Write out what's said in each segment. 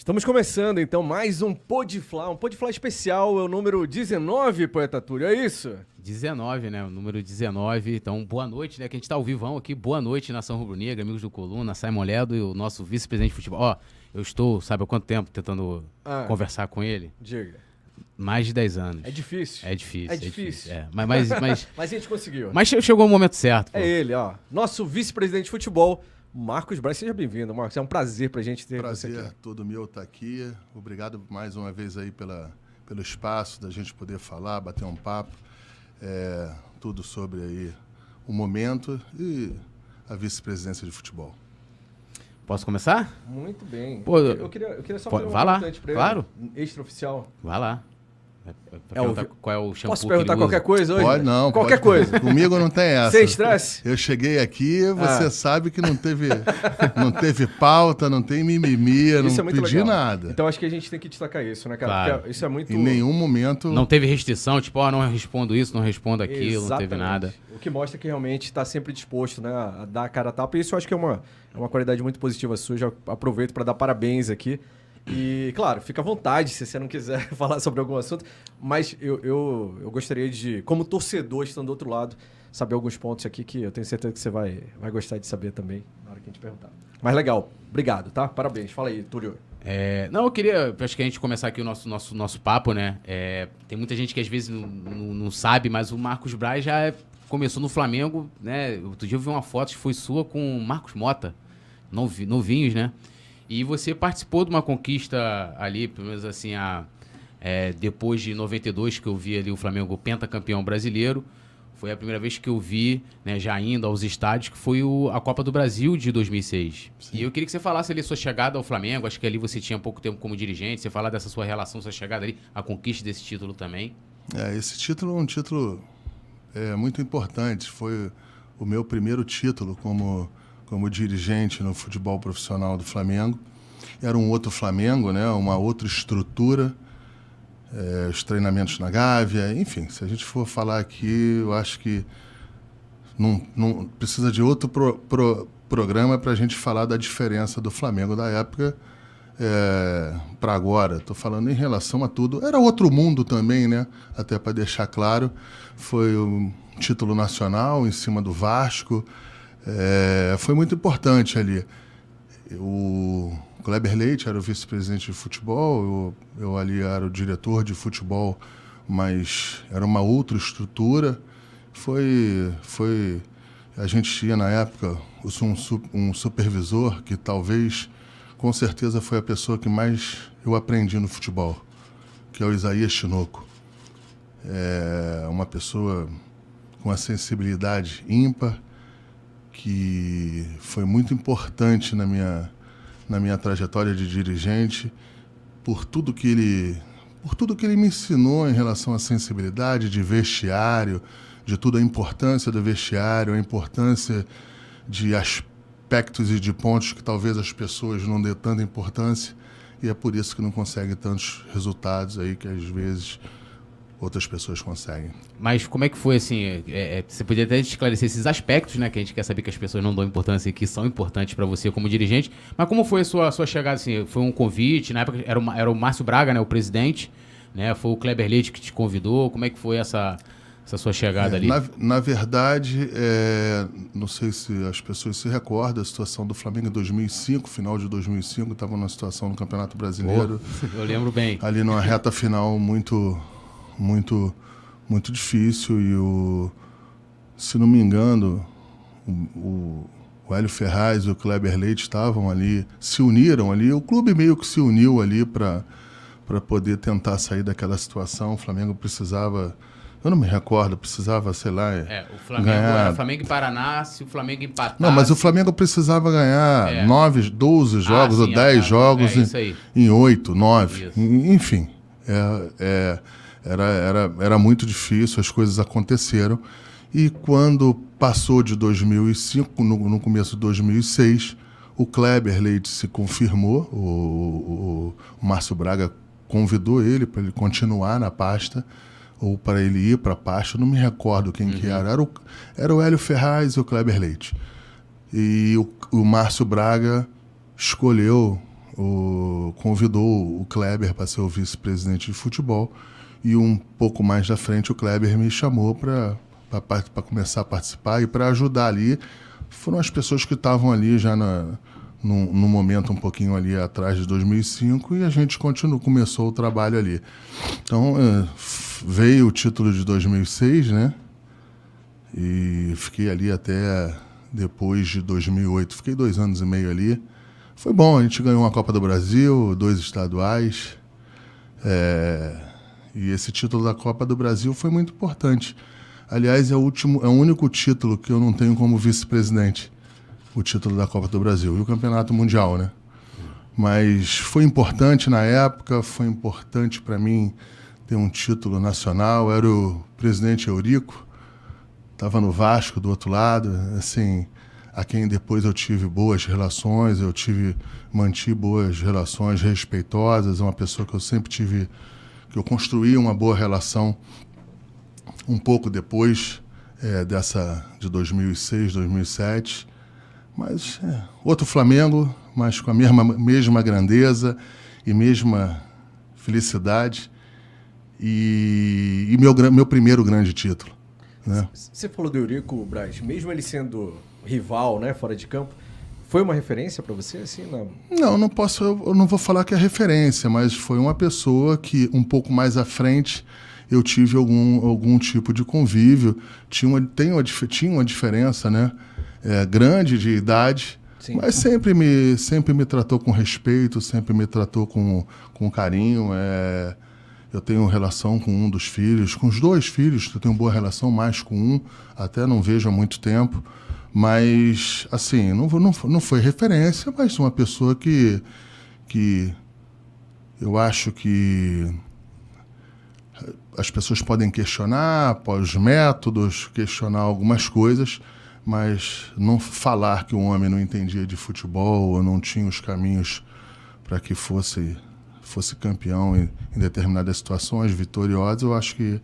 Estamos começando então mais um Podfla, um Podfla especial, é o número 19, Poeta Túlio, é isso? 19, né? O número 19. Então, boa noite, né? Que a gente tá ao vivão aqui. Boa noite, Nação Rubro-Negra, amigos do Coluna, Simon Ledo e o nosso vice-presidente de futebol. Ó, eu estou, sabe há quanto tempo tentando Ah. conversar com ele? Diga. Mais de 10 anos. É difícil. É difícil. É difícil. É, mas, mas, mas, Mas a gente conseguiu. mas che- chegou o momento certo. pô. É ele, ó. Nosso vice-presidente de futebol, Marcos Braz. Seja bem-vindo, Marcos. É um prazer pra gente ter você Prazer aqui. todo meu estar aqui. Obrigado mais uma vez aí pela, pelo espaço da gente poder falar, bater um papo. É, tudo sobre aí o momento e a vice-presidência de futebol. Posso começar? Muito bem. Pô, eu, queria, eu queria só pô, fazer um importante pra claro. ele. Extra-oficial. Vai lá. É, é É o qual é o shampoo Posso perguntar qualquer coisa hoje? Pode não. Qualquer pode- coisa. Comigo não tem essa. Sem estresse? Eu cheguei aqui, você Ah. sabe que não teve, não teve pauta, não tem mimimi, eu não Isso é muito pedi legal. nada. Então acho que a gente tem que destacar isso, né, cara? Claro. Porque isso é muito. Em nenhum momento. Não teve restrição, tipo, ó, não respondo isso, não respondo aquilo, não teve Exatamente. nada. O que mostra que realmente está sempre disposto né, a dar a cara a tapa. E isso eu acho que é uma, é uma qualidade muito positiva sua. Já aproveito para dar parabéns aqui. E, claro, fica à vontade se você não quiser falar sobre algum assunto. Mas eu, eu, eu gostaria de, como torcedor, estando do outro lado, saber alguns pontos aqui que eu tenho certeza que você vai, vai gostar de saber também na hora que a gente perguntar. Mas legal. Obrigado, tá? Parabéns. Fala aí, Túlio. É, não, eu queria, acho que a gente começar aqui o nosso, nosso, nosso papo, né? É, tem muita gente que às vezes não, não, não sabe, mas o Marcos Braz já começou no Flamengo, né? Outro dia eu vi uma foto que foi sua com o Marcos Mota, novi- novinhos, né? E você participou de uma conquista ali, pelo menos assim, a, é, depois de 92, que eu vi ali o Flamengo pentacampeão brasileiro. Foi a primeira vez que eu vi, né, já indo aos estádios, que foi o- a Copa do Brasil de 2006. E eu queria que você falasse ali sua chegada ao Flamengo. Acho que ali você tinha pouco tempo como dirigente. Você falar dessa sua relação, sua chegada ali, a conquista desse título também. É, esse título é um título é, muito importante. Foi o meu primeiro título como, como dirigente no futebol profissional do Flamengo. Era um outro Flamengo, né? uma outra estrutura, é, os treinamentos na Gávea, enfim, se a gente for falar aqui, eu acho que não, não precisa de outro pro- pro- programa para a gente falar da diferença do Flamengo da época para agora. Estou falando em relação a tudo. Era outro mundo também, né? Até para deixar claro, foi um título nacional em cima do Vasco. É, foi muito importante ali. O Kleber Leite era o vice-presidente de futebol, eu, eu ali era o diretor de futebol, mas era uma outra estrutura. Foi, foi a gente tinha na época um, um supervisor que talvez, com certeza, foi a pessoa que mais eu aprendi no futebol, que é o Isaías Chinoco. É uma pessoa com uma sensibilidade ímpar, que foi muito importante na minha, na minha trajetória de dirigente, por tudo que ele por tudo que ele me ensinou em relação à sensibilidade de vestiário, de tudo a importância do vestiário, a importância de aspectos e de pontos que talvez as pessoas não dê tanta importância e é por isso que não consegue tantos resultados aí que às vezes outras pessoas conseguem. Mas como é que foi assim? é, é, você podia até esclarecer esses aspectos, né? Que a gente quer saber que as pessoas não dão importância e que são importantes para você como dirigente. Mas como foi a sua, sua chegada? Assim, foi um convite? Na época era o, era o Márcio Braga, né? O presidente. Né? Foi o Kleber Leite que te convidou. Como é que foi essa, essa sua chegada É, ali? Na, na verdade, é, não sei se as pessoas se recordam, a situação do Flamengo em 2005, final de 2005, estava numa situação no Campeonato Brasileiro, Eu lembro bem. ali numa reta final muito, muito, muito difícil e o, se não me engano, o, o, o Hélio Ferraz e o Kleber Leite estavam ali, se uniram ali, o clube meio que se uniu ali para para poder tentar sair daquela situação. O Flamengo precisava, eu não me recordo, precisava, sei lá, É, o Flamengo ganhar. era Flamengo e Paraná, se o Flamengo empatar. Não, mas o Flamengo precisava ganhar É. nove, 12 jogos sim, ou 10 é, jogos é isso aí. em, em 8, 9. Isso. Enfim, é, é, era, era, era muito difícil, as coisas aconteceram. E quando passou de 2005, no, no começo de 2006, o Kleber Leite se confirmou, o, o, o Márcio Braga convidou ele para ele continuar na pasta ou para ele ir para a pasta, não me recordo quem que era. Era o, era o Hélio Ferraz e o Kleber Leite. E o, o Márcio Braga escolheu o, convidou o Kleber para ser o vice-presidente de futebol e um pouco mais da frente o Kleber me chamou para começar a participar e para ajudar ali. Foram as pessoas que estavam ali já na, no, momento um pouquinho ali atrás de 2005 e a gente continuou, começou o trabalho ali. Então é, veio o título de 2006, né? E fiquei ali até depois de 2008. Fiquei dois anos e meio ali. Foi bom, a gente ganhou uma Copa do Brasil, dois estaduais. É, e esse título da Copa do Brasil foi muito importante. Aliás, é o, último, é o único título que eu não tenho como vice-presidente. O título da Copa do Brasil e o Campeonato Mundial, né? Mas foi importante na época, foi importante para mim ter um título nacional. Era o presidente Eurico, estava no Vasco do outro lado, assim, a quem depois eu tive boas relações, eu tive mantive boas relações respeitosas, uma pessoa que eu sempre tive que eu construí uma boa relação um pouco depois é, dessa de 2006, 2007, mas é, outro Flamengo, mas com a mesma mesma grandeza e mesma felicidade e, e meu meu primeiro grande título. Né? Você falou do Eurico Braz, mesmo ele sendo rival, né, fora de campo, foi uma referência para você assim? Não, não, não posso, eu não vou falar que é referência, mas foi uma pessoa que um pouco mais à frente eu tive algum, algum tipo de convívio. Tinha uma, tem uma, tinha uma diferença, né, é, grande de idade, Sim. mas sempre me, sempre me tratou com respeito, sempre me tratou com, com carinho. É, eu tenho relação com um dos filhos, com os dois filhos, eu tenho boa relação, mais com um, até não vejo há muito tempo. Mas, assim, não, não, não foi referência, mas uma pessoa que, que eu acho que as pessoas podem questionar os métodos, questionar algumas coisas, mas não falar que o homem não entendia de futebol ou não tinha os caminhos para que fosse fosse campeão em, em, determinadas situações vitoriosas, eu acho que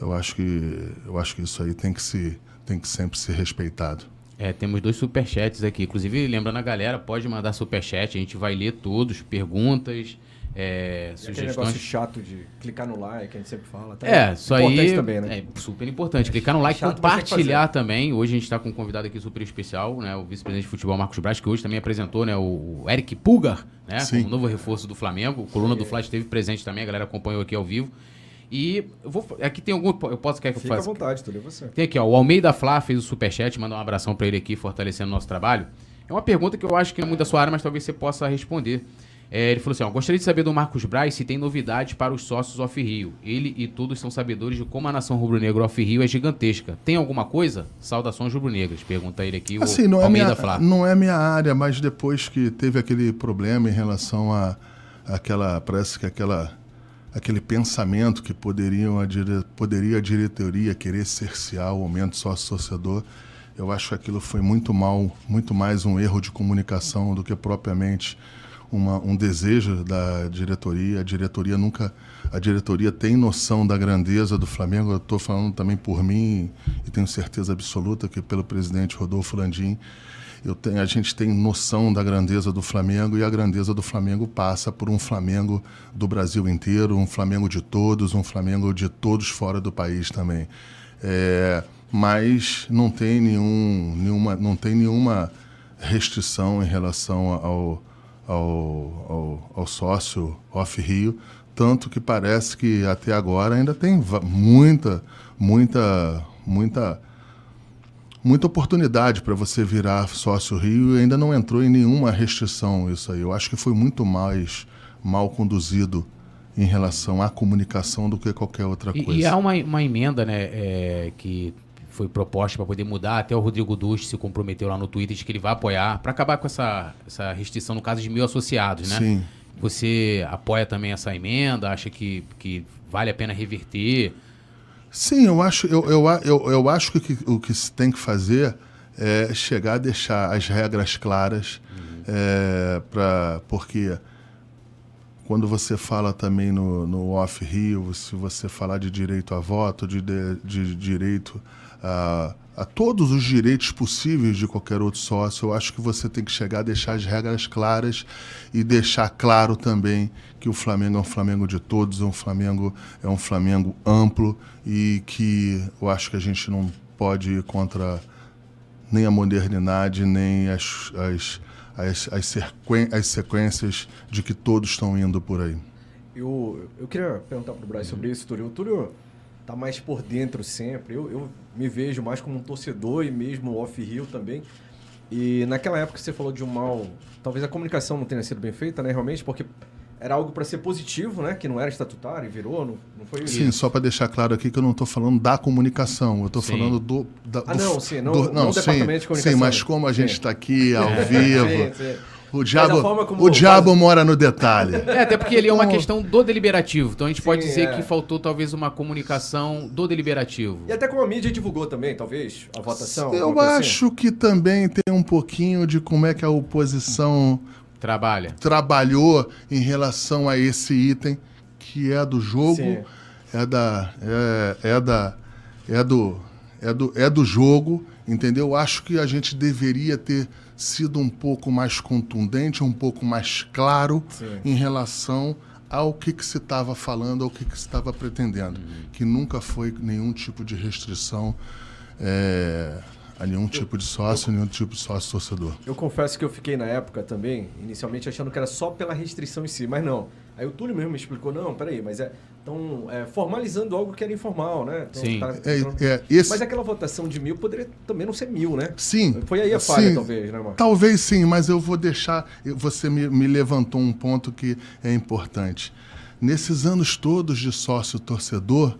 eu acho que eu acho que isso aí tem que se tem que sempre ser respeitado. É, temos dois superchats aqui. Inclusive, lembrando a galera, pode mandar superchat, a gente vai ler todos, perguntas, é, e sugestões. Aquele negócio chato de clicar no like, a gente sempre fala. Tá? É, isso aí também, né? é super importante. Clicar no like, chato, compartilhar também. Hoje a gente está com um convidado aqui super especial, né? O vice-presidente de futebol, Marcos Braz, que hoje também apresentou, né? O Eric Pulgar, né? O novo reforço do Flamengo. O Coluna do Fla esteve presente também, a galera acompanhou aqui ao vivo. E eu vou, aqui tem algum. Eu posso quer que Fica eu faça? à vontade, tudo é você. Tem aqui, ó. O Almeida Flá fez o superchat, mandou um abração para ele aqui, fortalecendo o nosso trabalho. É uma pergunta que eu acho que não é muito da sua área, mas talvez você possa responder. É, ele falou assim: ó, gostaria de saber do Marcos Braz se tem novidade para os sócios off-Rio. Ele e todos são sabedores de como a nação rubro-negro off-Rio é gigantesca. Tem alguma coisa? Saudações rubro-negras. Pergunta ele aqui. Assim, não, é minha, Flá. não é minha área, mas depois que teve aquele problema em relação a aquela. Parece que aquela aquele pensamento que poderiam a dire... poderia a diretoria querer cercear o aumento sócio-torcedor, eu acho que aquilo foi muito mal, muito mais um erro de comunicação do que propriamente uma, um desejo da diretoria. A diretoria nunca, a diretoria tem noção da grandeza do Flamengo. Eu estou falando também por mim e tenho certeza absoluta que pelo presidente Rodolfo Landim eu tenho, a gente tem noção da grandeza do Flamengo e a grandeza do Flamengo passa por um Flamengo do Brasil inteiro, um Flamengo de todos, um Flamengo de todos fora do país também. É, mas não tem, nenhum, nenhuma, não tem nenhuma restrição em relação ao, ao, ao, ao sócio off-Rio, tanto que parece que até agora ainda tem muita, muita, muita muita oportunidade para você virar sócio Rio e ainda não entrou em nenhuma restrição isso aí. Eu acho que foi muito mais mal conduzido em relação à comunicação do que qualquer outra coisa. E, e há uma, uma emenda né, é, que foi proposta para poder mudar, até o Rodrigo Duch se comprometeu lá no Twitter de que ele vai apoiar, para acabar com essa, essa restrição no caso de mil associados, né? Sim. Você apoia também essa emenda? Acha que, que vale a pena reverter? Sim, eu acho, eu, eu, eu, eu acho que o que se tem que fazer é chegar a deixar as regras claras, uhum. é, pra, porque quando você fala também no, no off-rio, se você falar de direito a voto, de, de, de direito a, a todos os direitos possíveis de qualquer outro sócio, eu acho que você tem que chegar a deixar as regras claras e deixar claro também que o Flamengo é um Flamengo de todos, é um Flamengo, é um Flamengo amplo e que eu acho que a gente não pode ir contra nem a modernidade, nem as, as as, as, sequen as sequências de que todos estão indo por aí. Eu, eu queria perguntar para o Braz sobre isso, Túlio. Túlio está mais por dentro sempre. Eu, eu me vejo mais como um torcedor e mesmo off-rio também. E naquela época você falou de um mal... Talvez a comunicação não tenha sido bem feita, né, realmente, porque era algo para ser positivo, né? Que não era estatutário e virou, não, não foi Sim, só para deixar claro aqui que eu não estou falando da comunicação, eu estou falando do, da, ah, não, sim, não, do, não, não sim, departamento de comunicação. Sim, mas como a gente está aqui ao vivo. sim, sim. O diabo, o diabo mora no detalhe. É, até porque ele é uma questão do deliberativo. Então a gente Sim, pode dizer é. que faltou talvez uma comunicação do deliberativo. E até como a mídia divulgou também, talvez, a votação. Eu assim. acho assim. que também tem um pouquinho de como é que a oposição Trabalha. Trabalhou em relação a esse item que é do jogo, Sim. é da é, é da é do é do é do jogo, entendeu? Acho que a gente deveria ter sido um pouco mais contundente, um pouco mais claro Sim. em relação ao que, que se estava falando, ao que, que se estava pretendendo, uhum. que nunca foi nenhum tipo de restrição é, a nenhum tipo de sócio, eu, nenhum tipo de sócio torcedor. Eu confesso que eu fiquei na época também, inicialmente achando que era só pela restrição em si, mas não. Aí o Túlio mesmo me explicou, não, peraí, mas é. Estão é, formalizando algo que era informal, né? Então, sim. Tá, é, é, esse... Mas aquela votação de mil poderia também não ser mil, né? Sim. Foi aí a falha, sim, talvez, né, Marcos? Talvez sim, mas eu vou deixar. Você me, me levantou um ponto que é importante. Nesses anos todos de sócio torcedor,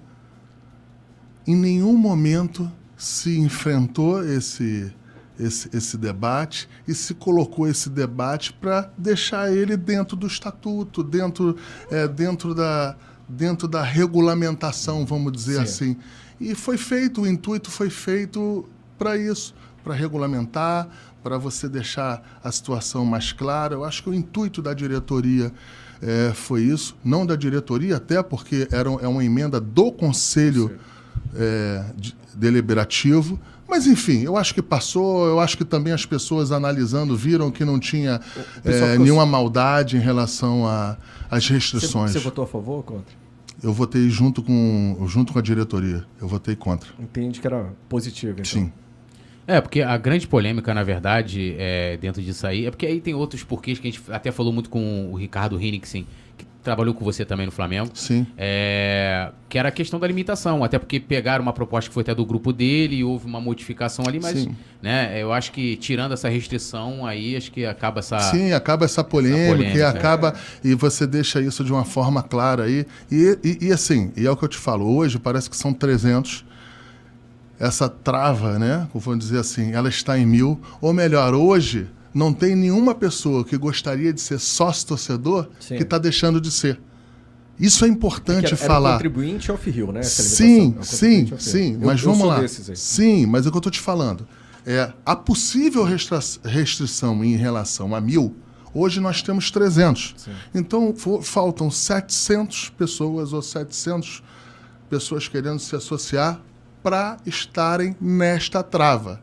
em nenhum momento se enfrentou esse, esse, esse debate e se colocou esse debate para deixar ele dentro do estatuto, dentro, é, dentro, da, dentro da regulamentação, vamos dizer Sim. assim. E foi feito, o intuito foi feito para isso, para regulamentar, para você deixar a situação mais clara. Eu acho que o intuito da diretoria é, foi isso, não da diretoria, até porque era, é uma emenda do Conselho é, deliberativo. Mas, enfim, eu acho que passou. Eu acho que também as pessoas analisando viram que não tinha é, nenhuma maldade em relação às restrições. Você, você votou a favor ou contra? Eu votei junto com, junto com a diretoria. Eu votei contra. Entende que era positivo, então. Sim. É, porque a grande polêmica, na verdade, é, dentro disso aí, é porque aí tem outros porquês que a gente até falou muito com o Ricardo Hinnicksen, trabalhou com você também no Flamengo. Sim. É, que era a questão da limitação, até porque pegaram uma proposta que foi até do grupo dele e houve uma modificação ali, mas Sim. né, eu acho que tirando essa restrição aí, acho que acaba essa. Sim, acaba essa polêmica, essa polêmica e acaba. É. E você deixa isso de uma forma clara aí. E, e, e assim, e é o que eu te falo, hoje parece que são 300 essa trava, né? Vamos dizer assim, ela está em mil. Ou melhor, hoje não tem nenhuma pessoa que gostaria de ser sócio-torcedor que está deixando de ser. Isso é importante é era falar. Era contribuinte off-rio, né? Sim, sim, sim. Mas eu, vamos eu lá. Sim, mas é o que eu estou te falando. É, a possível restrição em relação a mil, hoje nós temos 300. Sim. Então, faltam 700 pessoas ou 700 pessoas querendo se associar para estarem nesta trava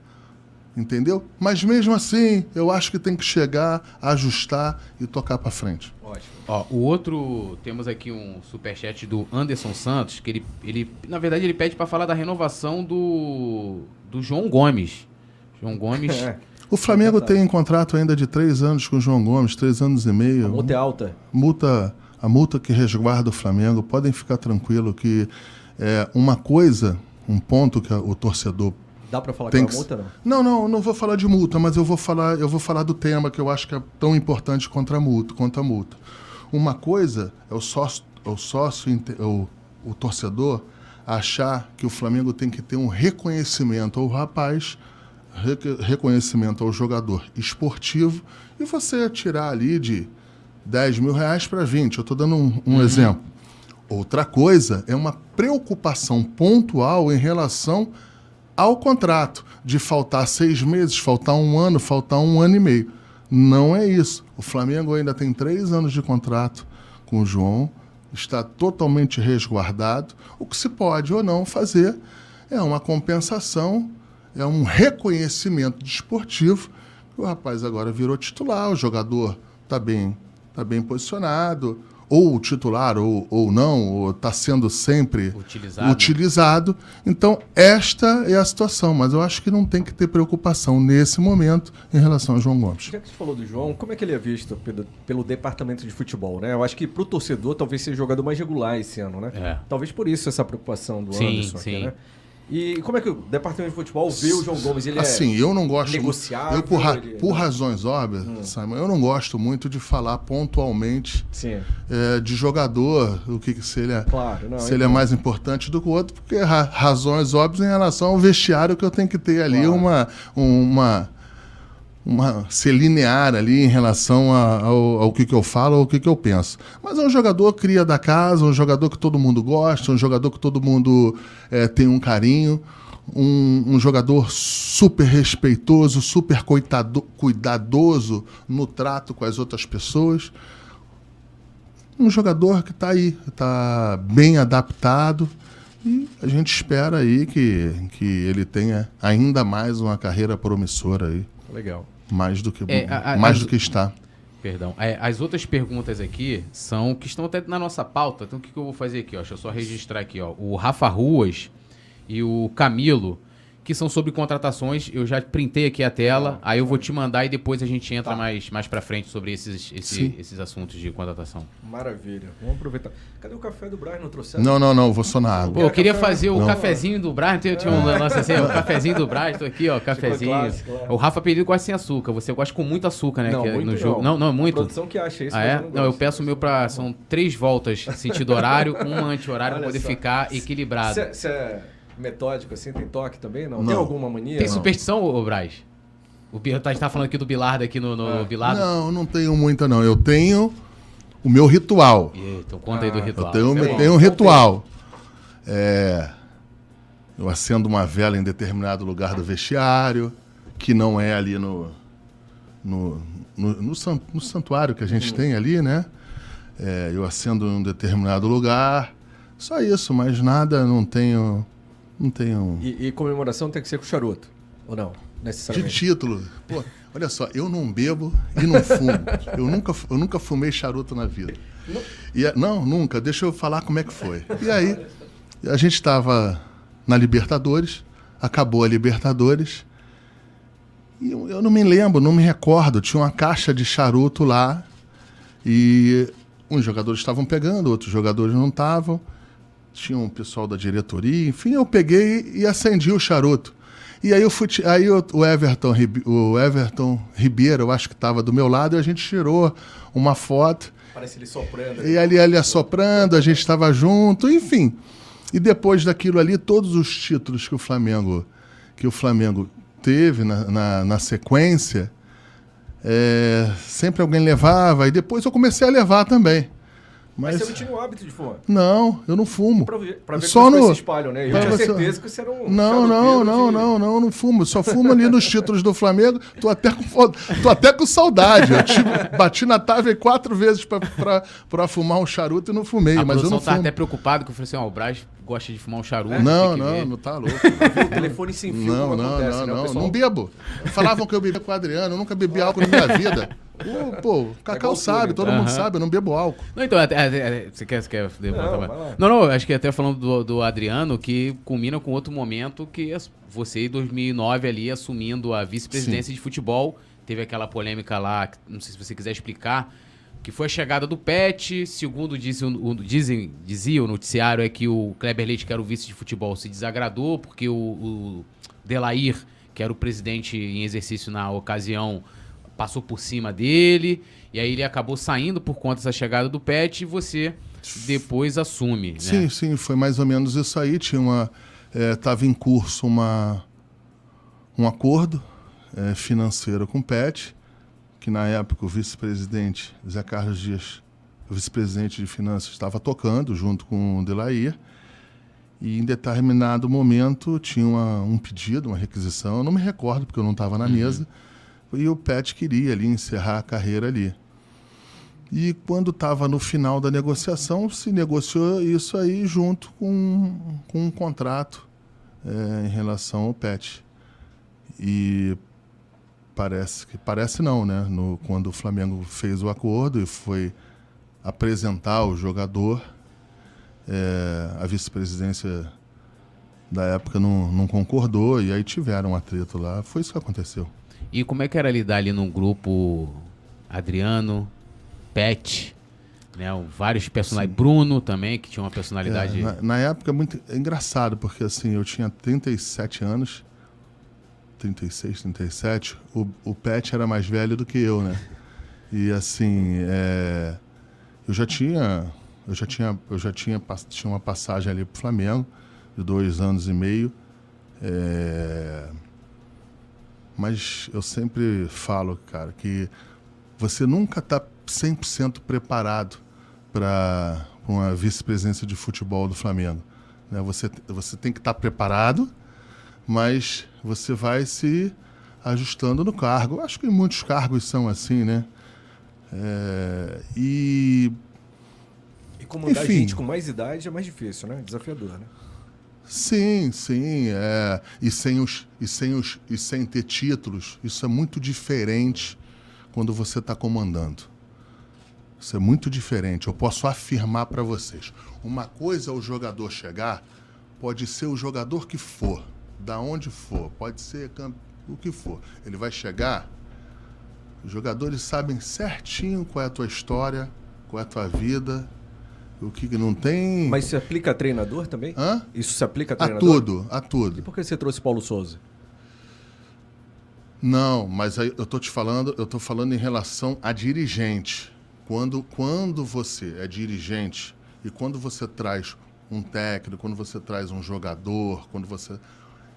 entendeu? Mas mesmo assim, eu acho que tem que chegar, ajustar e tocar para frente. Ótimo. Ó, o outro, temos aqui um superchat do Anderson Santos, que ele, ele na verdade, ele pede para falar da renovação do, do João Gomes. João Gomes... É. O Flamengo é tem um contrato ainda de três anos com o João Gomes, três anos e meio. A multa é alta. Multa, a multa que resguarda o Flamengo, podem ficar tranquilo que é uma coisa, um ponto que o torcedor Dá para falar Tem que é multa, não? Não, não, não vou falar de multa, mas eu vou falar, eu vou falar do tema que eu acho que é tão importante quanto a multa. Quanto a multa. Uma coisa é o sócio, o, sócio o, o torcedor achar que o Flamengo tem que ter um reconhecimento ao rapaz, reconhecimento ao jogador esportivo, e você tirar ali de 10 mil reais para 20. Eu estou dando um, um uhum. exemplo. Outra coisa é uma preocupação pontual em relação ao contrato de faltar seis meses, faltar um ano, faltar um ano e meio. Não é isso. O Flamengo ainda tem três anos de contrato com o João, está totalmente resguardado. O que se pode ou não fazer é uma compensação, é um reconhecimento desportivo. O rapaz agora virou titular, o jogador está bem, tá bem posicionado, ou titular ou, ou não, ou está sendo sempre Utilizado. utilizado. Então, esta é a situação, mas eu acho que não tem que ter preocupação nesse momento em relação ao João Gomes. Já que você falou do João, como é que ele é visto pelo, pelo departamento de futebol, né? Eu acho que pro torcedor talvez seja o jogador mais regular esse ano, né? É. Talvez por isso essa preocupação do Sim, Anderson aqui, sim. né? E como é que o departamento de futebol vê o João Gomes? Ele assim, eu não gosto negociável, eu por, ra- ele- por razões óbvias, Simon, eu não gosto muito de falar pontualmente é... Sim, é, de jogador, o que, que se ele é, claro. Não, se ele é mais importante do que o outro, porque ra- razões óbvias em relação ao vestiário que eu tenho que ter ali Claro. uma uma uma ser linear ali em relação a- ao, ao que, que eu falo, ao que, que eu penso. Mas é um jogador cria da casa, um jogador que todo mundo gosta, um jogador que todo mundo eh, tem um carinho, um, um jogador super respeitoso, super coitado, cuidadoso no trato com as outras pessoas. Um jogador que está aí, está bem adaptado. E a gente espera aí que, que ele tenha ainda mais uma carreira promissora aí. Legal. Mais do que, É, a- mais as- do que está. Perdão. É, as outras perguntas aqui são que estão até na nossa pauta. Então o que, que eu vou fazer aqui? Ó? Deixa eu só registrar aqui. Ó. O Rafa Ruas e o Camilo, que são sobre contratações. Eu já printei aqui a tela. Aí eu vou te mandar e depois a gente entra Tá. mais, mais pra frente sobre esses, esse- esses assuntos de contratação. Maravilha. Vamos aproveitar. Cadê o café do Brian? Não trouxe? Não, não, não, vou só na água. Pô, eu queria café? fazer o Não. cafezinho do Brian. Tinha, tinha um lance assim, o cafezinho do Brian. Tô aqui, ó, cafezinho. clássico, é. O Rafa pediu gosta sem açúcar. Você gosta com muito açúcar, né? Não, que é muito no jogo. Não, não, A muito. produção que acha isso. Ah, é? eu Não, eu gosto. peço o meu pra. São três voltas sentido horário, uma anti-horário poder só. ficar equilibrado. Você é metódico assim? Tem toque também? Não? Não. Tem alguma mania? Tem superstição, ô, Braz? O tá- gente tá falando aqui do Bilardo aqui no, no É. Bilardo. Não, não tenho muita, não. Eu tenho o meu ritual. Então conta aí do Ah, Eu ritual. tenho, Isso é eu tenho um ritual. É, eu acendo uma vela em determinado lugar do vestiário, que não é ali no, no, no, no no santuário que a gente tem ali, né? É, eu acendo em um determinado lugar. Só isso, mas nada, não tenho. Não tenho. E, e comemoração tem que ser com charuto? Ou não? De título. Pô, olha só, eu não bebo e não fumo. eu, nunca, eu nunca fumei charuto na vida. E, não, nunca. Deixa eu falar como é que foi. E aí, a gente estava na Libertadores, acabou a Libertadores, e eu, eu não me lembro, não me recordo. Tinha uma caixa de charuto lá, e uns jogadores estavam pegando, outros jogadores não estavam. Tinha um pessoal da diretoria, enfim, eu peguei e acendi o charuto. E aí eu fui, aí o, Everton, o Everton Ribeiro, eu acho que estava do meu lado, e a gente tirou uma foto. Parece ele soprando. E ali, ali assoprando, a gente estava junto, enfim. E depois daquilo ali, todos os títulos que o Flamengo, que o Flamengo teve na, na, na sequência, é, sempre alguém levava, e depois eu comecei a levar também. Mas Mas, você não tinha o hábito de fumar. não, eu não fumo. Pra ver, pra ver Só que no- se espalham, né? Eu pra tinha você- certeza que você era um Não, não, não, de- não, não, não fumo. Só fumo ali nos títulos do Flamengo. Tô até com, tô até com saudade. Eu tive- bati na trave quatro vezes pra- pra pra fumar um charuto e não fumei, A mas eu não tá fumo. até preocupado que eu falei assim, ó, o Braz gosta de fumar um charuto. Não, tem que não, ver. não tá louco. O telefone sem fio, Não, não, acontece, não, né? Não. pessoal- Não bebo. Falavam que eu bebia com o Adriano, eu nunca bebi álcool na minha vida. Pô, pô, o Cacau o sabe, todo então. mundo sabe, eu não bebo álcool. Não, então, até, até- até- você quer, você quer Não, não, não, acho que até falando do, do Adriano, que culmina com outro momento que você, em 2009, ali, assumindo a vice-presidência de futebol, teve aquela polêmica lá, não sei se você quiser explicar, que foi a chegada do Pet, segundo dizem, dizia o noticiário, é que o Kleber Leite, que era o vice de futebol, se desagradou, porque o, o Delair, que era o presidente em exercício na ocasião, passou por cima dele, e aí ele acabou saindo por conta dessa chegada do Pet, e você depois assume, né? Sim, sim, foi mais ou menos isso aí. Tinha uma, estava em curso uma, um acordo eh, financeiro com o PET, que na época o vice-presidente Zé Carlos Dias, o vice-presidente de finanças, estava tocando junto com o Delair. E em determinado momento tinha uma- um pedido, uma requisição, eu não me recordo porque eu não estava na mesa, e o PET queria ali encerrar a carreira ali. E quando estava no final da negociação, se negociou isso aí junto com, com um contrato é, em relação ao PET. E parece que parece não, né? No, quando o Flamengo fez o acordo e foi apresentar o jogador, é, a vice-presidência da época não, não concordou e aí tiveram um atrito lá. Foi isso que aconteceu. E como é que era lidar ali num grupo Adriano, Pet, né? Vários personagens. Bruno também, que tinha uma personalidade. É, na, na, época, muito é engraçado, porque assim, eu tinha 37 anos, 36, 37. O, o Pet era mais velho do que eu, né? E assim, é, eu já tinha. Eu já tinha, eu já tinha, tinha uma passagem ali pro Flamengo de dois anos e meio. É... Mas eu sempre falo, cara, que você nunca está 100% preparado para uma vice-presidência de futebol do Flamengo. Né? Você, você tem que estar tá preparado, mas você vai se ajustando no cargo. Acho que muitos cargos são assim, né? É, e. E comandar Enfim, gente com mais idade é mais difícil, né? Desafiador, né? Sim, sim. É. E, sem os, e, sem os, e sem ter títulos, isso é muito diferente quando você está comandando. Isso é muito diferente. Eu posso afirmar para vocês. Uma coisa é o jogador chegar, pode ser o jogador que for, da onde for, pode ser o que for. Ele vai chegar, os jogadores sabem certinho qual é a tua história, qual é a tua vida, o que não tem. Mas se aplica a treinador também? Hã? Isso se aplica a treinador? A tudo, a tudo. E por que você trouxe Paulo Souza? Não, mas aí eu tô te falando, eu tô falando em relação a dirigente. Quando, quando você é dirigente e quando você traz um técnico, quando você traz um jogador, quando você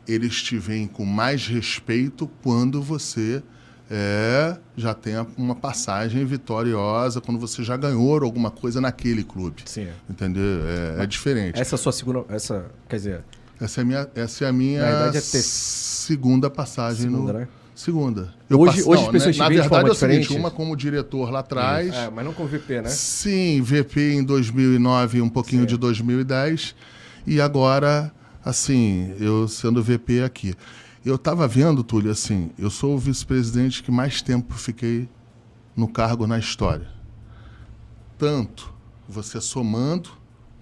eles te veem com mais respeito quando você é, já tem uma passagem vitoriosa quando você já ganhou alguma coisa naquele clube. Sim. Entendeu? É, é, diferente. Essa é a sua segunda. Essa, quer dizer. Essa é a minha, essa é a minha é segunda passagem segunda, no. Né? Segunda. Eu hoje, passo, hoje não, as pessoas né? te Na verdade é o seguinte, uma como diretor lá atrás. É, mas não como VP, né? Sim, VP em 2009 um pouquinho Sim. de 2010. E agora, assim, eu sendo VP aqui. Eu estava vendo, Túlio, assim, eu sou o vice-presidente que mais tempo fiquei no cargo na história. Tanto você somando,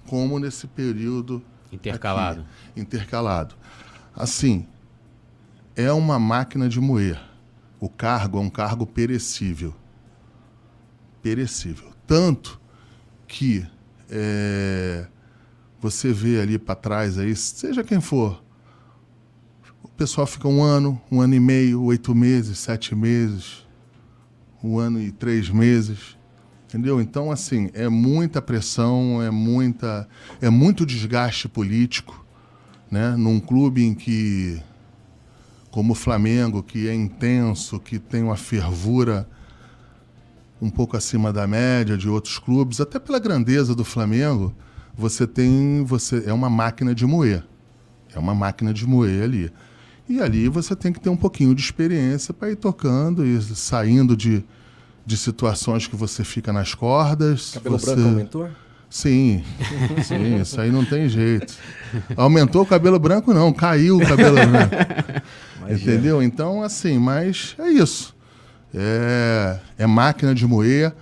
como nesse período. Intercalado. Aqui, intercalado. Assim, é uma máquina de moer. O cargo é um cargo perecível. Perecível. Tanto que é, você vê ali para trás aí, seja quem for, pessoal fica um ano, um ano e meio, oito meses, sete meses, um ano e três meses. Entendeu? Então, assim, é muita pressão, é, muita, é muito desgaste político, né? Num clube em que, como o Flamengo, que é intenso, que tem uma fervura um pouco acima da média de outros clubes, até pela grandeza do Flamengo, você tem, você é uma máquina de moer. É uma máquina de moer ali. E ali você tem que ter um pouquinho de experiência para ir tocando e saindo de, de situações que você fica nas cordas. Cabelo você... branco aumentou? Sim, sim, isso aí não tem jeito. Aumentou o cabelo branco, não, caiu o cabelo branco. Entendeu? Então, assim, mas é isso. É, é máquina de moer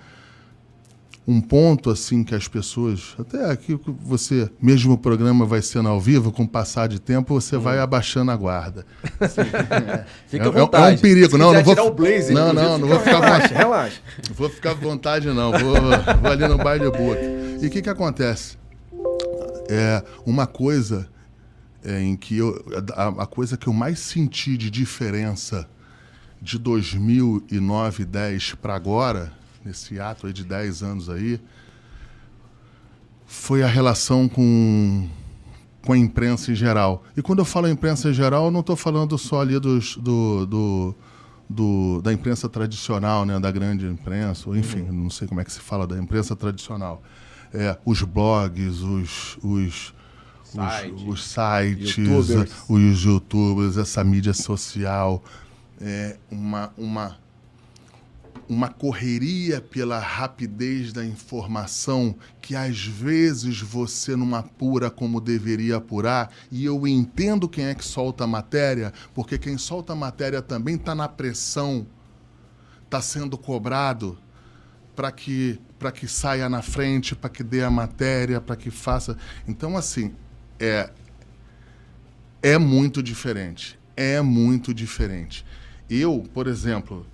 um ponto assim que as pessoas, até aqui você, mesmo o programa vai sendo ao vivo, com o passar de tempo, você hum. vai abaixando a guarda. Assim, é, Fica à vontade. É, é um perigo, não, não vou. Tirar o blazer, não, não, não vou ficar relaxa, relaxa. Vou ficar à vontade não, vou, vou ali no baile book. E o que que acontece? É uma coisa é, em que eu a, a coisa que eu mais senti de diferença de 2009, 10 para agora nesse ato aí de 10 anos aí, foi a relação com, com a imprensa em geral. E quando eu falo imprensa em geral, eu não estou falando só ali dos, do, do, do, da imprensa tradicional, né, da grande imprensa, ou enfim, não sei como é que se fala da imprensa tradicional. É, os blogs, os, os, Site. os, os, sites, YouTubers. os youtubers, essa mídia social, é uma, uma uma correria pela rapidez da informação que às vezes você não apura como deveria apurar, e eu entendo quem é que solta a matéria, porque quem solta a matéria também está na pressão, está sendo cobrado para que para que saia na frente, para que dê a matéria, para que faça. Então assim, é é muito diferente. É muito diferente. Eu, por exemplo,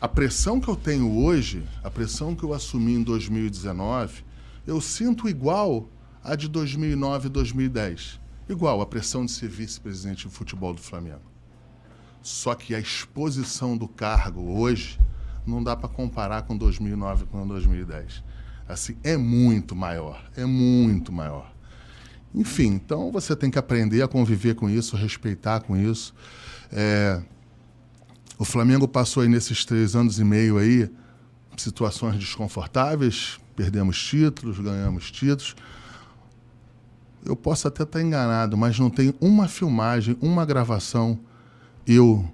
a pressão que eu tenho hoje, a pressão que eu assumi em 2019, eu sinto igual a de 2009 e 2010. Igual a pressão de ser vice-presidente de futebol do Flamengo. Só que a exposição do cargo hoje não dá para comparar com 2009 com 2010. Assim, é muito maior, é muito maior. Enfim, então você tem que aprender a conviver com isso, respeitar com isso. É, o Flamengo passou aí nesses três anos e meio aí situações desconfortáveis, perdemos títulos, ganhamos títulos. Eu posso até estar enganado, mas não tem uma filmagem, uma gravação eu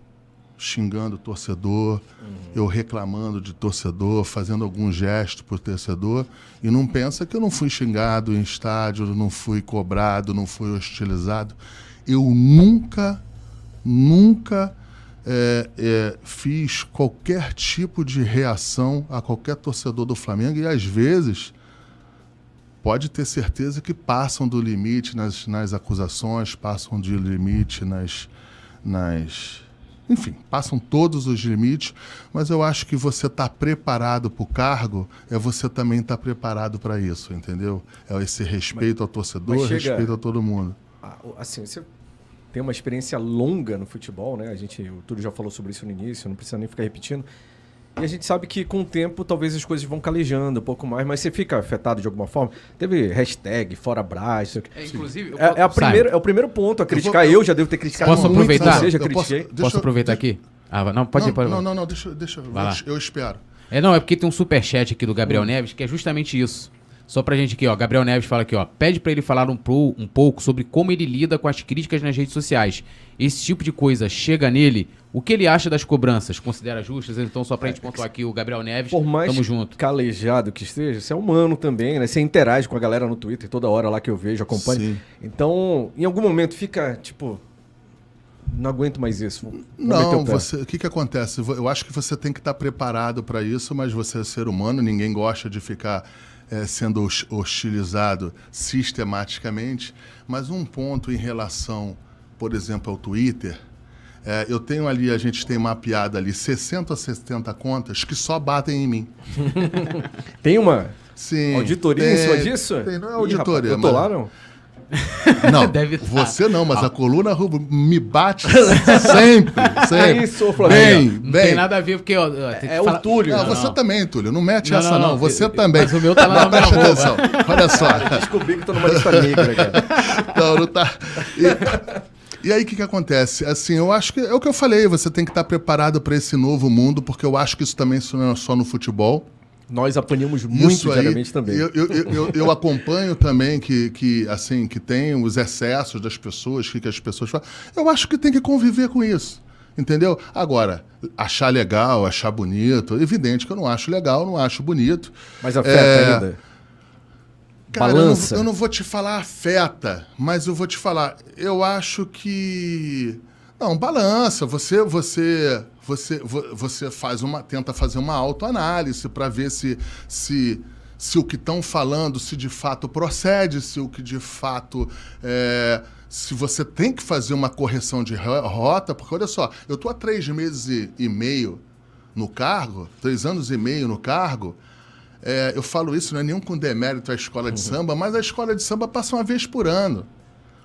xingando o torcedor, uhum. eu reclamando de torcedor, fazendo algum gesto por torcedor, e não pensa que eu não fui xingado em estádio, não fui cobrado, não fui hostilizado. Eu nunca, nunca é, é, fiz qualquer tipo de reação a qualquer torcedor do Flamengo e às vezes pode ter certeza que passam do limite nas, nas acusações, passam do limite nas, nas. Enfim, passam todos os limites, mas eu acho que você está preparado para o cargo, é você também estar tá preparado para isso, entendeu? É esse respeito ao torcedor, chega, respeito a todo mundo. Assim, você tem uma experiência longa no futebol, né? A gente, o Túlio já falou sobre isso no início, não precisa nem ficar repetindo. E a gente sabe que com o tempo talvez as coisas vão calejando um pouco mais, mas você fica afetado de alguma forma. Teve hashtag fora Brás. É, inclusive, é, é, a primeira, é o primeiro ponto a criticar. Eu, vou, eu já devo ter criticado. Posso muito, aproveitar? Você já critiquei. Posso, posso aproveitar eu, aqui? Ah, não, pode não, ir, pode Não, não, não, deixa, deixa eu, eu espero. É, não, é porque tem um superchat aqui do Gabriel hum. Neves que é justamente isso. Só pra gente aqui, ó. Gabriel Neves fala aqui, ó. Pede para ele falar um, pro, um pouco sobre como ele lida com as críticas nas redes sociais. Esse tipo de coisa chega nele. O que ele acha das cobranças? Considera justas? Então, só pra gente pontuar aqui o Gabriel Neves. Por mais Tamo junto. calejado que esteja, você é humano também, né? Você interage com a galera no Twitter toda hora lá que eu vejo, acompanho. Sim. Então, em algum momento fica, tipo, não aguento mais isso. não, você, o que, que acontece? Eu acho que você tem que estar preparado para isso, mas você é ser humano, ninguém gosta de ficar é, sendo hostilizado sistematicamente. Mas um ponto em relação, por exemplo, ao Twitter, é, eu tenho ali, a gente tem mapeado ali 60 a 70 contas que só batem em mim. tem uma Sim, auditoria tem, em cima disso? Tem, não é auditoria. Ih, rapaz, eu tô lá, não? Não, Deve tá. você não, mas ah. a coluna rubro me bate sempre, sempre. É isso, Flamengo. Bem, não bem. tem nada a ver, porque ó, é, o Túlio. Não, não, você também, Túlio. Não mete não, essa, não. Você também. Mas o meu tá lá na Presta atenção. Olha só. Eu descobri que tô numa lista negra, cara. Não, não tá. E, e aí, o que, que acontece? Assim, eu acho que é o que eu falei, você tem que estar preparado para esse novo mundo, porque eu acho que isso também não é só no futebol. Nós apanhamos muito diariamente também. Eu, eu, eu, eu, acompanho também que, que, assim, que tem os excessos das pessoas, que, que as pessoas falam. Eu acho que tem que conviver com isso. Entendeu? Agora, achar legal, achar bonito, evidente que eu não acho legal, não acho bonito. Mas afeta é... ainda? Cara, Balança. Eu não, eu não vou te falar afeta, mas eu vou te falar. Eu acho que. Não, balança. Você, você você, você faz uma, tenta fazer uma autoanálise para ver se, se, se o que estão falando, se de fato procede, se o que de fato. É, se você tem que fazer uma correção de rota, porque olha só, eu estou há três meses e, meio no cargo, três anos e meio no cargo. É, eu falo isso não é nenhum com demérito à escola de uhum. samba, mas a escola de samba passa uma vez por ano.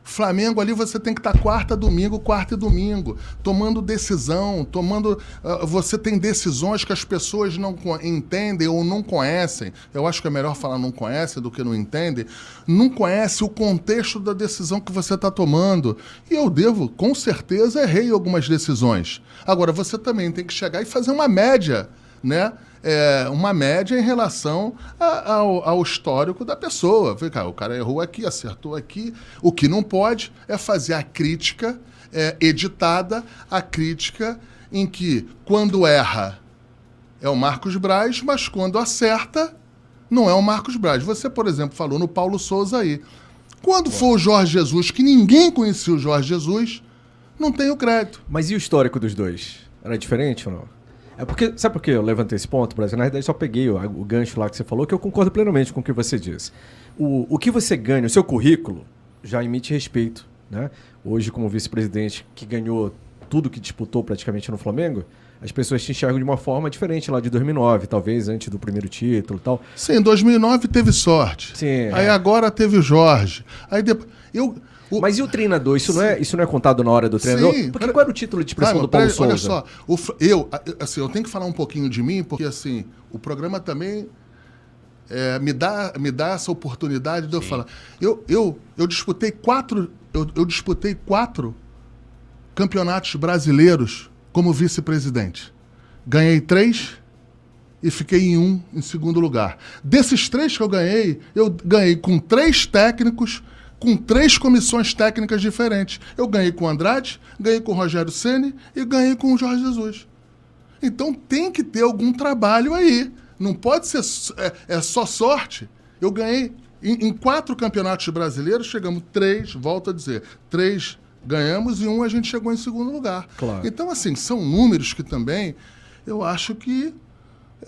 Flamengo ali você tem que estar quarta, domingo, quarta e domingo, tomando decisão, tomando. Uh, você tem decisões que as pessoas não entendem ou não conhecem. Eu acho que é melhor falar não conhece do que não entende. Não conhece o contexto da decisão que você está tomando. E eu devo, com certeza, errei algumas decisões. Agora, você também tem que chegar e fazer uma média, né? É, uma média em relação a, ao, ao, histórico da pessoa. O cara errou aqui, acertou aqui. O que não pode é fazer a crítica é, editada, a crítica em que, quando erra, é o Marcos Braz, mas quando acerta, não é o Marcos Braz. Você, por exemplo, falou no Paulo Souza aí. Quando for o Jorge Jesus, que ninguém conhecia o Jorge Jesus, não tem o crédito. Mas e o histórico dos dois? Era diferente ou não? É porque, sabe por que eu levantei esse ponto, Brasil? Na verdade, só peguei o, o, gancho lá que você falou, que eu concordo plenamente com o que você disse. O, o que você ganha, o seu currículo, já emite respeito. Né? Hoje, como vice-presidente que ganhou tudo que disputou praticamente no Flamengo, as pessoas te enxergam de uma forma diferente lá de 2009, talvez antes do primeiro título e tal. Sim, em 2009 teve sorte. Sim. Aí é. agora teve o Jorge. Aí depois. Eu, o... Mas e o treinador? Isso não, é, isso não é contado na hora do treinador? Sim, porque qual era o título de expressão do Paulo Souza? Olha só, o, eu, assim, eu tenho que falar um pouquinho de mim, porque assim, o programa também é, me, dá, me dá essa oportunidade de eu falar. Eu, eu, eu disputei quatro. Eu, eu disputei quatro campeonatos brasileiros como vice-presidente. Ganhei três e fiquei em um em segundo lugar. Desses três que eu ganhei, eu ganhei com três técnicos, com três comissões técnicas diferentes. Eu ganhei com o Andrade, ganhei com o Rogério Ceni e ganhei com o Jorge Jesus. Então tem que ter algum trabalho aí. Não pode ser é, é só sorte. Eu ganhei em, em, quatro campeonatos brasileiros, chegamos três, volto a dizer, três ganhamos e um a gente chegou em segundo lugar. Claro. Então, assim, são números que também eu acho que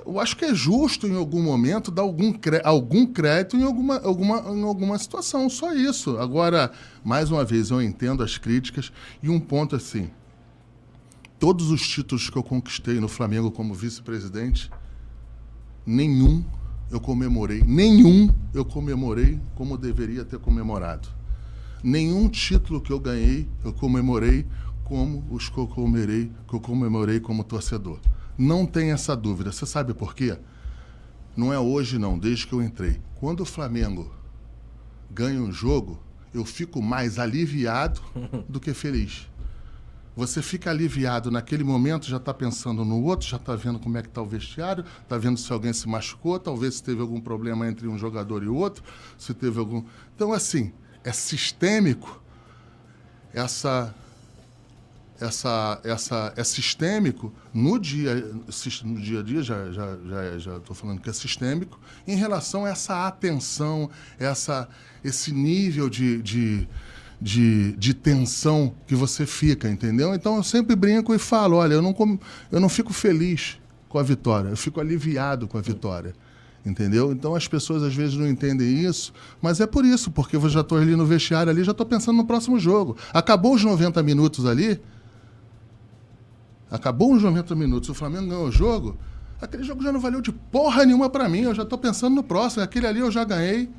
eu acho que é justo em algum momento dar algum, algum crédito em alguma, alguma, em alguma situação, só isso. Agora, mais uma vez, eu entendo as críticas e um ponto assim, todos os títulos que eu conquistei no Flamengo como vice-presidente, nenhum eu comemorei, nenhum eu comemorei como deveria ter comemorado nenhum título que eu ganhei eu comemorei como os que eu comemorei, que eu comemorei como torcedor. Não tem essa dúvida. Você sabe por quê? Não é hoje, não, desde que eu entrei. Quando o Flamengo ganha um jogo, eu fico mais aliviado do que feliz. Você fica aliviado naquele momento, já está pensando no outro, já está vendo como é que está o vestiário, está vendo se alguém se machucou, talvez se teve algum problema entre um jogador e outro, se teve algum. Então, assim, é sistêmico, essa, essa, essa, é sistêmico no dia, no dia a dia, já estou já, já, já falando que é sistêmico, em relação a essa atenção, essa, esse nível de, de, de, de tensão que você fica, entendeu? Então eu sempre brinco e falo, olha, eu não, eu não fico feliz com a vitória, eu fico aliviado com a vitória. Entendeu? Então as pessoas às vezes não entendem isso, mas é por isso, porque eu já estou ali no vestiário ali, já estou pensando no próximo jogo. Acabou os 90 minutos ali, acabou os 90 minutos, o Flamengo ganhou o jogo, aquele jogo já não valeu de porra nenhuma para mim, eu já estou pensando no próximo, aquele ali eu já ganhei.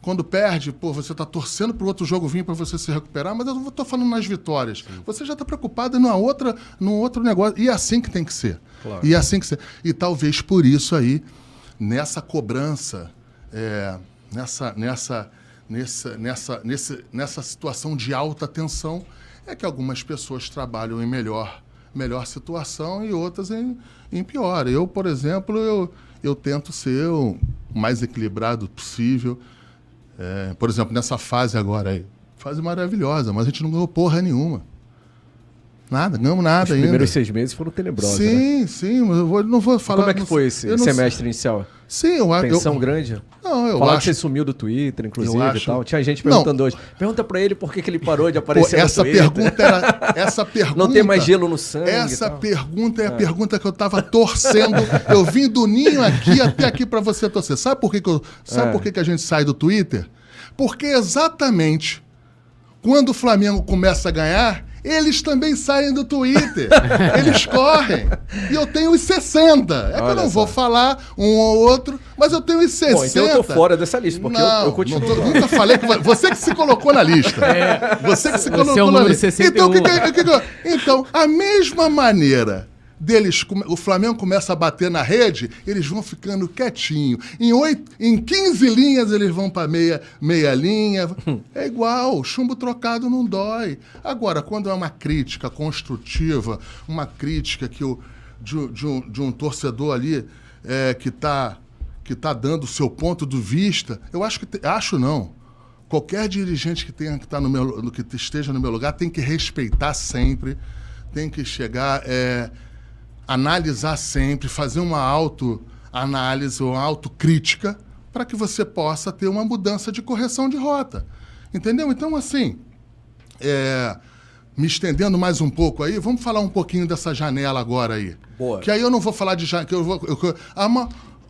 Quando perde, pô, você está torcendo para o outro jogo vir para você se recuperar, mas eu não estou falando nas vitórias. Sim. Você já está preocupado numa outra, num outro negócio. E é assim que tem que ser. Claro. E é assim que ser. E talvez por isso aí nessa cobrança, é, nessa, nessa, nessa, nessa, nesse, nessa situação de alta tensão, é que algumas pessoas trabalham em melhor, melhor situação e outras em, em pior. Eu, por exemplo, eu, eu tento ser o mais equilibrado possível. É, por exemplo, nessa fase agora aí, fase maravilhosa, mas a gente não ganhou porra nenhuma. Nada, ganhamos nada Os ainda. Os primeiros seis meses foram tenebrosos. Sim, né? sim, mas eu vou, não vou falar. Como é que foi esse semestre inicial? Sim, eu acho. Tensão eu, grande? Não, eu Falar acho. que você sumiu do Twitter, inclusive acho, e tal. Tinha gente perguntando não. hoje. Pergunta pra ele por que, que ele parou de aparecer Pô, essa. Pergunta era, essa pergunta. Não tem mais gelo no sangue. Essa pergunta é a é. pergunta que eu tava torcendo. eu vim do ninho aqui até aqui para você torcer. Sabe por que, que, eu, sabe é. por que, que a gente sai do Twitter? Porque exatamente quando o Flamengo começa a ganhar, eles também saem do Twitter. eles correm. E eu tenho os 60. É que eu não só. vou falar um ou outro, mas eu tenho os 60. Bom, então eu tô fora dessa lista, porque não, eu, eu continuo. Não, nunca falei que você que se colocou na lista. É, você que se colocou na lista. Então, que, que, que, então, a mesma maneira deles, o Flamengo começa a bater na rede, eles vão ficando quietinho. Em, oito, em 15 linhas eles vão para meia, meia linha. É igual, chumbo trocado não dói. Agora, quando é uma crítica construtiva, uma crítica que o, de, de, um, de um torcedor ali é, que está que tá dando o seu ponto de vista, eu acho que. Acho não. Qualquer dirigente que, tenha, que, tá no meu, que esteja no meu lugar tem que respeitar sempre, tem que chegar. É, analisar sempre, fazer uma autoanálise, uma autocrítica, para que você possa ter uma mudança de correção de rota. Entendeu? Então, assim, é, me estendendo mais um pouco aí, vamos falar um pouquinho dessa janela agora aí. Boa. Que aí eu não vou falar de janela. Eu vou, eu,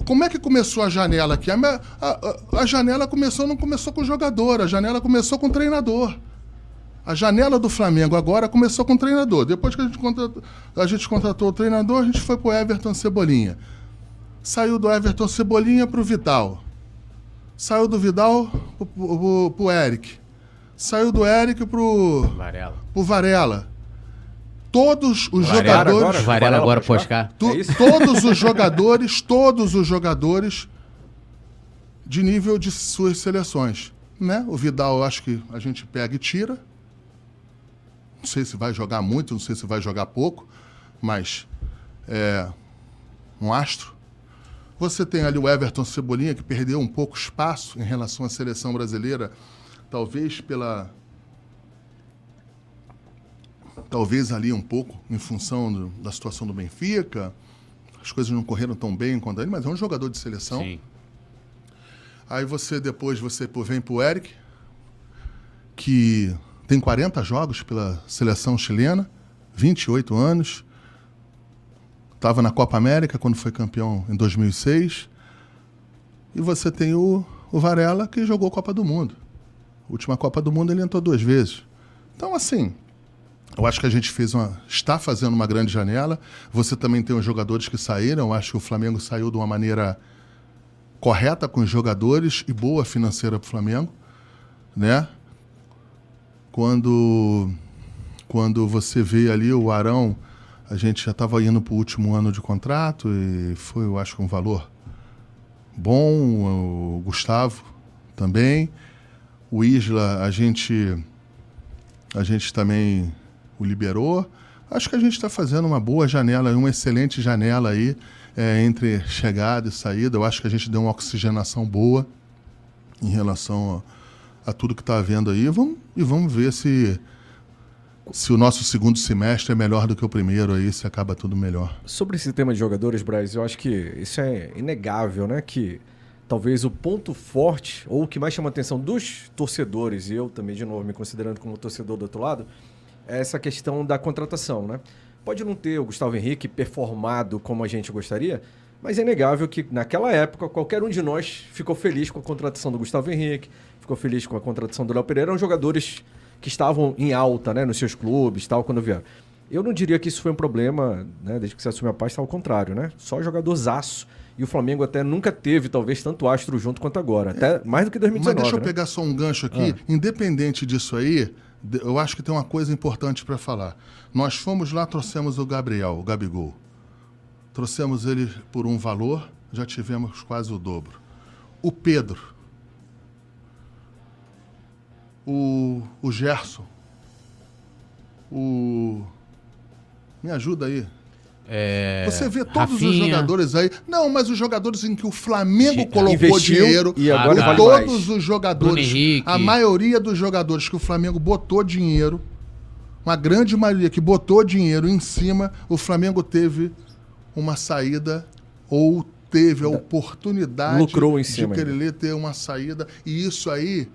como é que começou a janela aqui? A, a, a, janela começou, não começou com o jogador, a janela começou com o treinador. A janela do Flamengo agora começou com o treinador. Depois que a gente contratou, a gente contratou o treinador, a gente foi pro Everton Cebolinha. Saiu do Everton Cebolinha pro Vidal. Saiu do Vidal pro, pro, pro Eric. Saiu do Eric pro Varela. Pro Varela. Todos os Varela jogadores. Agora, Varela agora Poscar. Tu, é todos os jogadores, todos os jogadores de nível de suas seleções. Né? O Vidal, eu acho que a gente pega e tira. Não sei se vai jogar muito, não sei se vai jogar pouco, mas é um astro. Você tem ali o Everton Cebolinha, que perdeu um pouco espaço em relação à seleção brasileira, talvez pela. Talvez ali um pouco em função do, da situação do Benfica. As coisas não correram tão bem quanto ele, mas é um jogador de seleção. Sim. Aí você depois você vem pro Eric, que tem 40 jogos pela seleção chilena, 28 anos. Estava na Copa América quando foi campeão em 2006. E você tem o, o Varela, que jogou Copa do Mundo. última Copa do Mundo ele entrou duas vezes. Então, assim, eu acho que a gente fez uma, está fazendo uma grande janela. Você também tem os jogadores que saíram. Eu acho que o Flamengo saiu de uma maneira correta com os jogadores e boa financeira para o Flamengo, né? Quando, quando você vê ali o Arão, a gente já estava indo para o último ano de contrato e foi, eu acho, um valor bom. O Gustavo também. O Isla, a gente, a gente também o liberou. Acho que a gente está fazendo uma boa janela, uma excelente janela aí é, entre chegada e saída. Eu acho que a gente deu uma oxigenação boa em relação a a tudo que está havendo aí vamos, e vamos ver se, se o nosso segundo semestre é melhor do que o primeiro aí, se acaba tudo melhor. Sobre esse tema de jogadores, Braz, eu acho que isso é inegável, né? Que talvez o ponto forte, ou o que mais chama a atenção dos torcedores, e eu também, de novo, me considerando como torcedor do outro lado, é essa questão da contratação, né? Pode não ter o Gustavo Henrique performado como a gente gostaria, mas é inegável que naquela época qualquer um de nós ficou feliz com a contratação do Gustavo Henrique, ficou feliz com a contratação do Léo Pereira, eram jogadores que estavam em alta, né, nos seus clubes, tal, quando vieram. Eu não diria que isso foi um problema, né, desde que você assumiu a pasta, ao contrário, né? Só jogadorzaço. E o Flamengo até nunca teve, talvez, tanto astro junto quanto agora. Até mais do que 2019. Mas deixa eu né? pegar só um gancho aqui. Ah. Independente disso aí, eu acho que tem uma coisa importante para falar. Nós fomos lá, trouxemos o Gabriel, o Gabigol. Trouxemos ele por um valor, já tivemos quase o dobro. O Pedro, o, o Gerson, o. Me ajuda aí. É... Você vê todos Rafinha. os jogadores aí. Não, mas os jogadores em que o Flamengo colocou Investiu, dinheiro. E agora ah, todos mais. os jogadores. A maioria dos jogadores que o Flamengo botou dinheiro, uma grande maioria que botou dinheiro em cima, o Flamengo teve uma saída ou teve a oportunidade Lucrou em cima de querer ter uma saída. E isso aí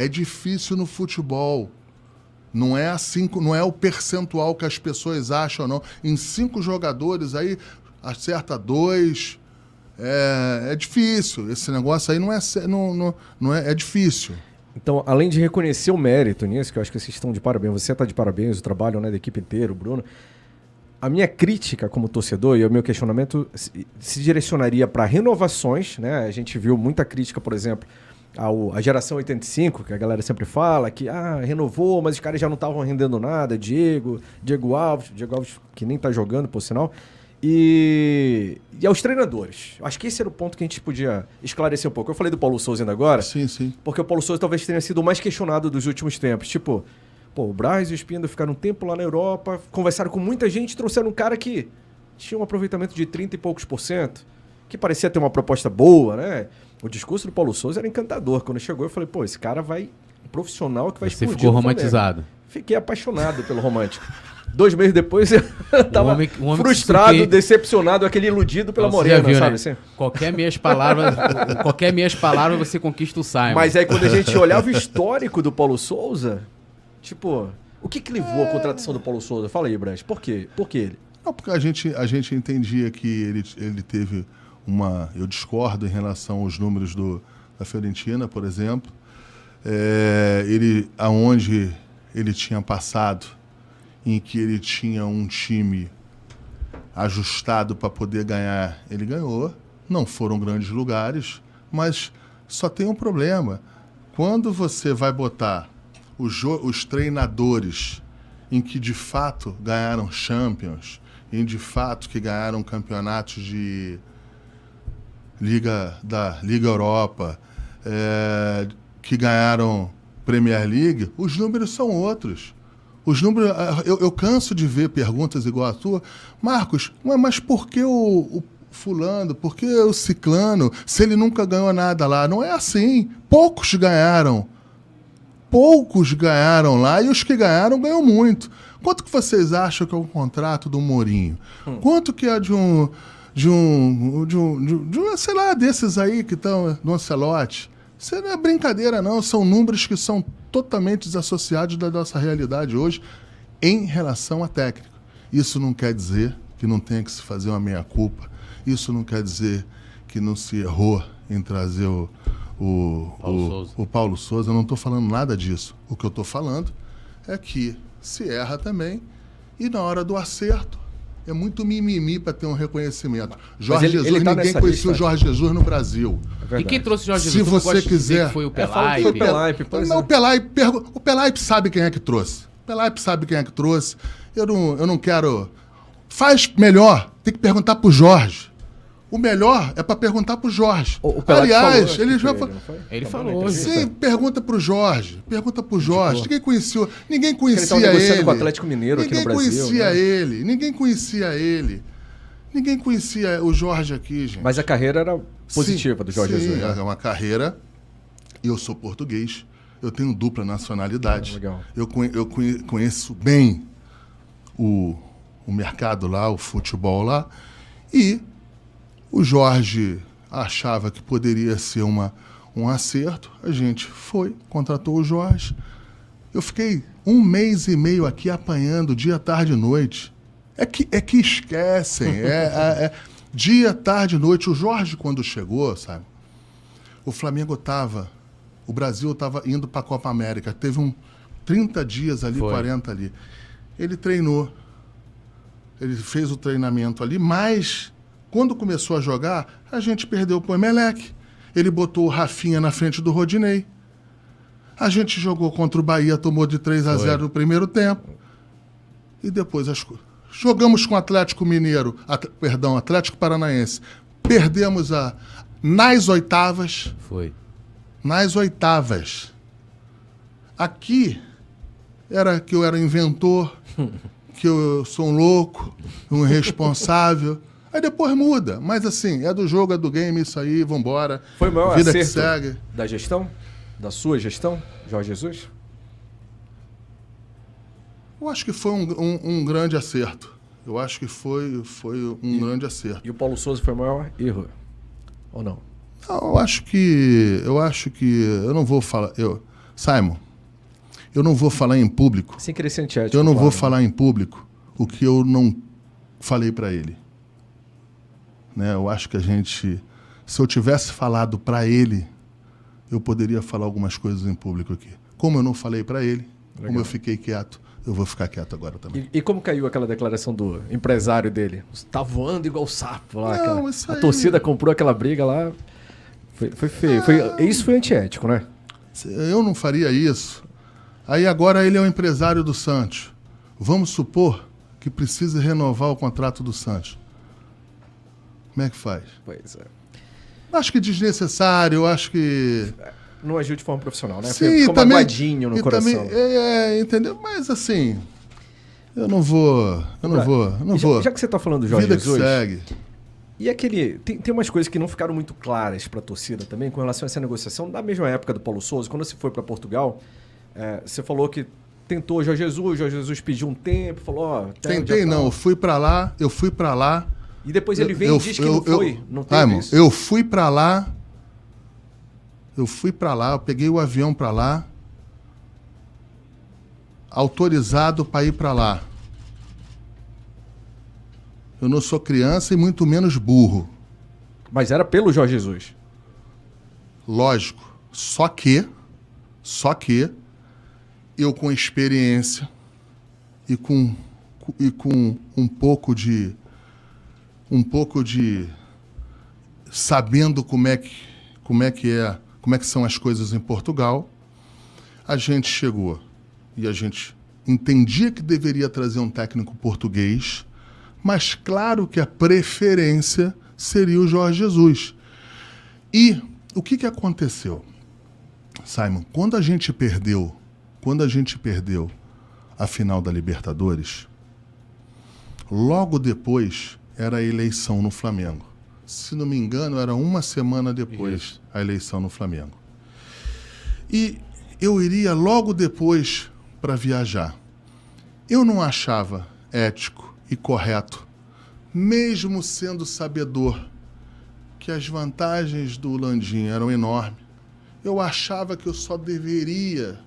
é difícil no futebol. Não é assim, não é o percentual que as pessoas acham, não. Em cinco jogadores aí, acerta dois. É, é difícil. Esse negócio aí não é, não, não, não é, é difícil. Então, além de reconhecer o mérito nisso, que eu acho que vocês estão de parabéns, você está de parabéns, o trabalho né, da equipe inteira, o Bruno. A minha crítica como torcedor e o meu questionamento se, se direcionaria para renovações, né? A gente viu muita crítica, por exemplo, ao, a geração 85, que a galera sempre fala, que ah, renovou, mas os caras já não estavam rendendo nada. Diego, Diego Alves, Diego Alves que nem tá jogando, por sinal. E, e aos treinadores. Acho que esse era o ponto que a gente podia esclarecer um pouco. Eu falei do Paulo Souza ainda agora. Sim, sim. Porque o Paulo Souza talvez tenha sido o mais questionado dos últimos tempos. Tipo, pô, o Braz e o Espinda ficaram um tempo lá na Europa, conversaram com muita gente, trouxeram um cara que tinha um aproveitamento de 30 e poucos por cento, que parecia ter uma proposta boa, né? O discurso do Paulo Souza era encantador. Quando chegou, eu falei, pô, esse cara vai. Um profissional que vai Você ficou romantizado. Fiquei apaixonado pelo romântico. Dois meses depois eu tava homem- o homem que frustrado, se- decepcionado, aquele iludido pela você já morena, viu, sabe né? assim? Qualquer meias palavras, qualquer meias palavras você conquista o Simon. Mas aí quando a gente olhava o histórico do Paulo Souza, tipo, o que que levou a contratação do Paulo Souza? Fala aí, Branch, por quê? Por que ele? Não, porque a gente, a gente entendia que ele, ele teve uma. Eu discordo em relação aos números do, da Fiorentina, por exemplo. É, ele, aonde ele tinha passado, em que ele tinha um time ajustado para poder ganhar, ele ganhou. Não foram grandes lugares, mas só tem um problema. Quando você vai botar os, os treinadores em que de fato ganharam Champions, em de fato que ganharam campeonatos de Liga da Liga Europa, é, que ganharam Premier League, os números são outros. Os números, ah, eu, eu canso de ver perguntas igual a tua, Marcos, mas por que o, o fulano, por que o ciclano, se ele nunca ganhou nada lá? Não é assim. Poucos ganharam poucos ganharam lá e os que ganharam ganham muito. Quanto que vocês acham que é o contrato do Mourinho? Quanto que é de um de um de um, de um, de um, sei lá desses aí que estão no Ancelotti? Isso não é brincadeira não, são números que são totalmente desassociados da nossa realidade hoje em relação a técnico. Isso não quer dizer que não tenha que se fazer uma meia culpa. Isso não quer dizer que não se errou em trazer o o, Paulo o- Souza. o Paulo Souza, eu não estou falando nada disso. O que eu estou falando é que se erra também e na hora do acerto é muito mimimi para ter um reconhecimento. Jorge ele- Jesus, ele tá ninguém conhecia o lista. Jorge Jesus no Brasil. É E quem trouxe o Jorge Se Jesus? Não você quiser- foi o É, Pelaipe. foi o Pelaipe, pois Não, é. o Pelaipe, pergu- o Pelaipe sabe quem é que trouxe. O Pelaipe sabe quem é que trouxe. Eu não, eu não quero. Faz melhor, tem que perguntar pro Jorge. O melhor é para perguntar pro Jorge. O, o Pelaipe Aliás, falou ele aqui já pra fa- ele, não foi? Ele Falou falou. Sim, pergunta pro Jorge. Pergunta pro Jorge. Ninguém conhecia, ninguém ele conhecia ele. com o Atlético Mineiro aqui ninguém no Brasil, conhecia né? ele. Ninguém conhecia ele. Ninguém conhecia o Jorge aqui, gente. Mas a carreira era positiva Sim, do Jorge sim, Jesus. É né? uma carreira. Eu sou português. Eu tenho dupla nacionalidade. Ah, legal. Eu, conhe- eu conhe- conheço bem o, o mercado lá, o futebol lá. E o Jorge achava que poderia ser uma, um acerto. A gente foi, contratou o Jorge. Eu fiquei um mês e meio aqui apanhando dia, tarde e noite. É que, é que esquecem. É, é- é dia, tarde e noite. O Jorge, quando chegou, sabe? O Flamengo estava. O Brasil estava indo para a Copa América. Teve um 30 dias ali, Foi. 40 ali. Ele treinou. Ele fez o treinamento ali, mas quando começou a jogar, a gente perdeu pro Emelec. Ele botou o Rafinha na frente do Rodinei. A gente jogou contra o Bahia, tomou de 3 a Foi. 0 no primeiro tempo. E depois as co- jogamos com o Atlético Mineiro, At- perdão, Atlético Paranaense. Perdemos a nas oitavas, Foi. nas oitavas. Aqui era que eu era inventor, que eu sou um louco, um irresponsável. Aí depois muda. Mas assim, é do jogo, é do game, isso aí, vambora. Foi o maior Vida que acerto segue. da gestão? Da sua gestão, Jorge Jesus? Eu acho que foi um, um- um grande acerto. Eu acho que foi, foi um grande acerto. E o Paulo Souza foi o maior erro? Ou não? Não, eu acho que. Eu acho que. Eu não vou falar. Eu, Simon, eu não vou falar em público. Sem querer ser antiético. Eu não vou claro, né? falar em público o que eu não falei para ele. Né? Eu acho que a gente. Se eu tivesse falado para ele, eu poderia falar algumas coisas em público aqui. Como eu não falei para ele, como Legal. eu fiquei quieto, eu vou ficar quieto agora também. E, e como caiu aquela declaração do empresário dele? Tá voando igual sapo lá. Não, aquela- isso A aí- torcida comprou aquela briga lá. Foi, foi feio. Foi, isso foi antiético, né? Eu não faria isso. Aí agora ele é o empresário do Santos. Vamos supor que precisa renovar o contrato do Santos. Como é que faz? Pois é. Acho que desnecessário, acho que. Não agiu de forma profissional, né? Sim, Ficou também, magoadinho no coração. também- é, é, entendeu? Mas assim, eu não vou, eu não Pra- vou, eu não já, vou. já que você tá falando do Jorge Vida Jesus, que segue. e aquele. Tem, tem umas coisas que não ficaram muito claras pra torcida também com relação a essa negociação da mesma época do Paulo Souza, quando você foi pra Portugal, é, você falou que tentou o Jorge Jesus, o Jorge Jesus pediu um tempo, falou, ó... até o dia Tentei não, eu fui pra lá, eu fui pra lá. E depois ele vem eu, e diz que não foi. não Raimon, isso. eu fui pra lá. Eu fui pra lá, eu peguei o avião pra lá. Autorizado pra ir pra lá. Eu não sou criança e muito menos burro. Mas era pelo Jorge Jesus. Lógico. Só que, só que, eu com experiência e com, e com um pouco de. Um pouco de. Sabendo como é que, como é, que é, como é que são as coisas em Portugal, a gente chegou e a gente entendia que deveria trazer um técnico português, mas claro que a preferência seria o Jorge Jesus. E o que, que aconteceu? Simon, quando a gente perdeu, quando a gente perdeu a final da Libertadores, logo depois era a eleição no Flamengo. Se não me engano, era uma semana depois Isso. a eleição no Flamengo. E eu iria logo depois para viajar. Eu não achava ético e correto, mesmo sendo sabedor que as vantagens do Landim eram enormes, eu achava que eu só deveria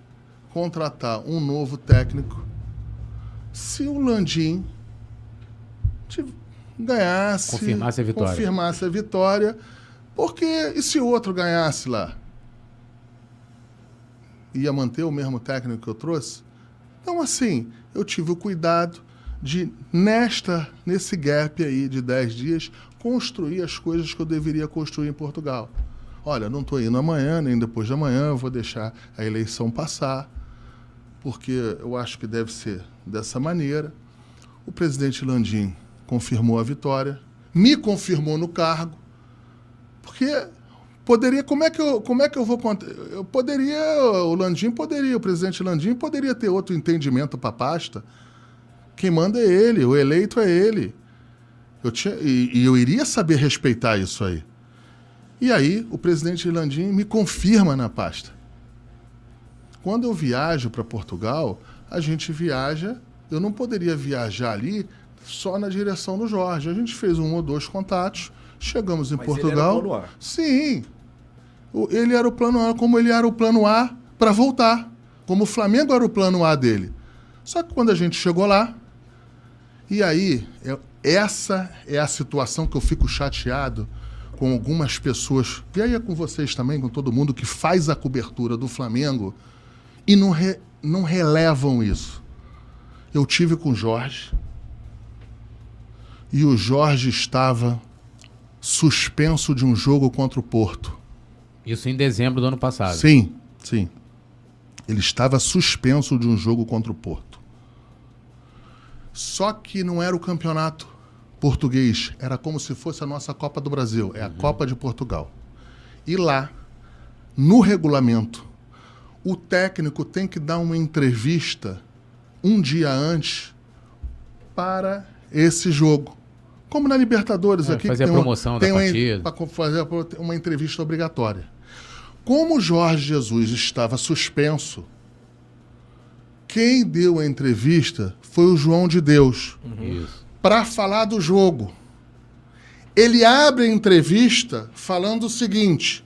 contratar um novo técnico se o Landim ganhasse, Confirmasse a vitória. confirmasse a vitória, porque e se o outro ganhasse lá? Ia manter o mesmo técnico que eu trouxe? Então, assim, eu tive o cuidado de, nesta, nesse gap aí de 10 dias, construir as coisas que eu deveria construir em Portugal. Olha, não estou indo amanhã, nem depois de amanhã, eu vou deixar a eleição passar, porque eu acho que deve ser dessa maneira. O presidente Landim confirmou a vitória, me confirmou no cargo, porque poderia, como é que eu, como é que eu vou eu poderia, o Landim poderia, o presidente Landim poderia ter outro entendimento para a pasta. Quem manda é ele, o eleito é ele. Eu tinha, e, e eu iria saber respeitar isso aí. E aí, o presidente Landim me confirma na pasta. Quando eu viajo para Portugal, a gente viaja. Eu não poderia viajar ali só na direção do Jorge. A gente fez um ou dois contatos, chegamos em Mas ele era Portugal. o plano A. Sim. Ele era o plano A, como ele era o plano A para voltar. Como o Flamengo era o plano A dele. Só que quando a gente chegou lá, e aí, essa é a situação que eu fico chateado com algumas pessoas, e aí é com vocês também, com todo mundo que faz a cobertura do Flamengo e não, re- não relevam isso. Eu tive com o Jorge e o Jorge estava suspenso de um jogo contra o Porto. Isso em dezembro do ano passado. Sim, sim. Ele estava suspenso de um jogo contra o Porto. Só que não era o campeonato português, era como se fosse a nossa Copa do Brasil, é a Copa de Portugal. E lá, no regulamento, o técnico tem que dar uma entrevista um dia antes para esse jogo. Como na Libertadores É, aqui. fazer a tem uma- promoção da uma- partida. fazer uma entrevista obrigatória. Como o Jorge Jesus estava suspenso, quem deu a entrevista foi o João de Deus Isso. para falar do jogo. Ele abre a entrevista falando o seguinte: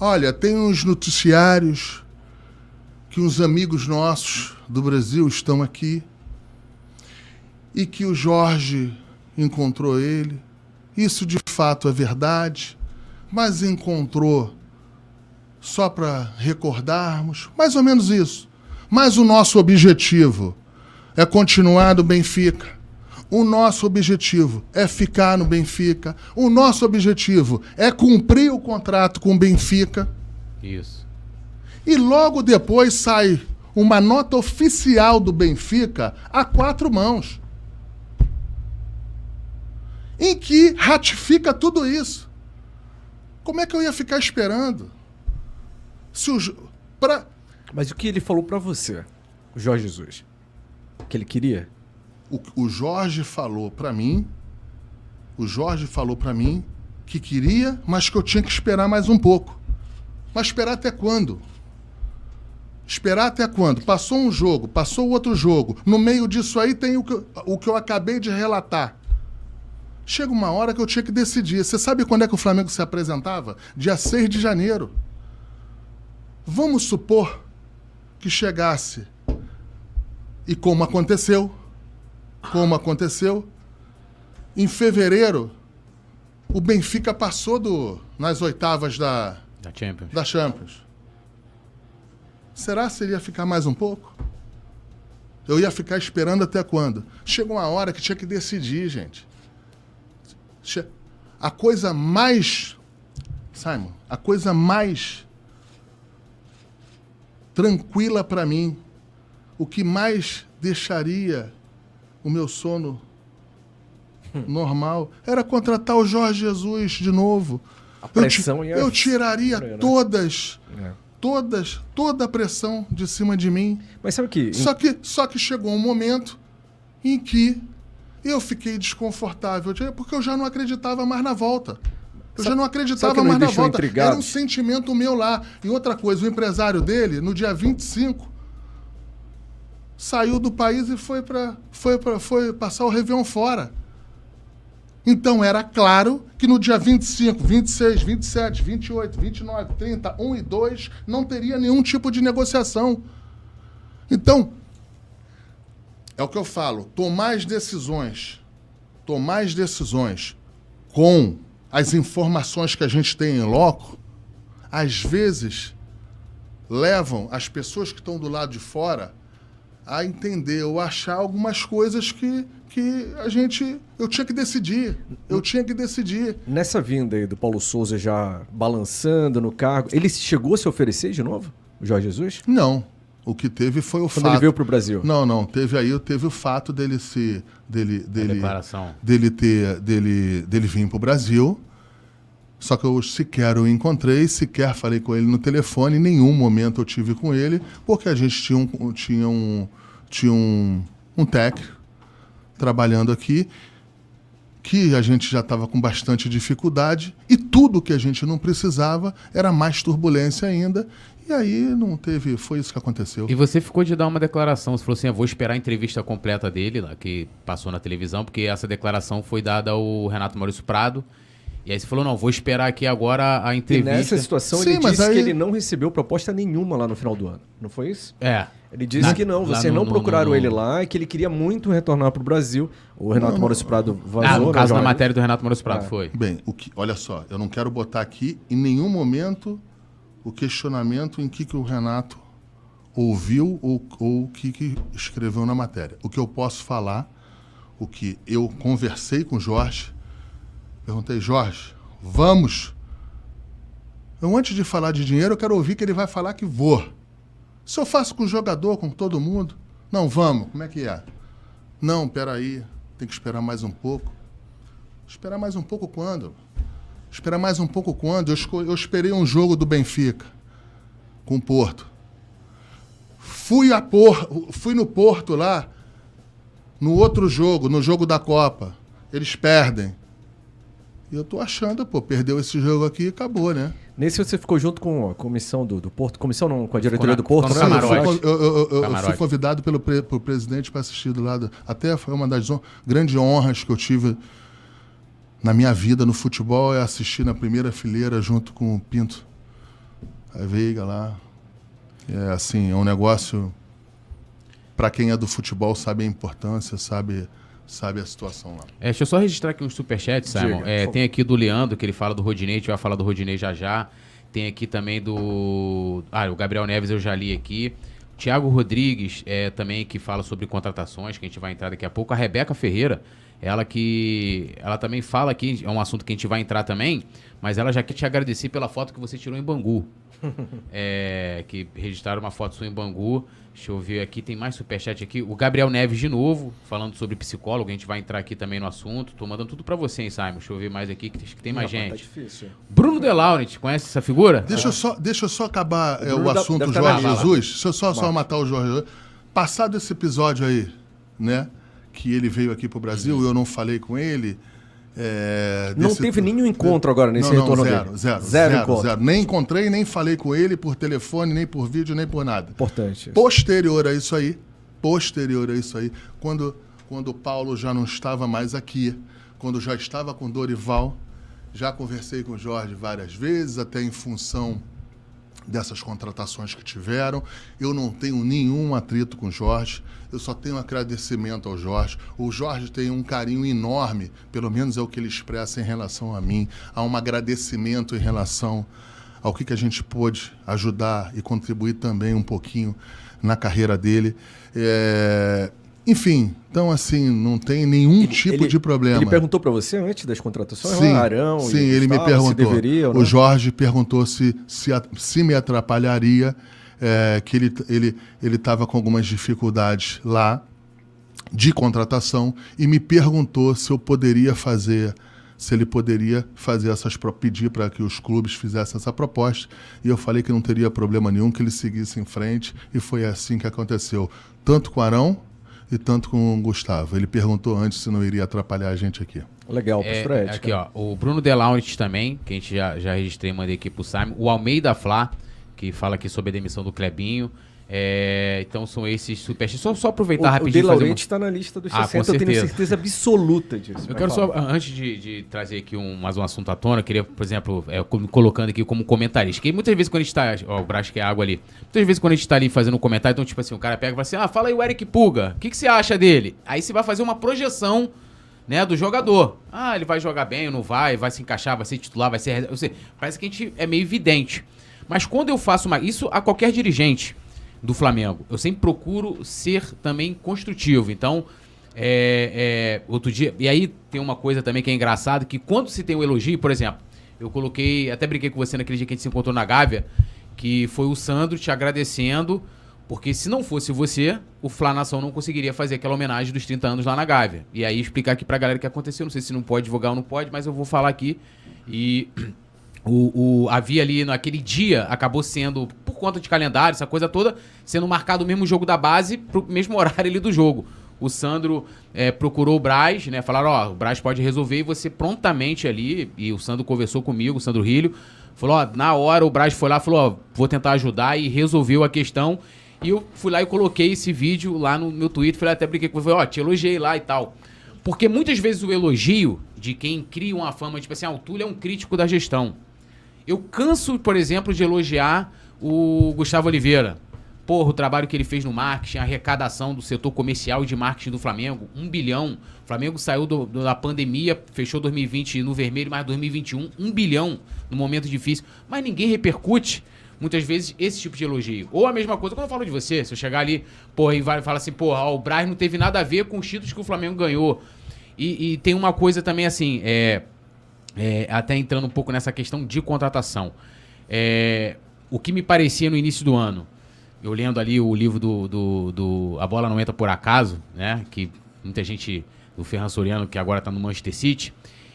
Olha, tem uns noticiários que uns amigos nossos do Brasil estão aqui e que o Jorge encontrou ele. Isso de fato é verdade, mas encontrou só para recordarmos, mais ou menos isso. Mas o nosso objetivo é continuar no Benfica. O nosso objetivo é ficar no Benfica. O nosso objetivo é cumprir o contrato com o Benfica. Isso. E logo depois sai uma nota oficial do Benfica a quatro mãos. Em que ratifica tudo isso. Como é que eu ia ficar esperando? Se o, pra, Mas o que ele falou pra você, o Jorge Jesus? Que ele queria? o, o Jorge falou para mim, o Jorge falou para mim que queria, mas que eu tinha que esperar mais um pouco. Mas esperar até quando? Esperar até quando? Passou um jogo, passou outro jogo. No meio disso aí tem o que, o que eu acabei de relatar. Chega uma hora que eu tinha que decidir. Você sabe quando é que o Flamengo se apresentava? Dia 6 de janeiro. Vamos supor que chegasse. E como aconteceu, como aconteceu, em fevereiro, o Benfica passou do, nas oitavas da, Da Champions. da Champions. Será se ele ia ficar mais um pouco? Eu ia ficar esperando até quando? Chegou uma hora que tinha que decidir, gente. A coisa mais. Simon, a coisa mais tranquila para mim, o que mais deixaria o meu sono normal, era contratar o Jorge Jesus de novo. A Eu pressão ia- eu tiraria né? todas, É. todas, toda a pressão de cima de mim. Mas sabe que. Só que, só que chegou um momento em que eu fiquei desconfortável, porque eu já não acreditava mais na volta. Eu já não acreditava mais na volta. intrigado? Era um sentimento meu lá. E outra coisa, o empresário dele, no dia 25, saiu do país e foi para foi pra, foi passar o Réveillon fora. Então era claro que no dia 25, 26, 27, 28, 29, 30, 1 e 2 não teria nenhum tipo de negociação. Então, é o que eu falo, tomar as decisões, tomar as decisões com as informações que a gente tem em loco, às vezes levam as pessoas que estão do lado de fora a entender ou achar algumas coisas que, que a gente. Eu tinha que decidir. Eu tinha que decidir. Nessa vinda aí do Paulo Souza já balançando no cargo, ele chegou a se oferecer de novo? O Jorge Jesus? Não. O que teve foi o Quando fato. ele veio pro Brasil. Não, não. Teve aí, teve o fato dele se. dele, dele, declaração. dele ter. dele, dele vir pro Brasil. Só que eu sequer o encontrei, sequer falei com ele no telefone, em nenhum momento eu tive com ele, porque a gente tinha um, tinha um, tinha um, um técnico trabalhando aqui, que a gente já estava com bastante dificuldade, e tudo que a gente não precisava era mais turbulência ainda, e aí não teve, foi isso que aconteceu. E você ficou de dar uma declaração. Você falou assim: eu vou esperar a entrevista completa dele, lá, que passou na televisão, porque essa declaração foi dada ao Renato Maurício Prado. E aí você falou: não, vou esperar aqui agora a E entrevista. nessa situação Sim, ele mas disse aí- que ele não recebeu proposta nenhuma lá no final do ano. Não foi isso? É. Ele disse Na- que não, você no- não no- procuraram no- ele lá e que ele queria muito retornar pro Brasil. O Renato Não, Maurício Prado vazou. Ah, no né, caso da matéria do Renato Maurício Prado, É. foi. Bem, o que, olha só, eu não quero botar aqui em nenhum momento o questionamento em que, que o Renato ouviu ou ou o que, que escreveu na matéria. O que eu posso falar, o que eu conversei com o Jorge, perguntei, Jorge, vamos. Eu, antes de falar de dinheiro, eu quero ouvir que ele vai falar que vou. Se eu faço com o jogador, com todo mundo, não, vamos, como é que é? Não, peraí, tem que esperar mais um pouco. Esperar mais um pouco quando? Esperar mais um pouco quando? Eu, eu esperei um jogo do Benfica com o Porto. Fui, a por, fui no Porto lá, no outro jogo, no jogo da Copa. Eles perdem. E eu tô achando, pô, perdeu esse jogo aqui e acabou, né? Nesse você ficou junto com a comissão do, do Porto. Comissão não, com a diretoria do Porto, no né? eu, fui, camarote. eu- eu- eu- eu fui convidado pelo pre, pro presidente para assistir do lado. Até foi uma das grandes honras que eu tive na minha vida no futebol é assistir na primeira fileira junto com o Pinto. A Veiga lá. É assim, é um negócio. Para quem é do futebol, sabe a importância, sabe, sabe a situação lá. É, deixa eu só registrar aqui um superchat, Simon. Diga, É, tem aqui do Leandro, que ele fala do Rodinei, a gente vai falar do Rodinei já já. Tem aqui também do. Ah, o Gabriel Neves eu já li aqui. Tiago Rodrigues é, também que fala sobre contratações, que a gente vai entrar daqui a pouco. A Rebeca Ferreira, ela que. Ela também fala aqui, é um assunto que a gente vai entrar também, mas ela já quer te agradecer pela foto que você tirou em Bangu. É, que registraram uma foto sua em Bangu. Deixa eu ver aqui, tem mais superchat aqui. O Gabriel Neves de novo, falando sobre psicólogo. A gente vai entrar aqui também no assunto. Tô mandando tudo pra você, hein, Simon. Deixa eu ver mais aqui, que que tem mais Rapaz, Tá gente. difícil. Bruno Delaunit, conhece essa figura? Deixa, eu, só, deixa eu só acabar é, o da- assunto deve tá Jorge lista. Jesus. Deixa eu só, só matar o Jorge Jesus. Passado esse episódio aí, né? Que ele veio aqui pro Brasil e eu não falei com ele. É, Não teve nenhum encontro agora nesse não, não, retorno zero, dele? Zero, Zero zero, zero. Nem encontrei, nem falei com ele por telefone, nem por vídeo, nem por nada. Importante. Posterior a isso aí, posterior a isso aí, quando, quando o Paulo já não estava mais aqui, quando já estava com Dorival, já conversei com o Jorge várias vezes, até em função dessas contratações que tiveram. Eu não tenho nenhum atrito com o Jorge, eu só tenho agradecimento ao Jorge. O Jorge tem um carinho enorme, pelo menos é o que ele expressa em relação a mim. Há um agradecimento em relação ao que, que a gente pôde ajudar e contribuir também um pouquinho na carreira dele. É, Enfim, então assim, não tem nenhum tipo Ele- de problema. Ele perguntou pra você antes das contratações? Sim, Arão sim e ele me Gustavo, perguntou. deveria o Jorge perguntou se, se, se me atrapalharia, é, que ele ele ele estava com algumas dificuldades lá de contratação e me perguntou se eu poderia fazer, se ele poderia fazer essas pedir para que os clubes fizessem essa proposta e eu falei que não teria problema nenhum que ele seguisse em frente e foi assim que aconteceu, tanto com Arão e tanto com o Gustavo. Ele perguntou antes se não iria atrapalhar a gente aqui. Legal, É, aqui, ó. O Bruno Delaunit também, que a gente já, já registrei e mandei aqui pro Simon. O Almeida Flá, que fala aqui sobre a demissão do Clebinho. É, então são esses superchats. Só, só aproveitar O, o De rapidinho e fazer uma- Laurenti está na lista dos Ah, com 60, eu tenho certeza. absoluta disso. Eu quero falar. só, antes de, de trazer aqui um, mais um assunto à tona, eu queria, por exemplo, é, colocando aqui como comentarista. Que muitas vezes quando a gente tá. Ó, o Brás que é água ali. Muitas vezes quando a gente tá ali fazendo um comentário, então, tipo assim, o cara pega e fala assim: ah, fala aí o Eric Puga, o que, que você acha dele? Aí você vai fazer uma projeção. Né, do jogador. Ah, ele vai jogar bem ou não vai, vai se encaixar, vai ser titular, vai ser. seja, parece que a gente é meio evidente. Mas quando eu faço uma. Isso a qualquer dirigente do Flamengo. Eu sempre procuro ser também construtivo. Então, é, é, outro dia. E aí tem uma coisa também que é engraçada: que quando se tem um elogio, por exemplo, eu coloquei. Até brinquei com você naquele dia que a gente se encontrou na Gávea, que foi o Sandro te agradecendo. Porque se não fosse você, o Flá Nação não conseguiria fazer aquela homenagem dos 30 anos lá na Gávea. E aí explicar aqui pra galera o que aconteceu. Não sei se não pode divulgar ou não pode, mas eu vou falar aqui. E o, o- havia ali naquele dia, acabou sendo, por conta de calendário, essa coisa toda, sendo marcado o mesmo jogo da base pro mesmo horário ali do jogo. O Sandro eh, procurou o Braz, né? Falaram, ó, o Braz pode resolver e você prontamente ali, e o Sandro conversou comigo, o Sandro Rilho, falou, ó, na hora o Braz foi lá, falou, ó, vou tentar ajudar e resolveu a questão. E eu fui lá e coloquei esse vídeo lá no meu Twitter, falei, até brinquei com falei, ó, te elogiei lá e tal. Porque muitas vezes o elogio de quem cria uma fama, tipo assim, ah, o Túlio é um crítico da gestão. Eu canso, por exemplo, de elogiar o Gustavo Oliveira. Porra, o trabalho que ele fez no marketing, a arrecadação do setor comercial e de marketing do Flamengo, um bilhão. O Flamengo saiu do- do- da pandemia, fechou 2020 no vermelho, mas 2021, um bilhão no momento difícil. Mas ninguém repercute, muitas vezes, esse tipo de elogio. Ou a mesma coisa quando eu falo de você, se eu chegar ali, porra, e vai falar assim, porra, ó, o Braz não teve nada a ver com os títulos que o Flamengo ganhou. E, e tem uma coisa também assim, é, é, até entrando um pouco nessa questão de contratação. É, o que me parecia no início do ano, eu lendo ali o livro do, do, do A Bola Não Entra Por Acaso, né? Que muita gente, do Ferran Soriano, que agora tá no Manchester City,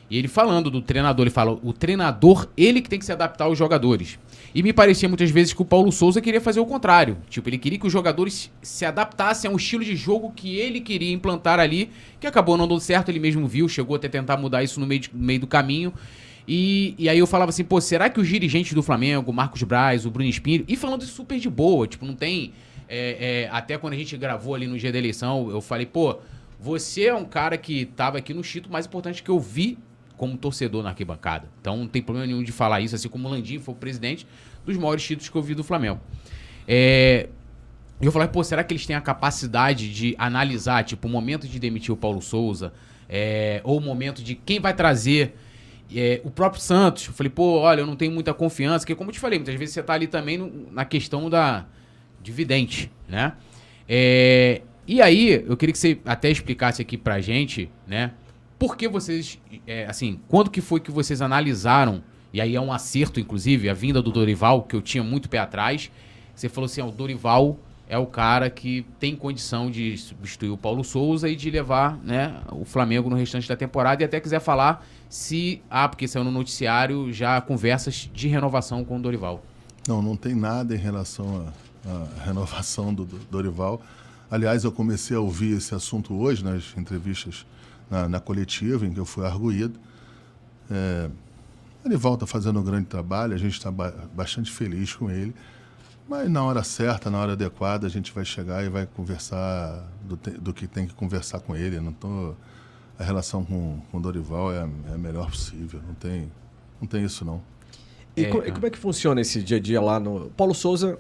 e ele falando do treinador, ele fala, o treinador, ele que tem que se adaptar aos jogadores. E me parecia muitas vezes que o Paulo Souza queria fazer o contrário. Tipo, ele queria que os jogadores se adaptassem a um estilo de jogo que ele queria implantar ali, que acabou não dando certo, ele mesmo viu, chegou até tentar mudar isso no meio, de- no meio do caminho. E, e aí eu falava assim, pô, será que os dirigentes do Flamengo, Marcos Braz, o Bruno Espírito, e falando isso super de boa, tipo, não tem. é, é, até quando a gente gravou ali no dia da eleição, eu falei, pô, você é um cara que tava aqui no título mais importante que eu vi como torcedor na arquibancada. Então não tem problema nenhum de falar isso, assim como o Landim foi o presidente dos maiores títulos que eu vi do Flamengo. É, eu falei, pô, será que eles têm a capacidade de analisar, tipo, o momento de demitir o Paulo Souza, é, ou o momento de quem vai trazer é, o próprio Santos? Eu falei, pô, olha, eu não tenho muita confiança, porque como eu te falei, muitas vezes você tá ali também no- na questão da dividente, né? É, e aí, eu queria que você até explicasse aqui pra gente, né? Por que vocês, é, assim, quando que foi que vocês analisaram, e aí é um acerto, inclusive, a vinda do Dorival, que eu tinha muito pé atrás, você falou assim, ó, o Dorival é o cara que tem condição de substituir o Paulo Souza e de levar né, o Flamengo no restante da temporada e até quiser falar se há, porque saiu no noticiário, já conversas de renovação com o Dorival. Não, não tem nada em relação à, renovação do Dorival. Aliás, eu comecei a ouvir esse assunto hoje nas entrevistas, na, na coletiva em que eu fui arguído. É, ele volta fazendo um grande trabalho, a gente está ba bastante feliz com ele. Mas na hora certa, na hora adequada, a gente vai chegar e vai conversar do, do que tem que conversar com ele. Não tô, a relação com, com o Dorival é, é a melhor possível. Não tem, não tem isso, não. E, é, co e como é que funciona esse dia a dia lá no. Paulo Souza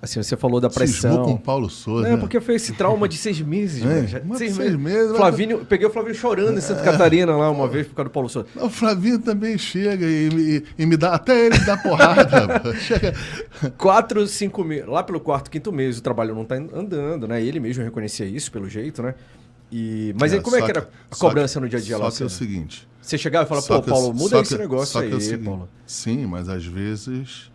Assim, você falou da pressão. Cismou com o Paulo Souza. É, né? porque foi esse trauma de seis meses, é, Seis, seis meses. Flavinho, peguei o Flavinho chorando em Santa é. Catarina lá uma vez por causa do Paulo Souza. O Flavinho também chega e, e, e me dá, até ele dá porrada. chega. Quatro, cinco meses, lá pelo quarto, quinto mês, o trabalho não tá andando, né? Ele mesmo reconhecia isso, pelo jeito, né? E, mas é, aí, como é que era a cobrança que, no dia a dia só lá? Só que é o seguinte... Você chegava e falava, pô, Paulo, muda esse negócio aí, é Paulo. Sim, mas às vezes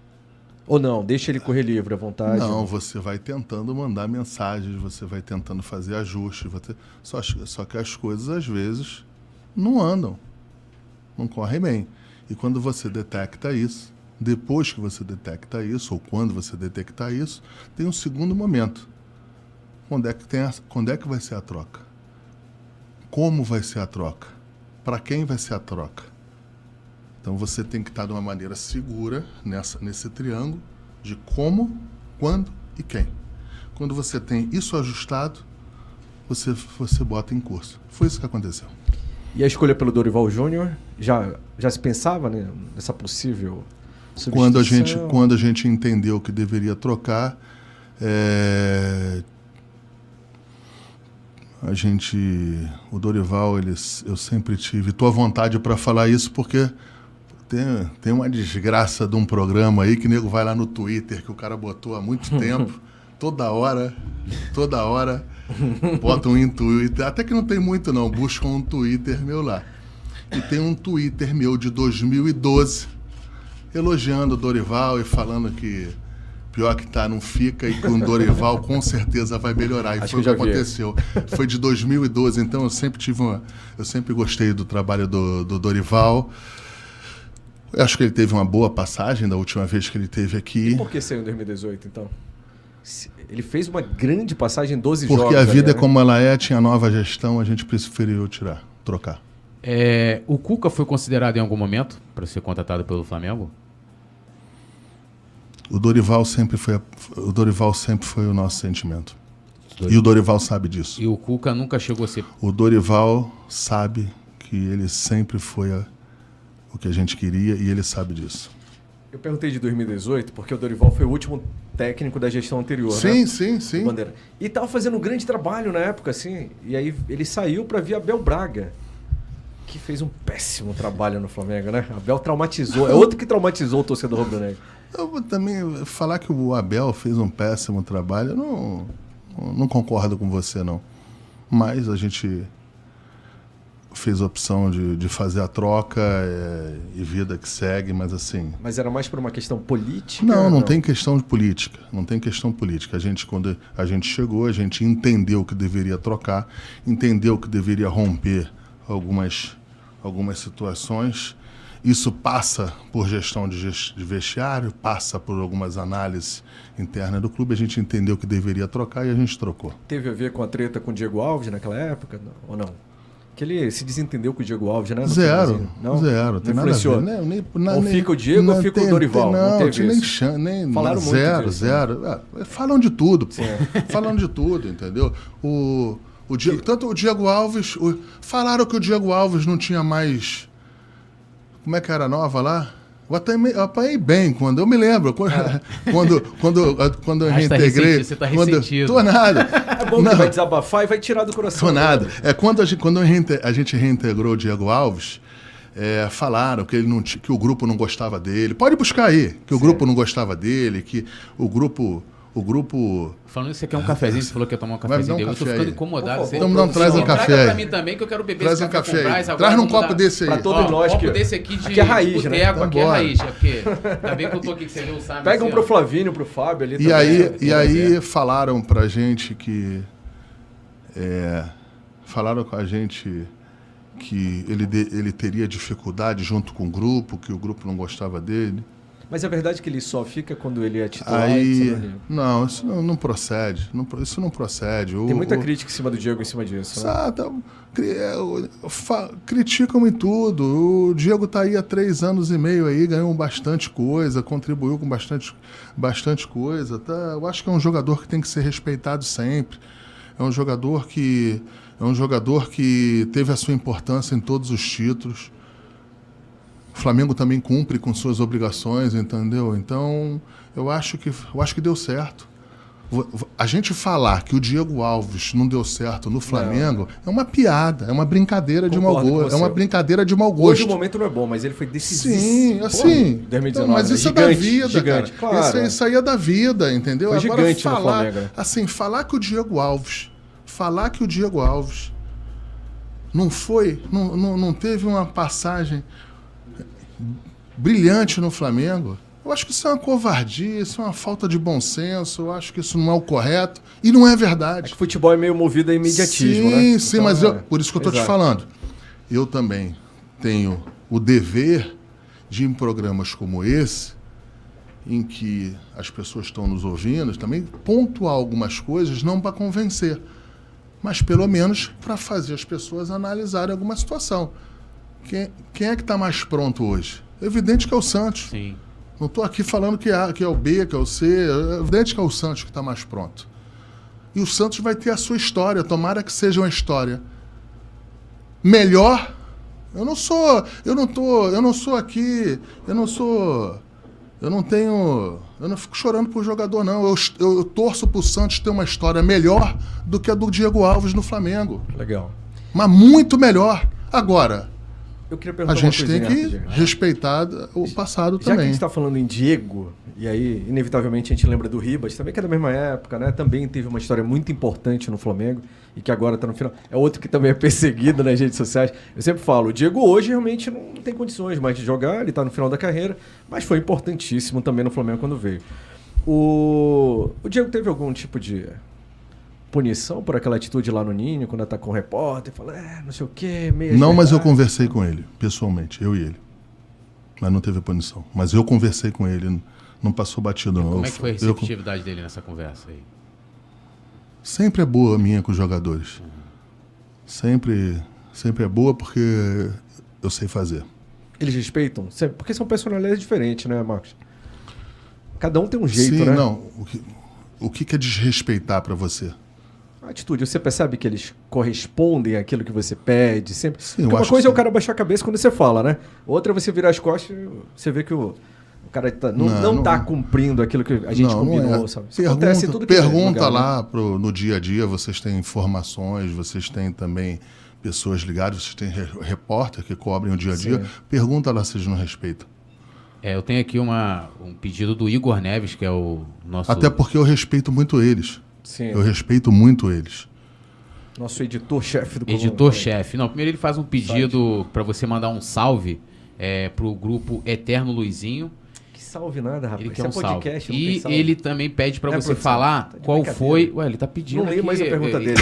ou não? Deixa ele correr livre à vontade? Não, você vai tentando mandar mensagens, você vai tentando fazer ajustes. Você... Só, só que as coisas, às vezes, não andam. Não correm bem. E quando você detecta isso, depois que você detecta isso, ou quando você detectar isso, tem um segundo momento. Quando é que, tem a... quando é que vai ser a troca? Como vai ser a troca? Para quem vai ser a troca? Então você tem que estar de uma maneira segura nessa, nesse triângulo de como, quando e quem. Quando você tem isso ajustado, você, você bota em curso. Foi isso que aconteceu. E a escolha pelo Dorival Júnior, já, já se pensava né, nessa possível quando a gente Quando a gente entendeu que deveria trocar, é, a gente, o Dorival, eles, eu sempre tive, tua vontade para falar isso porque tem, tem uma desgraça de um programa aí que nego vai lá no Twitter, que o cara botou há muito tempo, toda hora, toda hora, bota um Twitter, até que não tem muito não, buscam um Twitter meu lá. E tem um Twitter meu de 2012, elogiando o Dorival e falando que pior que tá, não fica e com o Dorival com certeza vai melhorar. E Acho foi o que, aconteceu. Foi de 2012, então eu sempre tive uma, eu sempre gostei do trabalho do, do Dorival. Eu acho que ele teve uma boa passagem da última vez que ele teve aqui. E por que saiu em 2018, então? Ele fez uma grande passagem em 12 Porque jogos. Porque a vida ali, é né? como ela é, tinha nova gestão, a gente preferiu tirar, trocar. É, o Cuca foi considerado em algum momento para ser contratado pelo Flamengo? O Dorival sempre foi, o Dorival sempre foi o nosso sentimento. Dorival. E o Dorival sabe disso. E o Cuca nunca chegou a ser. O Dorival sabe que ele sempre foi a, o que a gente queria e ele sabe disso. Eu perguntei de 2018 porque o Dorival foi o último técnico da gestão anterior, sim, né? Sim, sim, sim. E estava fazendo um grande trabalho na época, assim. E aí ele saiu para vir Abel Braga, que fez um péssimo trabalho no Flamengo, né? Abel traumatizou. É outro que traumatizou o torcedor rubro-negro. Eu vou também falar que o Abel fez um péssimo trabalho. Eu não, não concordo com você, não. Mas a gente fez a opção de, de fazer a troca é, e vida que segue, mas assim. Mas era mais por uma questão política? Não, não, não, tem questão de política. Não tem questão política. A gente, quando a gente chegou, a gente entendeu que deveria trocar, entendeu que deveria romper algumas, algumas situações. Isso passa por gestão de, gest de vestiário, passa por algumas análises internas do clube. A gente entendeu que deveria trocar e a gente trocou. Teve a ver com a treta com o Diego Alves naquela época ou não? Que ele se desentendeu com o Diego Alves, né? Zero, não? zero. Tem não influenciou. Nada a ver. Nem, nem, ou fica o Diego não, ou fica tem, o Dorival. Tem, não, não teve nem chance. Nem, Falaram zero, muito disso, zero. Né? É, falam de tudo, pô. falam de tudo, entendeu? O, o Diego, tanto o Diego Alves... O, falaram que o Diego Alves não tinha mais... Como é que era a nova lá? Eu apanhei, eu apanhei bem quando eu me lembro quando é. quando, quando, quando eu reintegrei. Tá você tá ressentido. Quando, tô nada. Bom não, que vai desabafar e vai tirar do coração. Tô nada. É quando a gente, quando a gente reintegrou o Diego Alves, é, falaram que ele não que o grupo não gostava dele. Pode buscar aí que o grupo não gostava dele, que o grupo o grupo. Falando isso, você quer um cafezinho? Você falou que ia tomar um cafezinho. Um café eu tô ficando aí. incomodado. Então não, traz um café aí. pra mim também, que eu quero beber traz esse um café, café. Traz num copo desse aí. Pra todos Ó, nós. Um copo desse aqui de aqui é raiz, né? Então, aqui é raiz. É porque, ainda bem que eu tô aqui, que você viu o Simon. Pega um pro Flavinho, pro Fábio ali E também, aí, e aí falaram pra gente que... É, falaram com a gente que ele, de, ele teria dificuldade junto com o grupo, que o grupo não gostava dele. Mas é verdade que ele só fica quando ele é titular? Aí, sabe? não, isso não, não procede. Não, isso não procede. O- Tem muita o- crítica em cima do Diego em cima disso. Né? Exato. Cri- é, Criticam em tudo. O Diego tá aí há três anos e meio aí, ganhou bastante coisa, contribuiu com bastante, bastante coisa. Tá? Eu acho que é um jogador que tem que ser respeitado sempre. É um jogador que é um jogador que teve a sua importância em todos os títulos. O Flamengo também cumpre com suas obrigações, entendeu? Então, eu acho que eu acho que deu certo. A gente falar que o Diego Alves não deu certo no Flamengo é uma piada, é uma brincadeira de mau Concordo gosto. É uma brincadeira de mau Hoje gosto. o momento não é bom, mas ele foi decisivo. Sim, Pô, assim. 2019, então, mas isso é da Gigante, vida, gigante, cara. Claro, isso, isso aí é da vida, entendeu? Foi Agora gigante no falar, Flamengo, né? assim, falar que o Diego Alves, falar que o Diego Alves não foi, não, não, não teve uma passagem brilhante no Flamengo. Eu acho que isso é uma covardia, isso é uma falta de bom senso, eu acho que isso não é o correto e não é É verdade. que futebol é meio movido a imediatismo, sim, né? Sim, Então, mas é. eu, por isso que eu estou te falando. Eu também tenho o dever de, em programas como esse, em que as pessoas estão nos ouvindo, também pontuar algumas coisas, não para convencer, mas pelo menos para fazer as pessoas analisarem alguma situação. Quem, quem é que está mais pronto hoje? Evidente que é o Santos. Sim. Não estou aqui falando que é, que é o B, que é o C. É evidente que é o Santos que está mais pronto. E o Santos vai ter a sua história. Tomara que seja uma história melhor. Eu não sou, eu não tô, eu não sou aqui, eu não sou, eu não tenho, eu não fico chorando por jogador não. Eu, eu, eu torço para o Santos ter uma história melhor do que a do Diego Alves no Flamengo, Legal. mas muito melhor. Agora, Eu queria a perguntar gente uma tem que rapidinho. respeitar o passado Já que a também. gente está falando em Diego, e aí, inevitavelmente, a gente lembra do Ribas, também que é da mesma época, né? Também teve uma história muito importante no Flamengo e que agora está no final. É outro que também é perseguido nas redes sociais. Eu sempre falo, o Diego hoje realmente não tem condições mais de jogar, ele está no final da carreira, mas foi importantíssimo também no Flamengo quando veio. O, o Diego teve algum tipo de punição por aquela atitude lá no Ninho, quando atacou um repórter, falou, é, não sei o quê, meia Não, mas eu verdade." conversei com ele, pessoalmente, eu e ele. Mas não teve punição. Mas eu conversei com ele, não passou batido, não. Como é que foi a Eu- receptividade dele nessa conversa aí? sempre é boa a minha com os jogadores. Sempre, sempre é boa porque eu sei fazer. Eles respeitam? Porque são personalidades diferentes, né, Marcos? Cada um tem um jeito, Sim, né? não. O que, o que que é desrespeitar pra você? Atitude, você percebe que eles correspondem àquilo que você pede sempre? Sim, uma coisa é o cara baixar a cabeça quando você fala, né? Outra é você virar as costas e você vê que o, o cara tá- não, Não, não, não- tá cumprindo aquilo que a gente não, combinou, não é. sabe? Isso Pergunta, acontece em tudo que é pergunta lugar, né? lá pro, no dia a dia, vocês têm informações, vocês têm também pessoas ligadas, vocês têm re- repórter que cobrem o dia a dia. Sim. Pergunta lá se eles não respeitam. É, eu tenho aqui uma, um pedido do Igor Neves, que é o nosso. Até porque eu respeito muito eles. Sim, Eu respeito muito eles. nosso editor-chefe do. Editor-chefe. Não, primeiro ele faz um pedido para você mandar um salve é, pro grupo Eterno Luizinho. Que salve nada, rapaz. Ele quer é um salve. podcast, não tem E salve. ele também pede para é você produção, falar tá qual foi. Ué, ele tá pedindo. Não leio mais a pergunta ele- dele.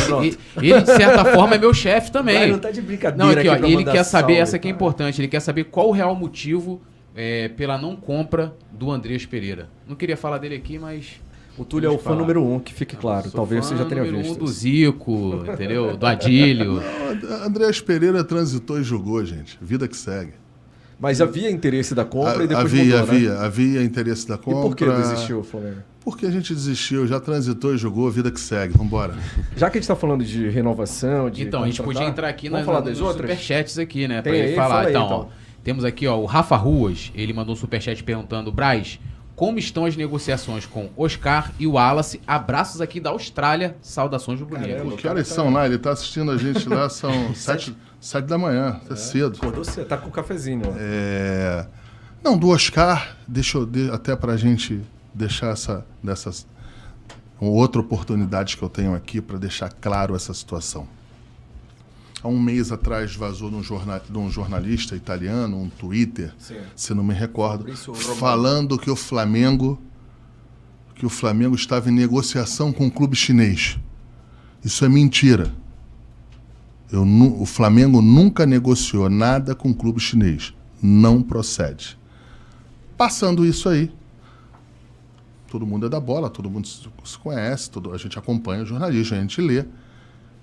Ele, ele, de certa forma, é meu chefe também. Vai, não tá de brincadeira Não, aqui, ó, aqui ele quer saber, salve, essa aqui é importante, ele quer saber qual o real motivo é, pela não compra do Andreas Pereira. Não queria falar dele aqui, mas. O Túlio é o Vamos fã falar. número um, que fique claro. Talvez você já tenha visto. Um do. Zico, entendeu? Do Adílio. Não, Andréas Pereira transitou e jogou, gente. Vida que segue. Mas havia interesse da compra A- e depois havia, mudou, havia, né? havia interesse da E compra. por que desistiu o Flamengo? Porque a gente desistiu, já transitou e jogou, vida que segue. Vambora. Já que a gente tá falando de renovação, de Então, a gente podia entrar aqui na, Vamos falar das nos outras? superchats aqui, né? Pra Tem ele aí? falar. Fala aí, então, então. ó, temos aqui, ó, o Rafa Ruas, ele mandou um superchat perguntando, Braz, como estão as negociações com Oscar e o Wallace? Abraços aqui da Austrália, saudações do bonito. Caramba. Que horas são lá? Ele está assistindo a gente lá, são sete, sete da manhã, tá cedo. Acordou cedo, tá com o cafezinho lá. É, Não, do Oscar, deixa eu de- até para a gente deixar essa dessas outra oportunidade que eu tenho aqui para deixar claro essa situação. Há um mês atrás vazou de um, jorna- de um jornalista italiano um Twitter, Sim. se não me recordo, Romano. falando que o Flamengo que o Flamengo estava em negociação com um clube chinês. Isso é mentira. Eu o Flamengo nunca negociou nada com um clube chinês. Não procede. Passando isso aí, todo mundo é da bola, todo mundo se conhece, todo, a gente acompanha o jornalismo, a gente lê.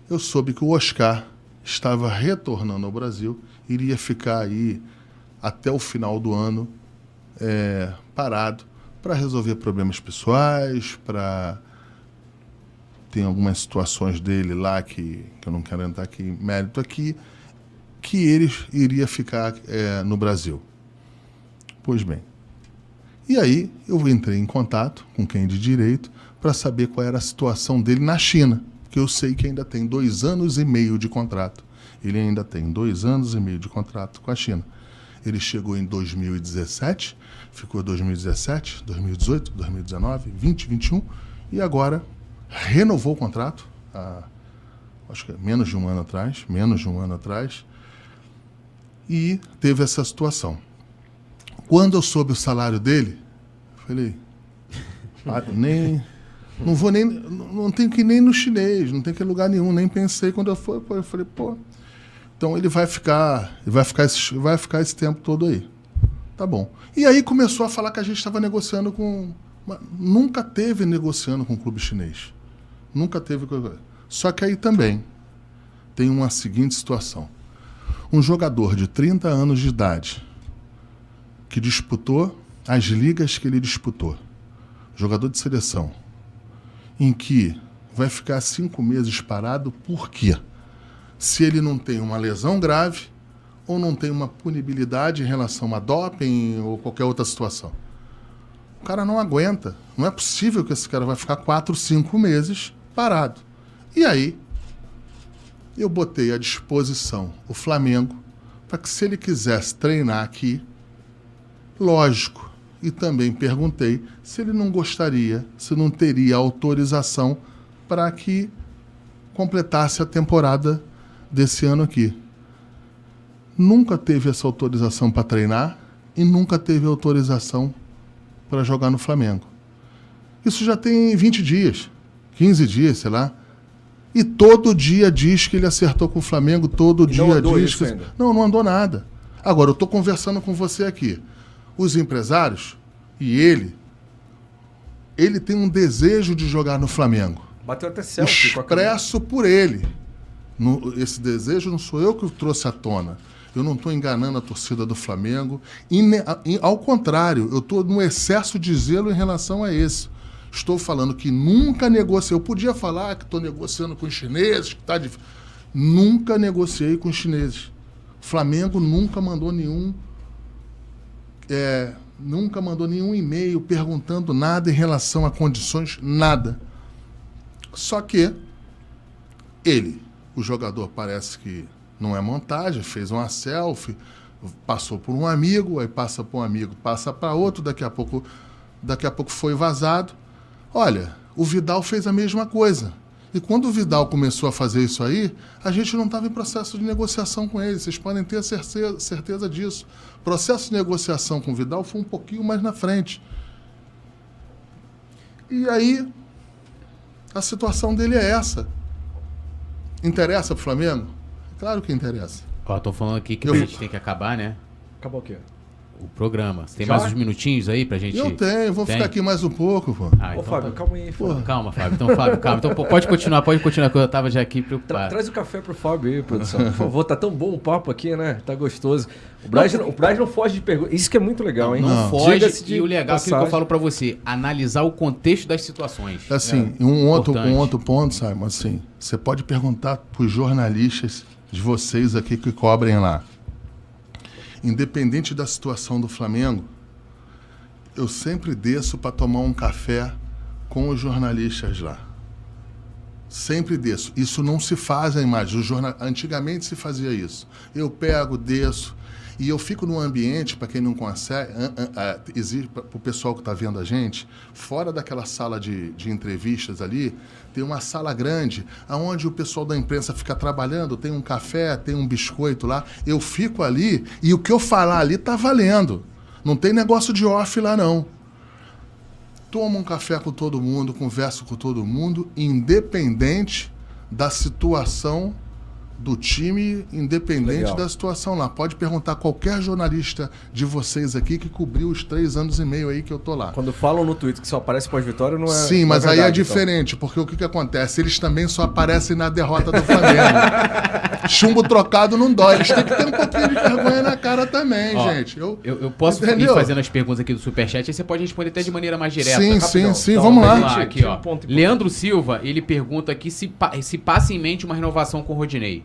Eu soube que o Oscar estava retornando ao Brasil, iria ficar aí até o final do ano é, parado para resolver problemas pessoais, para tem algumas situações dele lá que, que eu não quero entrar aqui mérito aqui, que ele iria ficar é, no Brasil. Pois bem. E aí eu entrei em contato com quem de direito para saber qual era a situação dele na China, porque eu sei que ainda tem dois anos e meio de contrato. Ele ainda tem dois anos e meio de contrato com a China. Ele chegou em 2017, ficou 2017, 2018, 2019, 20, 21 e agora renovou o contrato, há, acho que é menos de um ano atrás, menos de um ano atrás, e teve essa situação. Quando eu soube o salário dele, falei, ah, nem, não vou nem, não tenho que ir nem no chinês, não tem que ir lugar nenhum, nem pensei quando eu fui, eu falei, pô, então ele vai ficar, ele vai ficar, esse, vai ficar esse tempo todo aí. Tá bom. E aí começou a falar que a gente estava negociando com. Nunca teve negociando com o clube chinês. Nunca teve. Só que aí também tem uma seguinte situação. Um jogador de 30 anos de idade que disputou as ligas que ele disputou, jogador de seleção, em que vai ficar cinco meses parado, por quê? se ele não tem uma lesão grave ou não tem uma punibilidade em relação a doping ou qualquer outra situação. O cara não aguenta. Não é possível que esse cara vai ficar quatro, cinco meses parado. E aí, eu botei à disposição o Flamengo para que, se ele quisesse treinar aqui, lógico. E também perguntei se ele não gostaria, se não teria autorização para que completasse a temporada desse ano aqui. Nunca teve essa autorização para treinar e nunca teve autorização para jogar no Flamengo. Isso já tem 20 dias, 15 dias, sei lá. E todo dia diz que ele acertou com o Flamengo, todo e dia diz que. Ainda. Não, não andou nada. Agora, eu estou conversando com você aqui. Os empresários e ele, ele tem um desejo de jogar no Flamengo. Bateu até selfie Expresso por ele. No, esse desejo não sou eu que trouxe à tona. Eu não estou enganando a torcida do Flamengo. E, ao contrário, eu estou no excesso de zelo em relação a isso. Estou falando que nunca negociei. Eu podia falar que estou negociando com os chineses, que está difícil. Nunca negociei com os chineses. O Flamengo nunca mandou nenhum. É, nunca mandou nenhum e-mail perguntando nada em relação a condições, nada. Só que ele o jogador parece que não é montagem, fez uma selfie, passou por um amigo, aí passa por um amigo, passa para outro, daqui a pouco daqui a pouco foi vazado. Olha, o Vidal fez a mesma coisa. E quando o Vidal começou a fazer isso aí, a gente não estava em processo de negociação com ele. Vocês podem ter certeza, certeza disso. O processo de negociação com o Vidal foi um pouquinho mais na frente. E aí, a situação dele é essa. Interessa pro Flamengo? Claro que interessa. Ó, tô falando aqui que eu... a gente tem que acabar, né? Acabar o quê? O programa. Você tem Já? mais uns minutinhos aí pra gente? Eu tenho, vou tem? ficar aqui mais um pouco, pô. Ah, então Ô, Fábio, tá... calma aí. Fábio. Calma, Fábio. Então, Fábio, calma. Então pode continuar, pode continuar, que eu tava já aqui preocupado. Tra traz o café pro Fábio aí, produção. Por favor, tá tão bom o papo aqui, né? Tá gostoso. O Braz não, o Braz não foge de perguntas. Isso que é muito legal, hein? Não, não foge. De e o legal é que eu falo pra você, analisar o contexto das situações. Assim, é, um, outro, um outro ponto, Simon, assim, você pode perguntar pros jornalistas de vocês aqui que cobrem lá independente da situação do Flamengo, eu sempre desço para tomar um café com os jornalistas lá. Sempre desço. Isso não se faz mais. Jornal... Antigamente se fazia isso. Eu pego, desço, e eu fico num ambiente, para quem não consegue, existe para o pessoal que está vendo a gente, fora daquela sala de, de entrevistas ali, tem uma sala grande, aonde o pessoal da imprensa fica trabalhando, tem um café, tem um biscoito lá. Eu fico ali e o que eu falar ali está valendo. Não tem negócio de off lá, não. Tomo um café com todo mundo, converso com todo mundo, independente da situação do time, independente Legal. da situação lá. Pode perguntar qualquer jornalista de vocês aqui que cobriu os três anos e meio aí que eu tô lá. Quando falam no Twitter que só aparece pós-vitória, não é. Sim, não mas aí é verdade, então. diferente, porque o que, que acontece? Eles também só aparecem na derrota do Flamengo. Chumbo trocado não dói. Eles têm que ter um pouquinho de vergonha na cara também, Ó, gente. Eu, Eu, eu posso Entendeu? ir fazendo as perguntas aqui do Superchat, aí você pode responder até de maneira mais direta. sim, rapidão. sim, sim, Então, vamos vamos lá. lá. aqui, ó. um. Leandro Silva, ele pergunta aqui se, pa- se passa em mente uma renovação com o Rodinei.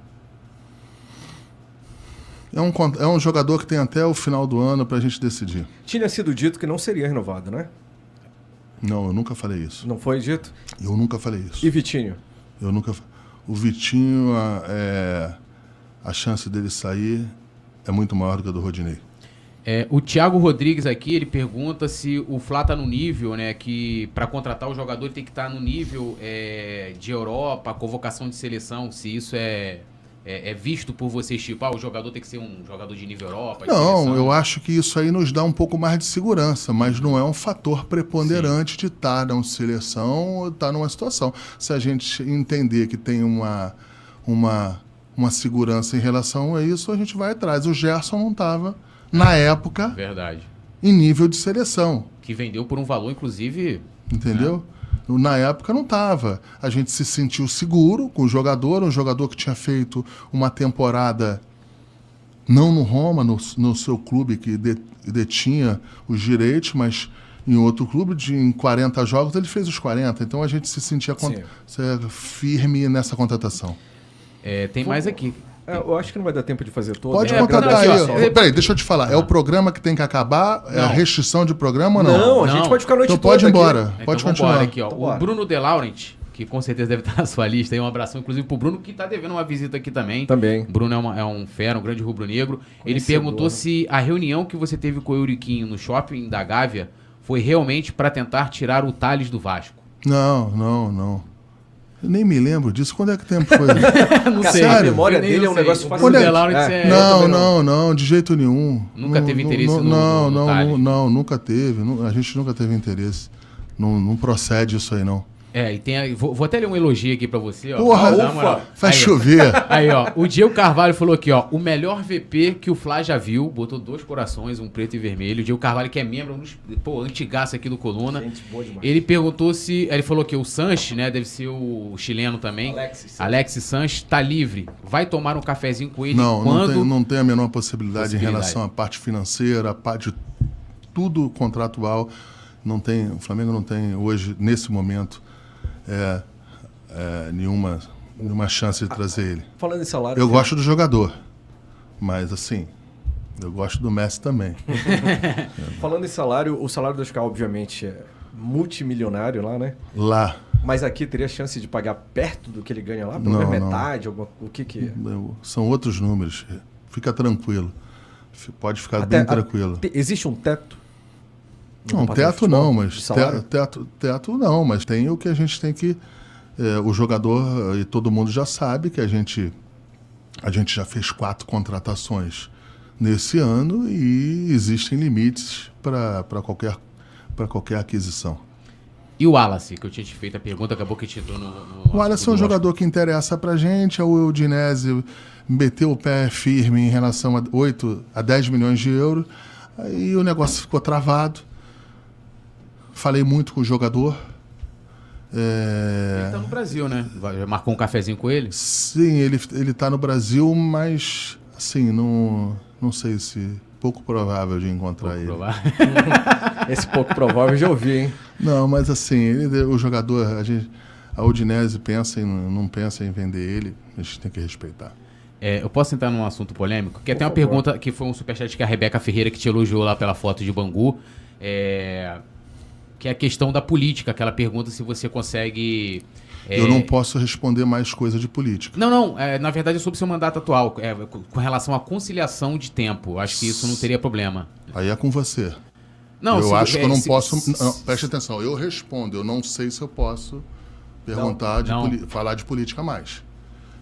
É um, é um jogador que tem até o final do ano pra gente decidir. Tinha sido dito que não seria renovado, né? Não, eu nunca falei isso. Não foi dito? Eu nunca falei isso. E Vitinho? Eu nunca. O Vitinho, a, é, a chance dele sair é muito maior do que a do Rodinei. É, o Thiago Rodrigues aqui, ele pergunta se o Flá tá no nível, né? Que para contratar o jogador tem que estar no nível é, de Europa, convocação de seleção, se isso é, é, é visto por vocês, tipo, ah, o jogador tem que ser um jogador de nível Europa. de Não, seleção. eu acho que isso aí nos dá um pouco mais de segurança, mas não é um fator preponderante de estar numa seleção ou estar numa situação. Se a gente entender que tem uma, uma, uma segurança em relação a isso, a gente vai atrás. O Gerson não estava, na época, Verdade. em nível de seleção. Que vendeu por um valor, inclusive. Entendeu? Na época não estava. A gente se sentiu seguro com o jogador, um jogador que tinha feito uma temporada não no Roma, no, no seu clube que de- detinha os direitos, mas em outro clube, de, em 40 jogos, ele fez os 40. Então a gente se sentia firme nessa contratação. É, tem mais aqui. É, eu acho que não vai dar tempo de fazer todo. Pode É, contratar aí. Peraí, deixa eu te falar. É o programa que tem que acabar? É a Não. restrição de programa ou não? Não, a Não. gente pode ficar a noite Então pode ir toda aqui. embora. Então Pode vambora continuar. aqui, ó. Então o bora. Bruno De Laurent, que com certeza deve estar na sua lista um abração, inclusive, pro Bruno, que tá devendo uma visita aqui também. Também. Bruno é, uma- é um fera, um grande rubro-negro. Ele perguntou né? se a reunião que você teve com o Euriquinho no shopping da Gávea foi realmente para tentar tirar o Thales do Vasco. Não, não, não. Eu nem me lembro disso. Quando é que tempo foi? não Cara, sei. a memória dele é um sei. negócio fácil É. é... Não, não, não, de jeito nenhum. Nunca Não, teve não, interesse não, no- Não, no- no não, não, não, nunca teve. A gente nunca teve interesse. Não, não procede isso aí, não. É, e tem aí, vou, vou até ler um elogio aqui pra você, ó. Porra, ufa. Faz Aí, chover. Aí, ó, o Diego Carvalho falou aqui, ó, o melhor VP que o Flá já viu, botou dois corações, um preto e vermelho. O Diego Carvalho, que é membro, um dos, pô, antigaço aqui do Coluna. Gente boa demais. Ele perguntou se. Ele falou que o Sanches, né? Deve ser o chileno também. Alexis Sanches. Alexis Sanches tá livre. Vai tomar um cafezinho com ele Não, não quando. tem, não tem a menor possibilidade, em Possibilidade. relação à parte financeira, a parte de tudo contratual. Não tem, o Flamengo não tem hoje, nesse momento, é, é, nenhuma, nenhuma chance de trazer ele. Falando em salário. Eu gosto do jogador, mas assim, eu gosto do Messi também. Falando em salário, o salário do Oscar, obviamente, é multimilionário lá, né? Lá, Mas aqui teria chance de pagar perto do que ele ganha lá? Pelo menos metade? Alguma, o que que... eu- são outros números. Fica tranquilo. Pode ficar Até- bem a- tranquilo. te- existe um teto? Não, teto não, futebol, mas de salário? te- teto, teto não, mas tem o que a gente tem que. é, o jogador, e todo mundo já sabe que a gente, a gente já fez quatro contratações nesse ano e existem limites para qualquer, pra qualquer aquisição. E o Wallace, que eu tinha te feito a pergunta, acabou que te entrou no. no O Alisson é um do jogador que interessa pra gente, o Udinese meteu o pé firme em relação a 8 a 10 milhões de euros, aí o negócio ficou travado. Falei muito com o jogador. É, Ele tá no Brasil, né? Marcou um cafezinho com ele? Sim, ele, ele tá no Brasil, mas assim, não, não sei se. Pouco provável de encontrar ele. Provar. Esse pouco provável eu já ouvi, hein? Não, mas assim, ele, o jogador, a, gente, a Udinese pensa em, não pensa em vender ele, a gente tem que respeitar. É, eu posso entrar num assunto polêmico? Que tem uma favor. pergunta que foi um superchat que a Rebeca Ferreira que te elogiou lá pela foto de Bangu. É, que é a questão da política, que ela pergunta se você consegue. é, Eu não posso responder mais coisa de política. Não, não. é, na verdade, é sobre seu mandato atual, é, com relação à conciliação de tempo. Acho que isso não teria problema. Aí é com você. Não, eu se- acho que é, eu não se- posso. se- não, preste atenção, eu respondo. Eu não sei se eu posso perguntar, de Não. falar de política mais.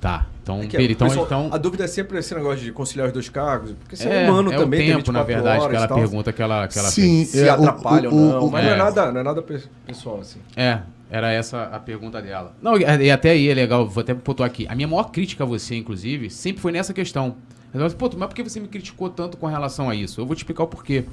Tá, Então, É Peri, então, pessoal, então A dúvida é sempre esse negócio de conciliar os dois cargos, porque você é, é humano é também, o tem tempo, na 24 verdade, que ela pergunta que ela, que ela Sim, se é, o- atrapalha o- ou não, o- mas não, é é. nada, não é nada pe- pessoal, assim. É, era essa a pergunta dela. Não, e até aí é legal, vou até pontuar aqui. A minha maior crítica a você, inclusive, sempre foi nessa questão. Eu falei, Pô, mas por que você me criticou tanto com relação a isso? Eu vou te explicar o porquê.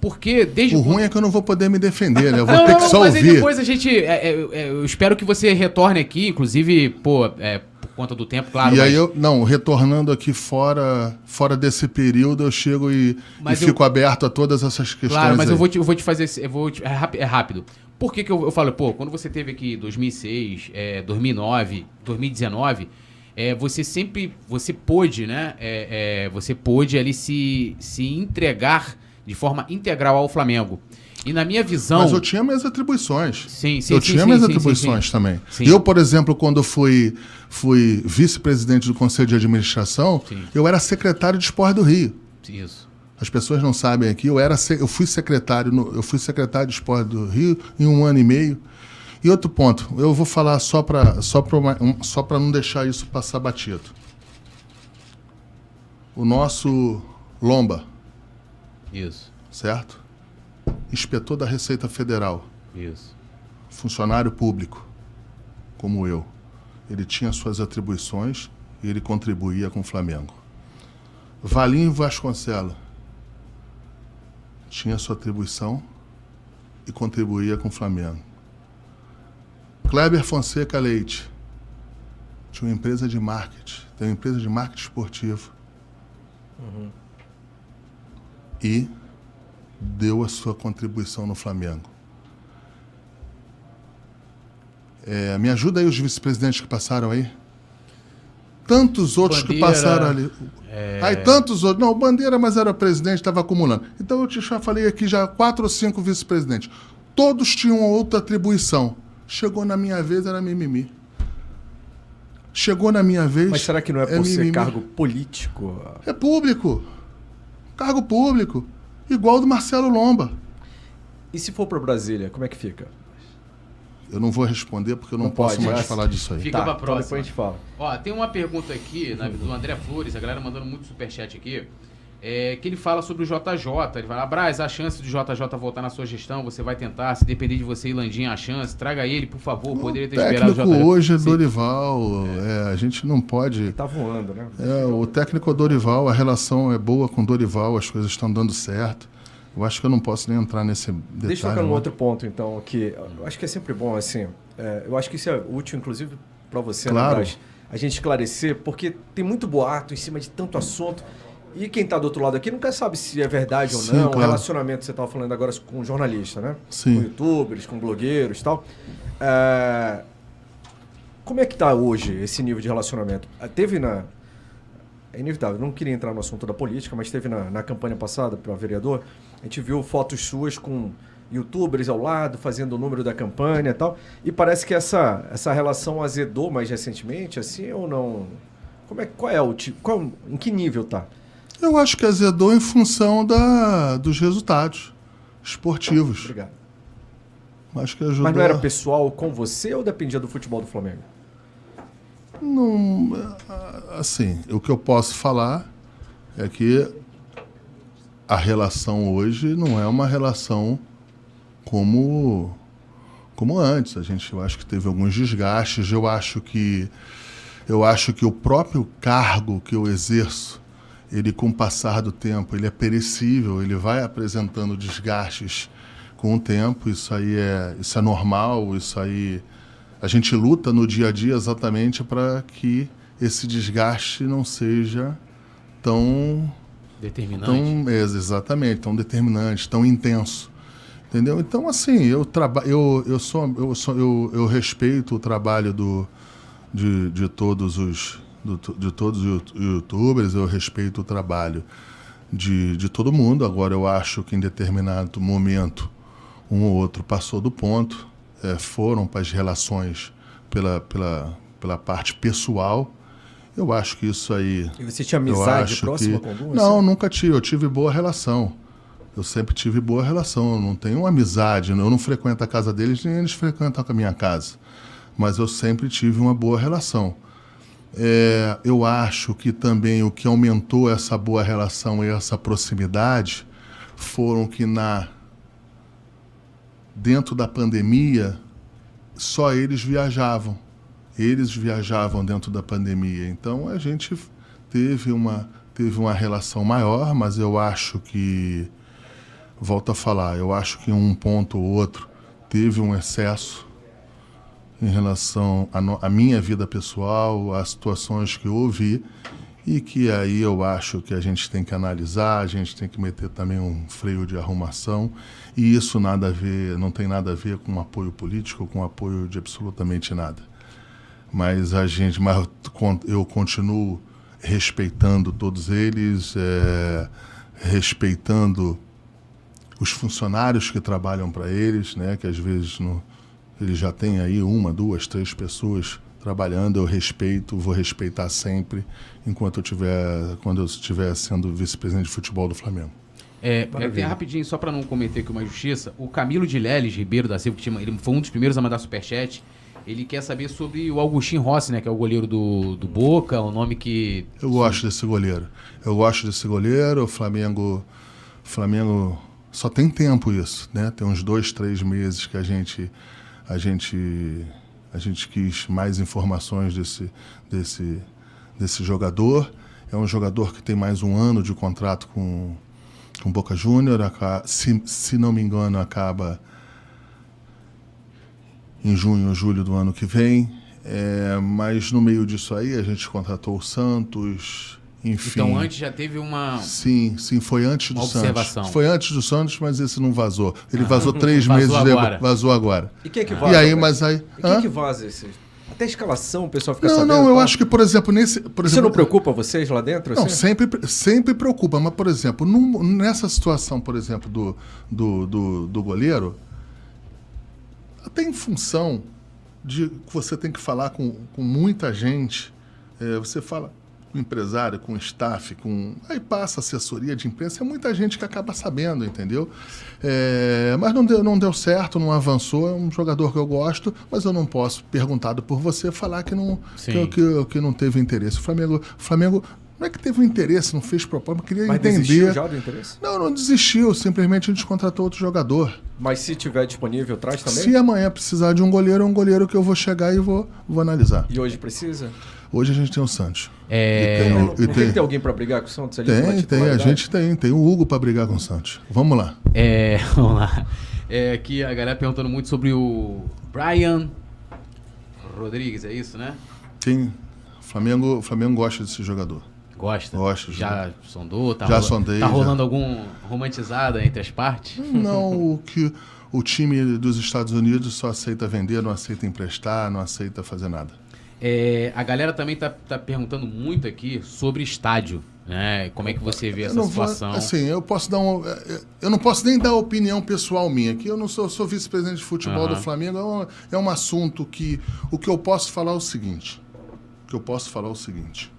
Porque desde O quando- ruim é que eu não vou poder me defender, né? Eu vou Não, ter não, que só mas aí ouvir. depois a gente. é, é, é, eu espero que você retorne aqui, inclusive, pô, é, conta do tempo, claro. e aí mas- eu, não, retornando aqui fora, fora desse período, eu chego e, e eu- fico aberto a todas essas questões. Claro, mas aí. eu vou, te, eu vou te fazer. Eu vou te- é, rápido, é rápido. Por que, que eu, eu falo, pô, quando você teve aqui 2006, é, 2009, 2019, é, você sempre. Você pôde, né? é, é, você pôde ali se, se entregar de forma integral ao Flamengo. E na minha visão. Mas eu tinha minhas atribuições. Sim, sim, eu sim, tinha sim, minhas sim, atribuições também. Eu, por exemplo, quando fui, fui vice-presidente do Conselho de Administração, eu era secretário de Esporte do Rio. Isso. As pessoas não sabem aqui, eu era eu fui secretário, no- eu fui secretário de Esporte do Rio em um ano e meio. E outro ponto, eu vou falar só para só só para não deixar isso passar batido. O nosso Lomba, Isso. certo? Inspetor da Receita Federal, Isso. funcionário público, como eu. Ele tinha suas atribuições e ele contribuía com o Flamengo. Valinho Vasconcelo tinha sua atribuição e contribuía com o Flamengo. Kleber Fonseca Leite tinha uma empresa de marketing, tem uma empresa de marketing esportivo. E deu a sua contribuição no Flamengo. É, me ajuda aí os vice-presidentes que passaram aí. Tantos outros que Bandeira, passaram ali. é, Aí tantos outros. Não, o Bandeira, mas era presidente, estava acumulando. Então eu te já falei aqui já quatro ou cinco vice-presidentes. Todos tinham outra atribuição. Chegou na minha vez, era mimimi. Chegou na minha vez. Mas será que não é por ser mimimi. cargo político? É público. Cargo público. Igual do Marcelo Lomba. E se for para Brasília, como é que fica? Eu não vou responder porque eu não, Não posso pode, mais né? falar disso aí. Fica pra então próxima. depois a gente fala. Ó, tem uma pergunta aqui na- do André Flores, a galera mandando muito superchat aqui, é, que ele fala sobre o JJ. Ele fala, Braz, a chance do JJ voltar na sua gestão, você vai tentar, se depender de você e Landinha, a chance, traga ele, por favor, poderia ter o esperado o técnico JJ. hoje é Sim. Dorival. é, a gente não pode. Tá voando, né? É, o técnico é Dorival, a relação é boa com Dorival, as coisas estão dando certo. Eu acho que eu não posso nem entrar nesse detalhe. Deixa eu tocar num outro ponto, então, que eu acho que é sempre bom, assim, é, eu acho que isso é útil, inclusive, para você, né, Claro. Braz? a gente esclarecer, porque tem muito boato em cima de tanto assunto, e quem está do outro lado aqui nunca sabe se é verdade ou Sim, não, o claro. relacionamento que você estava falando agora com jornalista, né? Sim. Com youtubers, com blogueiros e tal. É, Como é que está hoje esse nível de relacionamento? Ah, Teve na... É inevitável, não queria entrar no assunto da política, mas teve na, na campanha passada para vereador, a gente viu fotos suas com youtubers ao lado, fazendo o número da campanha e tal, e parece que essa, essa relação azedou mais recentemente, assim, ou não? Como é, qual é o tipo, qual, em que nível tá? Eu acho que azedou em função da, dos resultados esportivos. Obrigado. Acho que ajudou. Mas não era pessoal com você ou dependia do futebol do Flamengo? Não, assim, o que eu posso falar é que a relação hoje não é uma relação como como antes. A gente, eu acho que teve alguns desgastes. Eu acho que eu acho que o próprio cargo que eu exerço, ele com o passar do tempo, ele é perecível. Ele vai apresentando desgastes com o tempo. Isso aí é isso é normal. Isso aí a gente luta no dia a dia exatamente para que esse desgaste não seja tão Determinante. tão é, exatamente tão determinante tão intenso entendeu então assim eu trabalho eu, eu sou eu sou eu, eu respeito o trabalho do de, de todos os do, de todos os youtubers eu respeito o trabalho de, de todo mundo agora eu acho que em determinado momento um ou outro passou do ponto é, foram para as relações pela, pela, pela parte pessoal eu acho que isso aí E você tinha amizade próxima que... com algum? Não, assim? nunca tive. Eu tive boa relação. Eu sempre tive boa relação. Eu não tenho amizade. Eu não frequento a casa deles, nem eles frequentam a minha casa. Mas eu sempre tive uma boa relação. É, eu acho que também o que aumentou essa boa relação e essa proximidade foram que na dentro da pandemia só eles viajavam. Eles viajavam dentro da pandemia. Então a gente teve uma teve uma relação maior, mas eu acho que volto a falar, eu acho que um ponto ou outro teve um excesso em relação à minha vida pessoal, às situações que eu ouvi e que aí eu acho que a gente tem que analisar, a gente tem que meter também um freio de arrumação e isso nada a ver, não tem nada a ver com apoio político, com apoio de absolutamente nada. Mas a gente, mas eu continuo respeitando todos eles, é, respeitando os funcionários que trabalham para eles, né, que às vezes no, eles já têm aí uma, duas, três pessoas trabalhando, eu respeito, vou respeitar sempre, enquanto eu tiver, quando eu estiver sendo vice-presidente de futebol do Flamengo. É, é rapidinho, só para não cometer aqui uma justiça, o Camilo de Leles Ribeiro da Silva, que tinha, ele foi um dos primeiros a mandar superchat, ele quer saber sobre o Augustinho Rossi, né, que é o goleiro do, do Boca, o nome que... Eu gosto desse goleiro, eu gosto desse goleiro, o Flamengo, Flamengo só tem tempo isso, né, tem uns dois, três meses que a gente a gente a gente quis mais informações desse desse desse jogador. É um jogador que tem mais um ano de contrato com com Boca Júnior. Se, se não me engano, acaba em junho ou julho do ano que vem. É, mas no meio disso aí a gente contratou o Santos, enfim. Então antes já teve uma. Sim, sim, foi antes do observação. Santos. Foi antes do Santos, mas esse não vazou. Ele vazou três vazou meses depois. Vazou agora. E quem é que vaza? E aí, mas aí. E quem é que vaza esse? Até a escalação o pessoal fica não, sabendo. Não, não, eu acho que, por exemplo, nesse. Por Isso exemplo, não preocupa vocês lá dentro? Não, assim? sempre, sempre preocupa. Mas, por exemplo, num, nessa situação, por exemplo, do, do, do, do goleiro, até em função de que você tem que falar com, com muita gente, é, você fala com empresário, com staff, com. Aí passa assessoria de imprensa, é muita gente que acaba sabendo, entendeu? É... Mas não deu, não deu certo, não avançou, é um jogador que eu gosto, mas eu não posso, perguntado por você, falar que não, que, que, que, não teve interesse. O Flamengo, o Flamengo não é que teve um interesse, não fez mas queria mas entender. Desistiu já do interesse? Não, não desistiu, simplesmente a gente contratou outro jogador. Mas se tiver disponível, traz também? Se amanhã precisar de um goleiro, é um goleiro que eu vou chegar e vou, vou analisar. E hoje precisa? Hoje a gente tem o Santos. É... E tem, o, e tem... tem alguém para brigar com o Santos? Ali tem, tem. A gente tem. Tem o Hugo para brigar com o Santos. Vamos lá. É, vamos lá. É, aqui a galera perguntando muito sobre o Brian Rodrigues, é isso, né? Sim. O Flamengo, Flamengo gosta desse jogador. Gosta? Gosta. Já sondou? Tá já rola... sondei. Tá rolando já. algum romantizada entre as partes? Não, o que o time dos Estados Unidos só aceita vender, não aceita emprestar, não aceita fazer nada. É, a galera também tá, tá perguntando muito aqui sobre estádio. Né? Como é que você vê essa situação? Vou, assim, eu posso dar um, eu não posso nem dar opinião pessoal minha. Que eu não sou, sou vice-presidente de futebol uhum. do Flamengo. É um, é um assunto que o que eu posso falar é o seguinte. O que eu posso falar é o seguinte.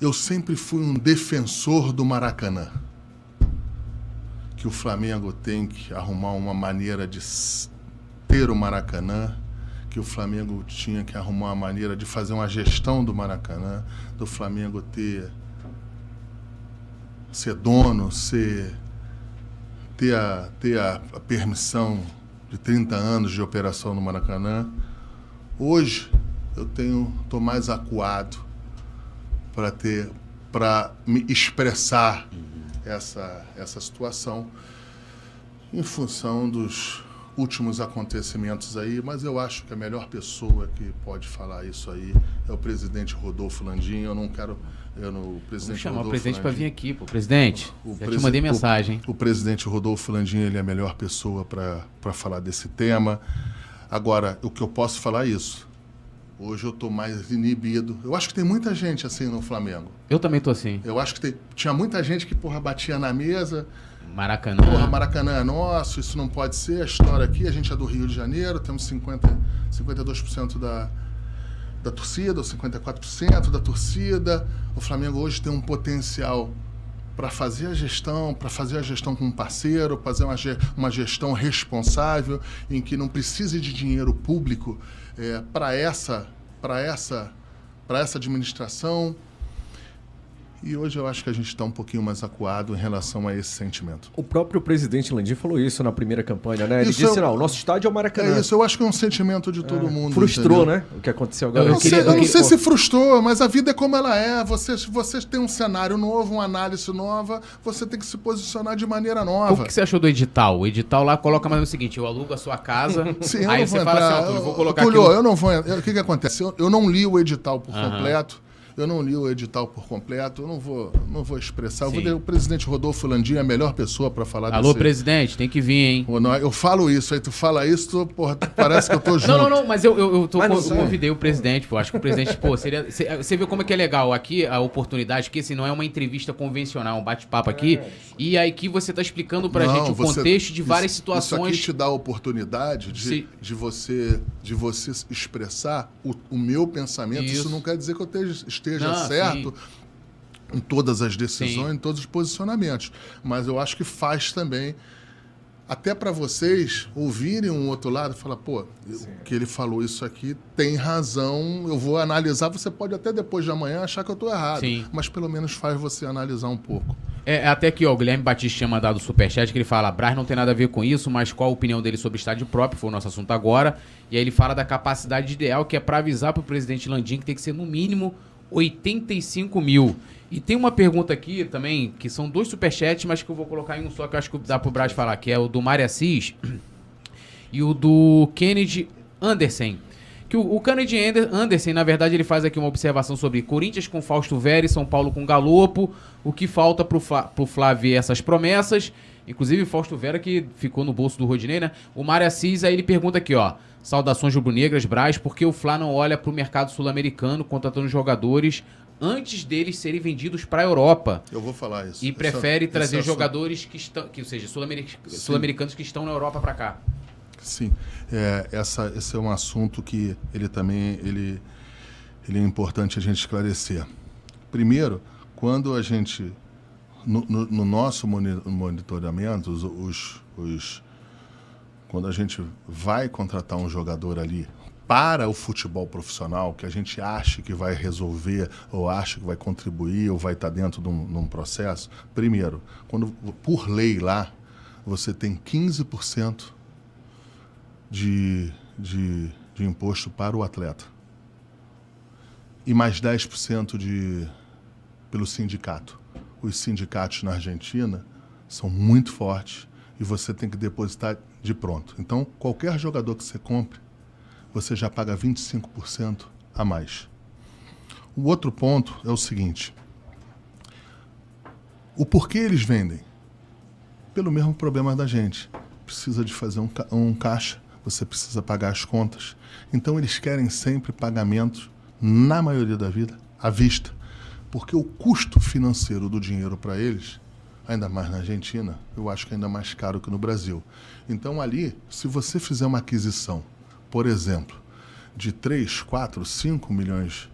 Eu sempre fui um defensor do Maracanã. Que o Flamengo tem que arrumar uma maneira de ter o Maracanã que o Flamengo tinha que arrumar uma maneira de fazer uma gestão do Maracanã, do Flamengo ter ser dono, ser ter a, ter a, a permissão de 30 anos de operação no Maracanã. Hoje eu tenho tô mais acuado para ter para me expressar essa essa situação em função dos últimos acontecimentos aí, mas eu acho que a melhor pessoa que pode falar isso aí é o presidente Rodolfo Landim. Eu não quero. Eu no, o presidente Vou chamar Rodolfo o presidente para vir aqui, pô. Presidente, o, já te mandei mensagem. O, o, presidente Rodolfo Landim ele é a melhor pessoa para falar desse tema. Agora, o que eu posso falar é isso. Hoje eu estou mais inibido. Eu acho que tem muita gente assim no Flamengo. Eu também estou assim. Eu acho que tem, tinha muita gente que, porra, batia na mesa, Maracanã. Porra, Maracanã é nosso, isso não pode ser. A história aqui, a gente é do Rio de Janeiro, temos 50, 52% da, da torcida, ou 54% da torcida. O Flamengo hoje tem um potencial para fazer a gestão, para fazer a gestão com um parceiro, fazer uma, uma gestão responsável, em que não precise de dinheiro público é, para essa, essa para essa administração. E hoje eu acho que a gente está um pouquinho mais acuado em relação a esse sentimento. O próprio presidente Landim falou isso na primeira campanha, né? Ele isso disse, eu... não, o nosso estádio é o Maracanã. É isso, eu acho que é um sentimento de todo é. mundo. Frustrou, entendeu? né? O que aconteceu agora. Eu, eu, queria, eu não sei se frustrou, mas a vida é como ela é. Você, você tem um cenário novo, uma análise nova, você tem que se posicionar de maneira nova. O que você achou do edital? O edital lá coloca mais o seguinte, eu alugo a sua casa, Sim, aí você entrar. fala assim, ó, vou colocar Tulio, aqui... eu não vou... O que que acontece? Eu, eu não li o edital por completo. Eu não li o edital por completo, eu não vou, não vou expressar. Vou o presidente Rodolfo Landim é a melhor pessoa para falar Alô, desse... presidente, tem que vir, hein? Eu falo isso, aí tu fala isso, tu, porra, tu parece que eu tô junto. não, não, não, mas eu, eu, eu, tô, eu convidei o presidente, pô. Acho que o presidente, pô, seria. Você vê como é que é legal aqui a oportunidade, que assim, não é uma entrevista convencional, um bate-papo aqui. É, e aí que você tá explicando pra não, gente o você, contexto de várias situações. Isso aqui te dá a oportunidade de, de, você, de você expressar o, o meu pensamento. Isso. isso. não quer dizer que eu esteja, esteja não, certo. Sim em todas as decisões, Sim. em todos os posicionamentos. Mas eu acho que faz também até para vocês ouvirem um outro lado e falar, pô, que ele falou isso aqui tem razão, eu vou analisar. Você pode até depois de amanhã achar que eu estou errado, Sim. mas pelo menos faz você analisar um pouco. É, é até que ó, o Guilherme Batista tinha mandado o superchat que ele fala: Braz não tem nada a ver com isso, mas qual a opinião dele sobre estádio próprio? Foi o nosso assunto agora. E aí ele fala da capacidade ideal, que é para avisar para o presidente Landim que tem que ser no mínimo 85 mil. E tem uma pergunta aqui também, que são dois superchats, mas que eu vou colocar em um só, que eu acho que dá pro Braz falar, que é o do Mário Assis e o do Kennedy Anderson. Que o, o Kennedy Anderson, na verdade, ele faz aqui uma observação sobre Corinthians com Fausto Vera e São Paulo com Galopo, o que falta pro, pro Flávio essas promessas. Inclusive, Fausto Vera, que ficou no bolso do Rodinei, né? O Mário Assis, aí ele pergunta aqui, ó. Saudações rubro-negras, Braz, porque o Fla não olha pro mercado sul-americano contratando jogadores antes deles serem vendidos para a Europa. Eu vou falar isso. E prefere essa, trazer jogadores que estão, que, ou seja, sul-americanos sul que estão na Europa para cá. Sim, é, essa, esse é um assunto que ele também ele, ele é importante a gente esclarecer. Primeiro, quando a gente no, no, no nosso monitoramento, os, os, os, quando a gente vai contratar um jogador ali para o futebol profissional, que a gente acha que vai resolver, ou acha que vai contribuir, ou vai estar dentro de um, de um processo, primeiro, quando por lei lá, você tem 15% de, de, de imposto para o atleta. E mais 10% de, pelo sindicato. Os sindicatos na Argentina são muito fortes e você tem que depositar de pronto. Então, qualquer jogador que você compre, você já paga 25% a mais. O outro ponto é o seguinte: o porquê eles vendem? Pelo mesmo problema da gente. Precisa de fazer um, ca um caixa, você precisa pagar as contas. Então eles querem sempre pagamentos, na maioria da vida, à vista. Porque o custo financeiro do dinheiro para eles, ainda mais na Argentina, eu acho que é ainda mais caro que no Brasil. Então ali, se você fizer uma aquisição por exemplo, de 3, 4, 5 milhões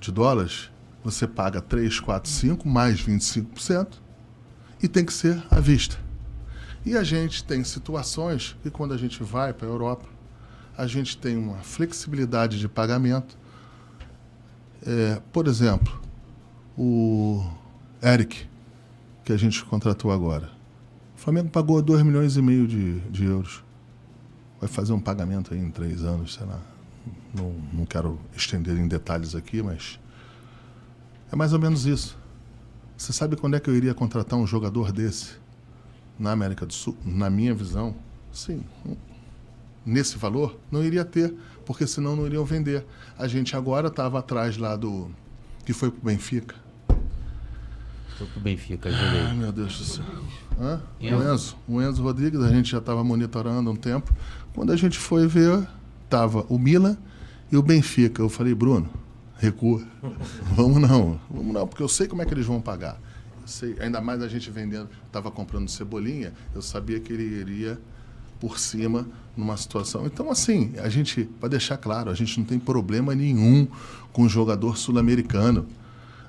de dólares, você paga 3, 4, 5 mais 25% e tem que ser à vista. E a gente tem situações que quando a gente vai para a Europa, a gente tem uma flexibilidade de pagamento. É, por exemplo, o Eric, que a gente contratou agora. O Flamengo pagou 2 milhões e meio de, de euros vai fazer um pagamento aí em três anos, sei lá. Não, não quero estender em detalhes aqui, mas é mais ou menos isso. Você sabe quando é que eu iria contratar um jogador desse na América do Sul? Na minha visão, sim. Nesse valor, não iria ter, porque senão não iriam vender. A gente agora estava atrás lá do. que foi pro Benfica. Foi pro Benfica, joguei. Ai, meu Deus do céu. Hã? O Enzo. O Enzo Rodrigues, a gente já estava monitorando um tempo. Quando a gente foi ver, tava o Milan e o Benfica. Eu falei, Bruno, recua. vamos não, vamos não, porque eu sei como é que eles vão pagar. Eu sei, ainda mais a gente vendendo, estava comprando cebolinha, eu sabia que ele iria por cima numa situação. Então, assim, a gente, para deixar claro, a gente não tem problema nenhum com o jogador sul-americano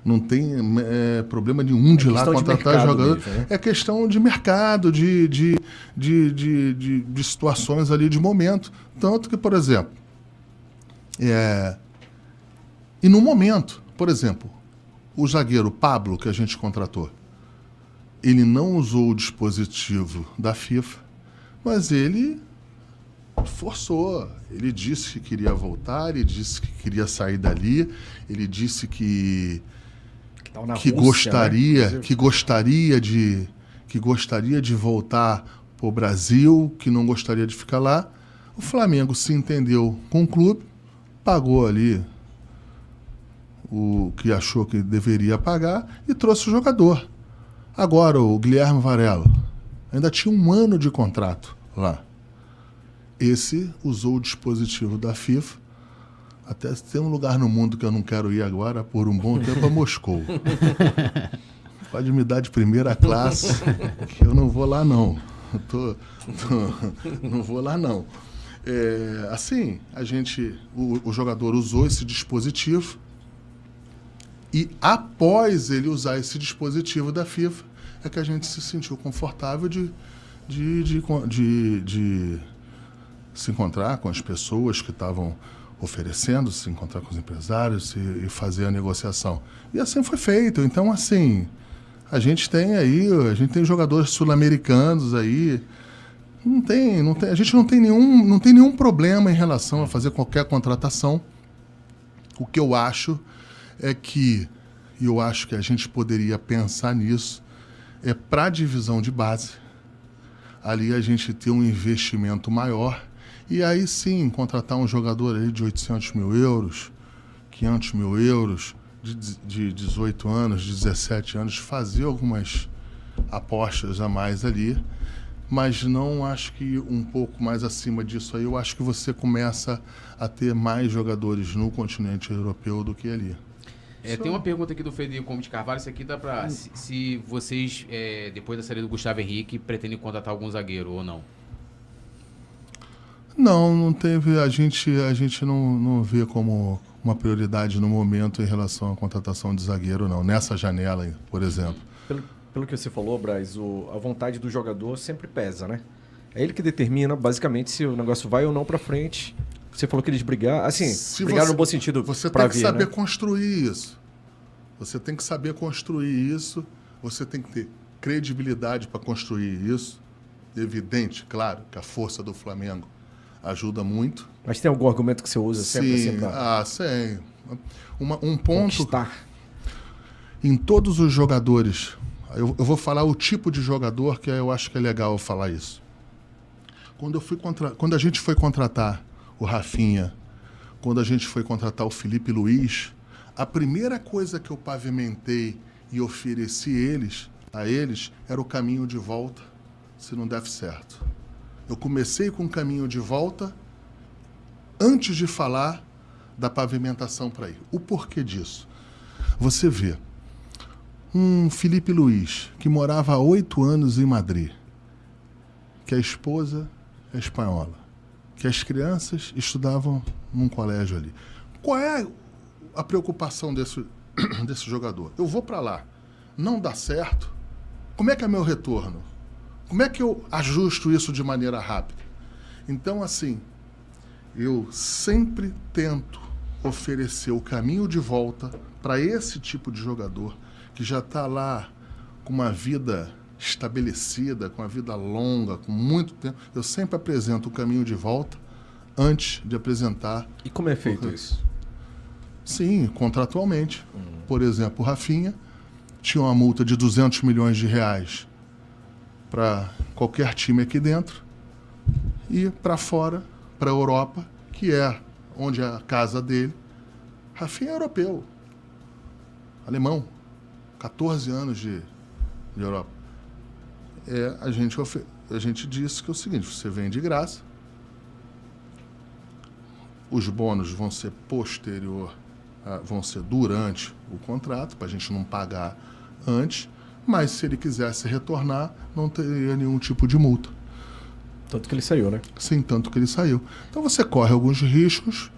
não tem é, problema nenhum é de lá contratar jogador. Mesmo, né? É questão de mercado, de, de, de, de, de, de situações ali de momento. Tanto que, por exemplo, é, E no momento, por exemplo, o zagueiro Pablo, que a gente contratou, ele não usou o dispositivo da FIFA, mas ele forçou. Ele disse que queria voltar, ele disse que queria sair dali, ele disse que que, que Rússia, gostaria, né? que gostaria de que gostaria de voltar para o Brasil, que não gostaria de ficar lá. O Flamengo se entendeu com o clube, pagou ali o que achou que deveria pagar e trouxe o jogador. Agora, o Guilherme Varela ainda tinha um ano de contrato lá. Esse usou o dispositivo da FIFA. Até tem um lugar no mundo que eu não quero ir agora por um bom tempo a Moscou. Pode me dar de primeira classe, que eu não vou lá não. Tô, tô, não vou lá não. É, assim, a gente, o, o jogador usou esse dispositivo e após ele usar esse dispositivo da FIFA, é que a gente se sentiu confortável de, de, de, de, de se encontrar com as pessoas que estavam oferecendo, se encontrar com os empresários e, e fazer a negociação. E assim foi feito. Então, assim, a gente tem aí, a gente tem jogadores sul-americanos aí. Não tem, não tem, a gente não tem nenhum, não tem nenhum problema em relação a fazer qualquer contratação. O que eu acho é que, e eu acho que a gente poderia pensar nisso, é para a divisão de base. Ali a gente ter um investimento maior e aí sim, contratar um jogador aí de 800 mil euros, 500 mil euros, de, de 18 anos, de 17 anos, fazer algumas apostas a mais ali, mas não acho que um pouco mais acima disso aí, eu acho que você começa a ter mais jogadores no continente europeu do que ali. É, tem uma pergunta aqui do Federico Gomes Carvalho, isso aqui dá para se, se, vocês, é, depois da saída do Gustavo Henrique, pretendem contratar algum zagueiro ou não. Não, não teve. A gente, a gente não, não vê como uma prioridade no momento em relação à contratação de zagueiro, não. Nessa janela, por exemplo. Pelo, pelo que você falou, Braz, o, a vontade do jogador sempre pesa, né? É ele que determina, basicamente, se o negócio vai ou não para frente. Você falou que eles brigaram. Assim, se brigaram você, no bom sentido. Você tem que saber né? construir isso. Você tem que saber construir isso. Você tem que ter credibilidade para construir isso. Evidente, claro, que a força do Flamengo ajuda muito. Mas tem algum argumento que você usa sempre Sim, assim pra... Ah, sim. Uma, um ponto. Conquistar. Em todos os jogadores, eu, eu, vou falar o tipo de jogador que eu acho que é legal falar isso. Quando, eu fui contra... quando a gente foi contratar o Rafinha, quando a gente foi contratar o Felipe Luiz, a primeira coisa que eu pavimentei e ofereci eles, a eles era o caminho de volta se não der certo. Eu comecei com o caminho de volta antes de falar da pavimentação para ir. O porquê disso? Você vê um Felipe Luiz que morava há oito anos em Madrid, que a esposa é espanhola, que as crianças estudavam num colégio ali. Qual é a preocupação desse, desse jogador? Eu vou para lá, não dá certo. Como é que é meu retorno? Como é que eu ajusto isso de maneira rápida? Então, assim, eu sempre tento oferecer o caminho de volta para esse tipo de jogador que já está lá com uma vida estabelecida, com uma vida longa, com muito tempo. Eu sempre apresento o caminho de volta antes de apresentar. E como é feito isso? Sim, contratualmente. Hum. Por exemplo, o Rafinha tinha uma multa de 200 milhões de reais para qualquer time aqui dentro e para fora, para a Europa, que é onde é a casa dele. Rafinha é europeu, alemão, 14 anos de, de Europa. É, a, gente, a gente disse que é o seguinte: você vem de graça, os bônus vão ser posterior, vão ser durante o contrato, para a gente não pagar antes mas se ele quisesse retornar, não teria nenhum tipo de multa. Tanto que ele saiu, né? Sim, tanto que ele saiu. Então você corre alguns riscos,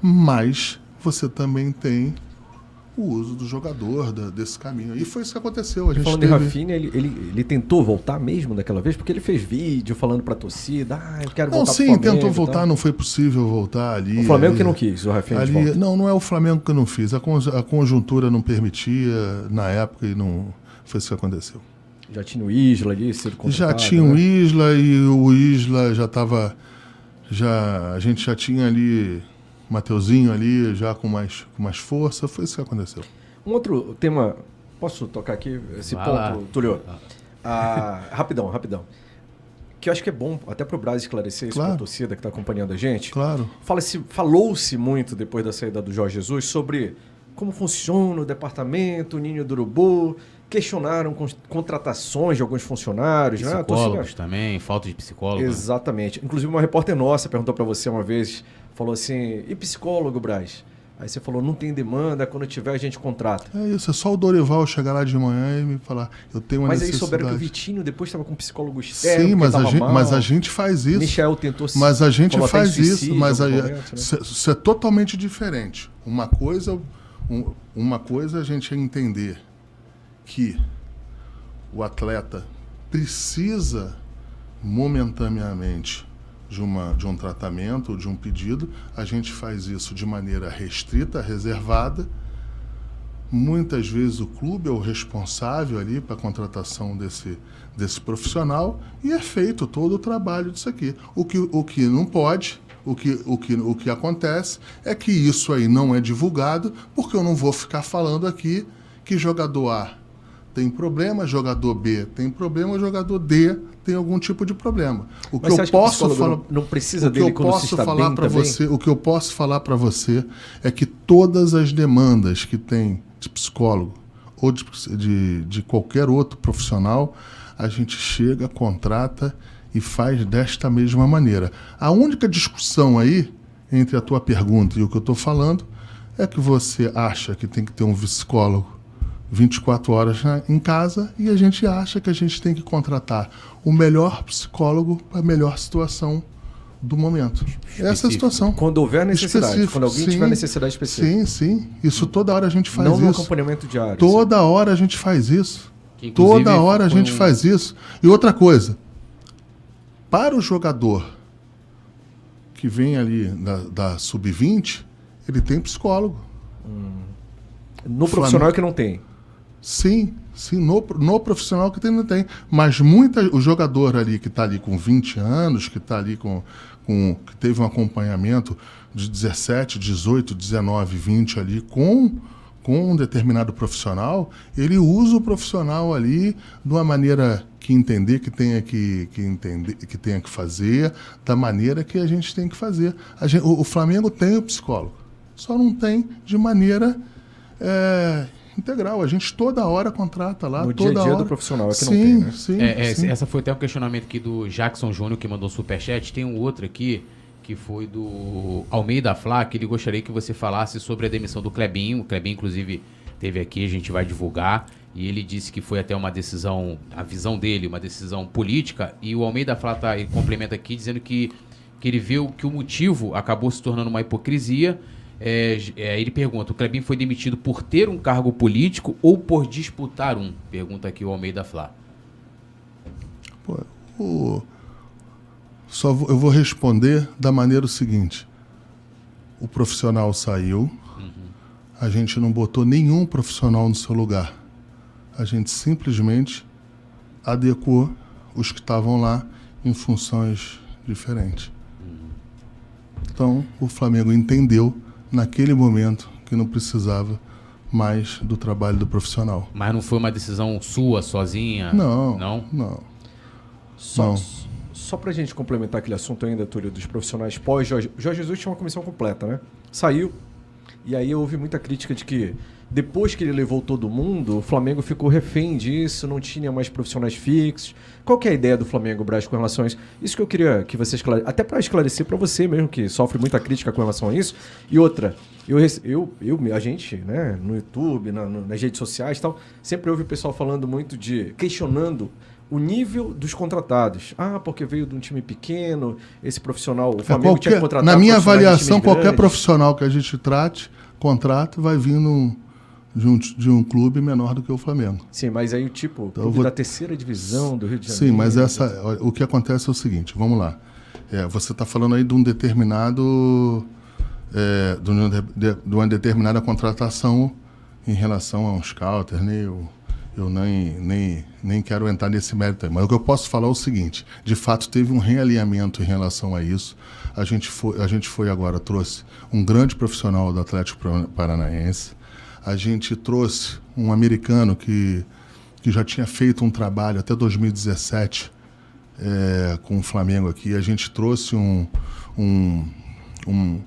mas você também tem o uso do jogador, da, desse caminho. E foi isso que aconteceu. A gente Falando teve... em Rafinha, ele, ele, ele tentou voltar mesmo daquela vez? Porque ele fez vídeo falando pra torcida, ah, eu quero Não, voltar sim, Flamengo tentou voltar, não foi possível voltar ali. O Flamengo ali- que não quis, o Rafinha de Ali, não, não é o Flamengo que não fiz. A, con- a conjuntura não permitia na época e não foi isso que aconteceu. Já tinha o Isla ali, sido Já contratado, tinha o né? Isla e o Isla já estava. Já, a gente já tinha ali Mateuzinho ali, já com mais, com mais força. Foi isso que aconteceu. Um outro tema, posso tocar aqui esse Vai ponto, lá. Túlio? Ah, rapidão, rapidão. Que eu acho que é bom até pro Braz esclarecer isso Claro. pra torcida que tá acompanhando a gente. Claro. Fala-se- Falou-se muito depois da saída do Jorge Jesus sobre como funciona o departamento, o Ninho do Urubu. Questionaram con- contratações de alguns funcionários. né? A torcida- Psicólogos também, falta de psicólogo. né? Exatamente. Inclusive, uma repórter nossa perguntou para você uma vez, falou assim, e psicólogo, Braz? Aí você falou, não tem demanda, quando tiver a gente contrata. É isso, é só o Dorival chegar lá de manhã e me falar, eu tenho uma Mas aí necessidade. souberam que o Vitinho depois estava com um psicólogo externo, Sim, mas a, gente, mal. mas a gente faz isso. Michel tentou se- Mas a gente faz isso, mas a- momento, né? isso, é- isso é totalmente diferente. Uma coisa, um- uma coisa a gente é entender que o atleta precisa momentaneamente de, uma, de um tratamento, de um pedido, a gente faz isso de maneira restrita, reservada. Muitas vezes o clube é o responsável ali para a contratação desse, desse profissional e é feito todo o trabalho disso aqui. O que, o que não pode, o que, o, que, o que acontece é que isso aí não é divulgado, porque eu não vou ficar falando aqui que jogador A tem problema, jogador B tem problema, jogador D tem algum tipo de problema. O Mas que eu que posso psicólogo falar, não- não precisa o que dele eu posso está falar para você, o que eu posso falar para você é que todas as demandas que tem de psicólogo ou de, de, de qualquer outro profissional, a gente chega, contrata e faz desta mesma maneira. A única discussão aí entre a tua pergunta e o que eu estou falando é que você acha que tem que ter um psicólogo 24 horas na- em casa e a gente acha que a gente tem que contratar o melhor psicólogo para a melhor situação do momento. Essa é a Específico. situação. Quando houver necessidade, Específico, quando alguém sim. tiver necessidade específica. Sim, sim. Isso toda hora a gente faz não no isso. acompanhamento diário. Toda hora a gente faz isso. Que, Toda hora a gente um- faz isso. E outra coisa, para o jogador que vem ali da, da sub-20, ele tem psicólogo. No profissional é que não tem. Sim, sim, no, no profissional que tem, tem. Mas muita, o jogador ali que está ali com 20 anos, que está ali com, com. que teve um acompanhamento de 17, 18, 19, 20 ali com, com um determinado profissional, ele usa o profissional ali de uma maneira que entender que tenha que, que entender que tenha que fazer, da maneira que a gente tem que fazer. Gente- o, o Flamengo tem o psicólogo, só não tem de maneira é, integral. A gente toda hora contrata lá. No dia a toda dia hora. do profissional, é que sim, não tem, né? Sim, É, é, sim. essa foi até um questionamento aqui do Jackson Júnior, que mandou superchat. Tem um outro aqui, que foi do Almeida Flá, que ele gostaria que você falasse sobre a demissão do Clebinho. O Clebinho, inclusive, teve aqui, a gente vai divulgar. E ele disse que foi até uma decisão, a visão dele, uma decisão política. E o Almeida Flá tá, ele complementa aqui dizendo que, que ele viu que o motivo acabou se tornando uma hipocrisia. É, é, ele pergunta: o Clebinho foi demitido por ter um cargo político ou por disputar um? Pergunta aqui o Almeida Flá. Pô, o- Só vou- eu vou responder da maneira o seguinte: o profissional saiu, a gente não botou nenhum profissional no seu lugar. A gente simplesmente adequou os que estavam lá em funções diferentes. Então, o Flamengo entendeu naquele momento que não precisava mais do trabalho do profissional. Mas não foi uma decisão sua, sozinha? Não, Não? não. Só, Não. só pra gente complementar aquele assunto ainda, Túlio, dos profissionais pós-Jorge. Jorge Jesus tinha uma comissão completa, né? Saiu. E aí houve muita crítica de que depois que ele levou todo mundo, o Flamengo ficou refém disso, não tinha mais profissionais fixos. Qual que é a ideia do Flamengo, Braz, com relação a isso? Isso que eu queria que você esclarecesse, até para esclarecer para você mesmo, que sofre muita crítica com relação a isso. E outra, eu, eu, eu a gente, né, no YouTube, na- no- nas redes sociais e tal, sempre ouve o pessoal falando muito de, questionando o nível dos contratados. Ah, porque veio de um time pequeno, esse profissional, o É Flamengo tinha que qualquer- contratar na minha avaliação, qualquer profissional que a gente trate, contrata, vai vir num, de um, de um clube menor do que o Flamengo. Sim, mas aí o tipo, Então, clube vou- da terceira divisão do Rio de Janeiro. Sim, mas essa, o que acontece é o seguinte, vamos lá. É, você está falando aí de um determinado, é, de, um uma determinada contratação em relação a um scouter, né? Eu, eu nem, nem, nem quero entrar nesse mérito aí. Mas o que eu posso falar é o seguinte: de fato, teve um realinhamento em relação a isso. A gente foi, a gente foi agora, trouxe um grande profissional do Atlético Parana- Paranaense. A gente trouxe um americano que, que já tinha feito um trabalho até 2017 é, com o Flamengo aqui. A gente trouxe um, um, um,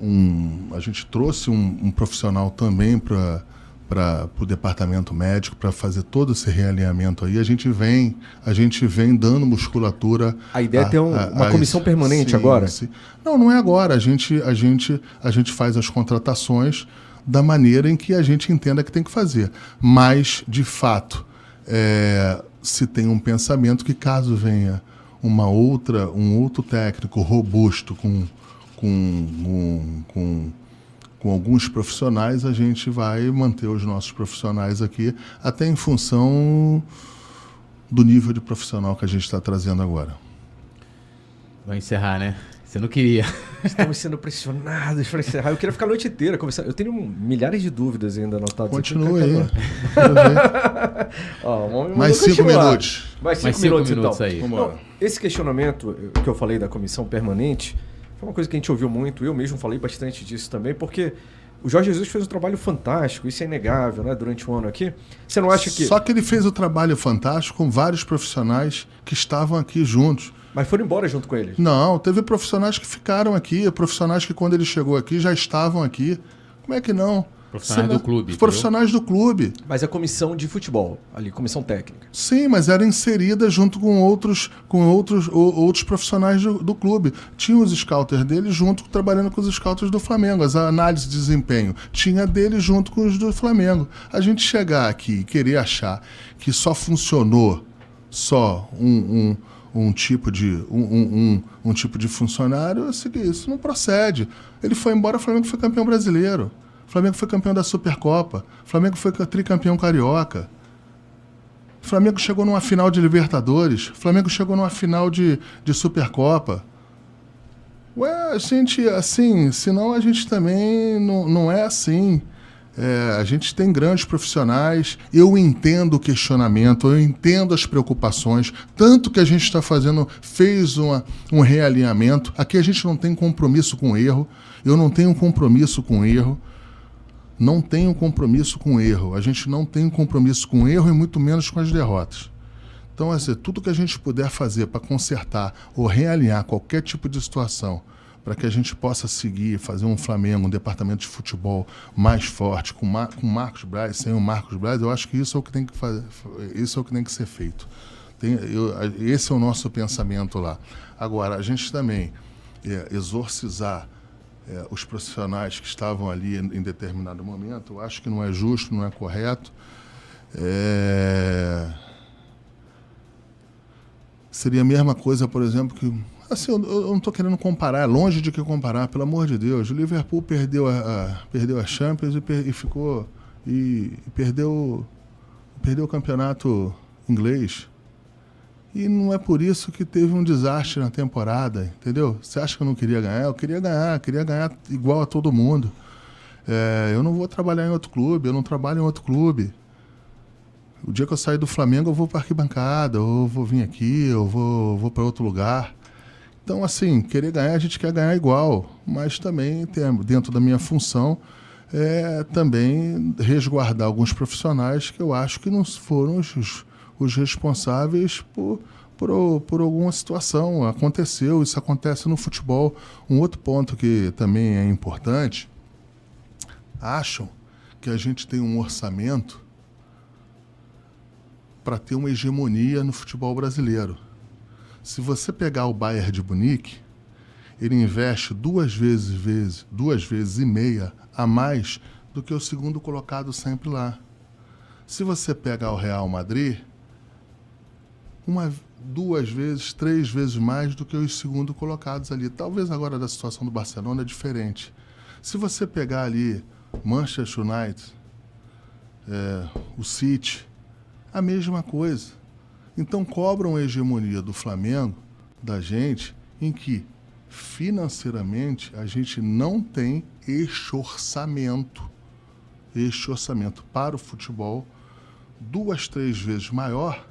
um- a gente trouxe um, um profissional também para para o departamento médico para fazer todo esse realinhamento aí a gente vem a gente vem dando musculatura A ideia é ter um- uma comissão isso. permanente Sim, agora? sim. não não é agora a gente a gente a gente faz as contratações da maneira em que a gente entenda que tem que fazer mas de fato é, se tem um pensamento que caso venha uma outra um outro técnico robusto com com, com, com, com alguns profissionais, a gente vai manter os nossos profissionais aqui, até em função do nível de profissional que a gente está trazendo agora. Vai encerrar, né? Você não queria. Estamos sendo pressionados para encerrar. Eu queria ficar a noite inteira conversando. Eu tenho milhares de dúvidas ainda anotadas. Continua aí. Ó, Mais cinco continuar. minutos. Mais cinco Mais cinco minutos, minutos então. aí. Lá. esse questionamento que eu falei da comissão permanente foi uma coisa que a gente ouviu muito. Eu mesmo falei bastante disso também, porque o Jorge Jesus fez um trabalho fantástico, isso é inegável, né? Durante um ano aqui. Você não acha que. Só que ele fez o trabalho fantástico com vários profissionais que estavam aqui juntos. Mas foram embora junto com ele. Não, teve profissionais que ficaram aqui, profissionais que quando ele chegou aqui já estavam aqui. Como é que não? Profissionais do clube, Os profissionais do clube. Mas a comissão de futebol, ali, comissão técnica. Sim, mas era inserida junto com outros, com outros, o- outros profissionais do, do clube. Tinha os scouters dele junto, trabalhando com os scouters do Flamengo, as análises de desempenho. Tinha dele junto com os do Flamengo. A gente chegar aqui e querer achar que só funcionou só um, um, um tipo de um, um, um, um tipo de funcionário, que isso não procede. Ele foi embora, o Flamengo foi campeão brasileiro. O Flamengo foi campeão da Supercopa. O Flamengo foi tricampeão carioca. O Flamengo chegou numa final de Libertadores. O Flamengo chegou numa final de, de Supercopa. Ué, a gente, assim, senão a gente também não, não é assim. É, a gente tem grandes profissionais, eu entendo o questionamento, eu entendo as preocupações, tanto que a gente está fazendo, fez uma, um realinhamento. Aqui a gente não tem compromisso com erro, eu não tenho compromisso com erro não tenho compromisso com erro. A gente não tem compromisso com erro e muito menos com as derrotas. Então, assim, tudo que a gente puder fazer para consertar ou realinhar qualquer tipo de situação, para que a gente possa seguir, fazer um Flamengo, um departamento de futebol mais forte, com, Mar com Marcos Braz, sem o Marcos Braz, eu acho que isso é o que tem que, fazer, isso é o que, tem que ser feito. Tem, eu, esse é o nosso pensamento lá. Agora, a gente também é, exorcizar é, os profissionais que estavam ali em, em, determinado momento, eu acho que não é justo, não é correto. É... Seria a mesma coisa, por exemplo, que. Assim, eu, eu não estou querendo comparar, é longe de que comparar, pelo amor de Deus. O Liverpool perdeu a, a perdeu a Champions e, per, e ficou. E, e perdeu, perdeu o campeonato inglês. E não é por isso que teve um desastre na temporada, entendeu? Você acha que eu não queria ganhar? Eu queria ganhar, queria ganhar igual a todo mundo. É, eu não vou trabalhar em outro clube, eu não trabalho em outro clube. O dia que eu sair do Flamengo, eu vou para arquibancada, ou vou vir aqui, eu vou, vou para outro lugar. Então, assim, querer ganhar, a gente quer ganhar igual, mas também, dentro da minha função, é também resguardar alguns profissionais que eu acho que não foram os os responsáveis por, por, por, alguma situação. Aconteceu, isso acontece no futebol. Um outro ponto que também é importante, acham que a gente tem um orçamento para ter uma hegemonia no futebol brasileiro. Se você pegar o Bayern de Munique, ele investe duas vezes, vezes, duas vezes e meia a mais do que o segundo colocado sempre lá. Se você pegar o Real Madrid, uma, duas vezes, três vezes mais do que os segundos colocados ali. Talvez agora da situação do Barcelona é diferente. Se você pegar ali Manchester United, é, o City, a mesma coisa. Então cobram a hegemonia do Flamengo, da gente, em que financeiramente a gente não tem este orçamento, este orçamento para o futebol duas, três vezes maior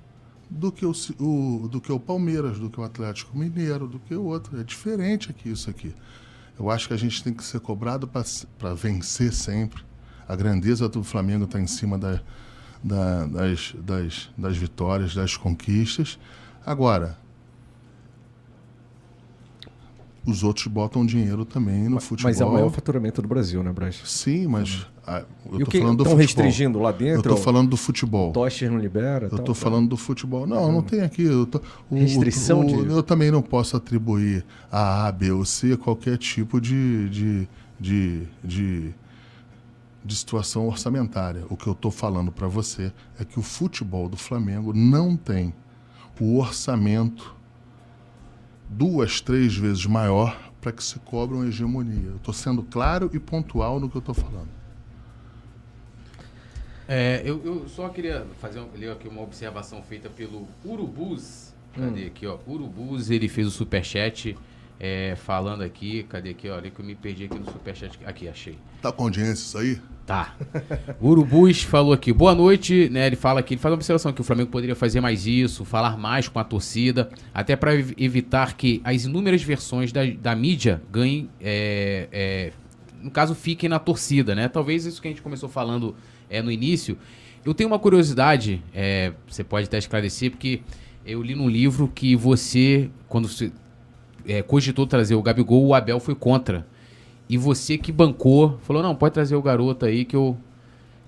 do que o, o, do que o Palmeiras, do que o Atlético Mineiro, do que o outro. É diferente aqui isso aqui. Eu acho que a gente tem que ser cobrado para vencer sempre. A grandeza do Flamengo está em cima da, da, das, das, das vitórias, das conquistas. Agora, os outros botam dinheiro também no mas, futebol. Mas é o maior faturamento do Brasil, né, Braz? Sim, mas ah, eu o que estão restringindo lá dentro? Eu estou falando do futebol. Tocher não libera? Eu estou falando do futebol. Não, não, não tem aqui. Tô, o, Restrição o, de... Eu também não posso atribuir a A, B ou C qualquer tipo de, de, de, de, de situação orçamentária. O que eu estou falando para você é que o futebol do Flamengo não tem o orçamento duas, três vezes maior para que se cobre uma hegemonia. Estou sendo claro e pontual no que eu estou falando. É, eu, eu, só queria fazer ler aqui uma observação feita pelo Urubus. Cadê hum. aqui, ó? Urubus, ele fez o superchat é, falando aqui. Cadê aqui? Olha que eu me perdi aqui no superchat. Aqui, achei. Tá com audiência isso aí? Tá. Urubus falou aqui, boa noite, né? Ele fala aqui, ele faz uma observação que o Flamengo poderia fazer mais isso, falar mais com a torcida, até para evitar que as inúmeras versões da, da mídia ganhem, é, é, no caso, fiquem na torcida, né? Talvez isso que a gente começou falando é, no início. Eu tenho uma curiosidade, é, você pode até esclarecer, porque eu li num livro que você, quando você é, cogitou trazer o Gabigol, o Abel foi contra. E você que bancou, falou, não, pode trazer o garoto aí que eu,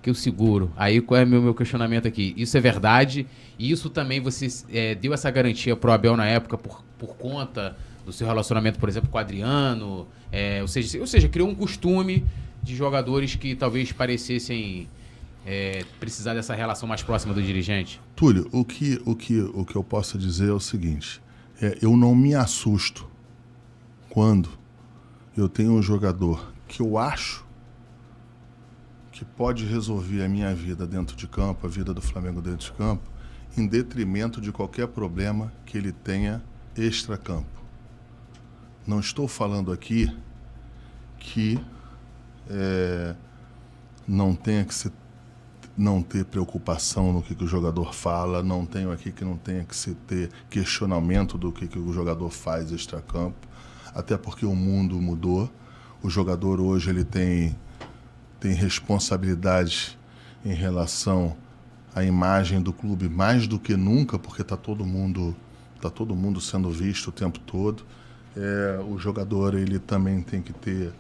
que eu seguro. Aí qual é o meu, meu questionamento aqui? Isso é verdade? E isso também você é, deu essa garantia pro Abel na época por, por conta do seu relacionamento, por exemplo, com o Adriano? É, ou, seja, ou seja, criou um costume de jogadores que talvez parecessem é, precisar dessa relação mais próxima do dirigente? Túlio, o que, o que, o que eu posso dizer é o seguinte: é, eu não me assusto quando eu tenho um jogador que eu acho que pode resolver a minha vida dentro de campo, a vida do Flamengo dentro de campo, em detrimento de qualquer problema que ele tenha extra-campo. Não estou falando aqui que é, não tenha que se não ter preocupação no que, que, o jogador fala, não tenho aqui que não tenha que se ter questionamento do que, que o jogador faz extra-campo até porque o mundo mudou. O jogador hoje ele tem, tem responsabilidade em relação à imagem do clube mais do que nunca, porque está todo mundo tá todo mundo sendo visto o tempo todo. É, o jogador ele também tem que ter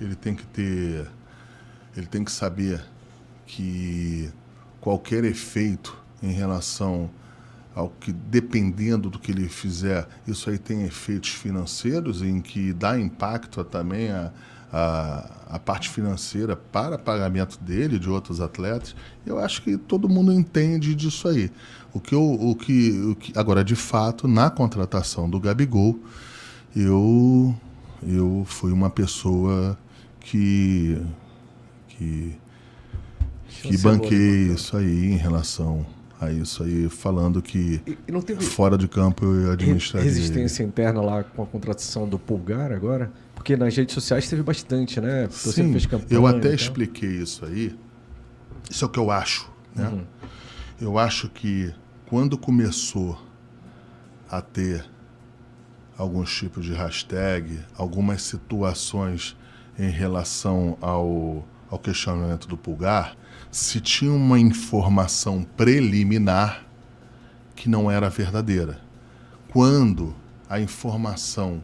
ele tem que ter ele tem que saber que qualquer efeito em relação ao que dependendo do que ele fizer, isso aí tem efeitos financeiros em que dá impacto também a, a, a parte financeira para pagamento dele de outros atletas. Eu acho que todo mundo entende disso aí. O que eu, o que, o que agora de fato na contratação do Gabigol, eu eu fui uma pessoa que que que banquei isso aí em relação a isso aí, falando que fora de campo eu administraria. Resistência interna lá com a contratação do Pulgar agora? Porque nas redes sociais teve bastante, né? Você Sim, fez campanha eu até expliquei isso aí. Isso é o que eu acho, né? Uhum. Eu acho que quando começou a ter alguns tipos de hashtag, algumas situações em relação ao, ao questionamento do Pulgar, se tinha uma informação preliminar que não era verdadeira. Quando a informação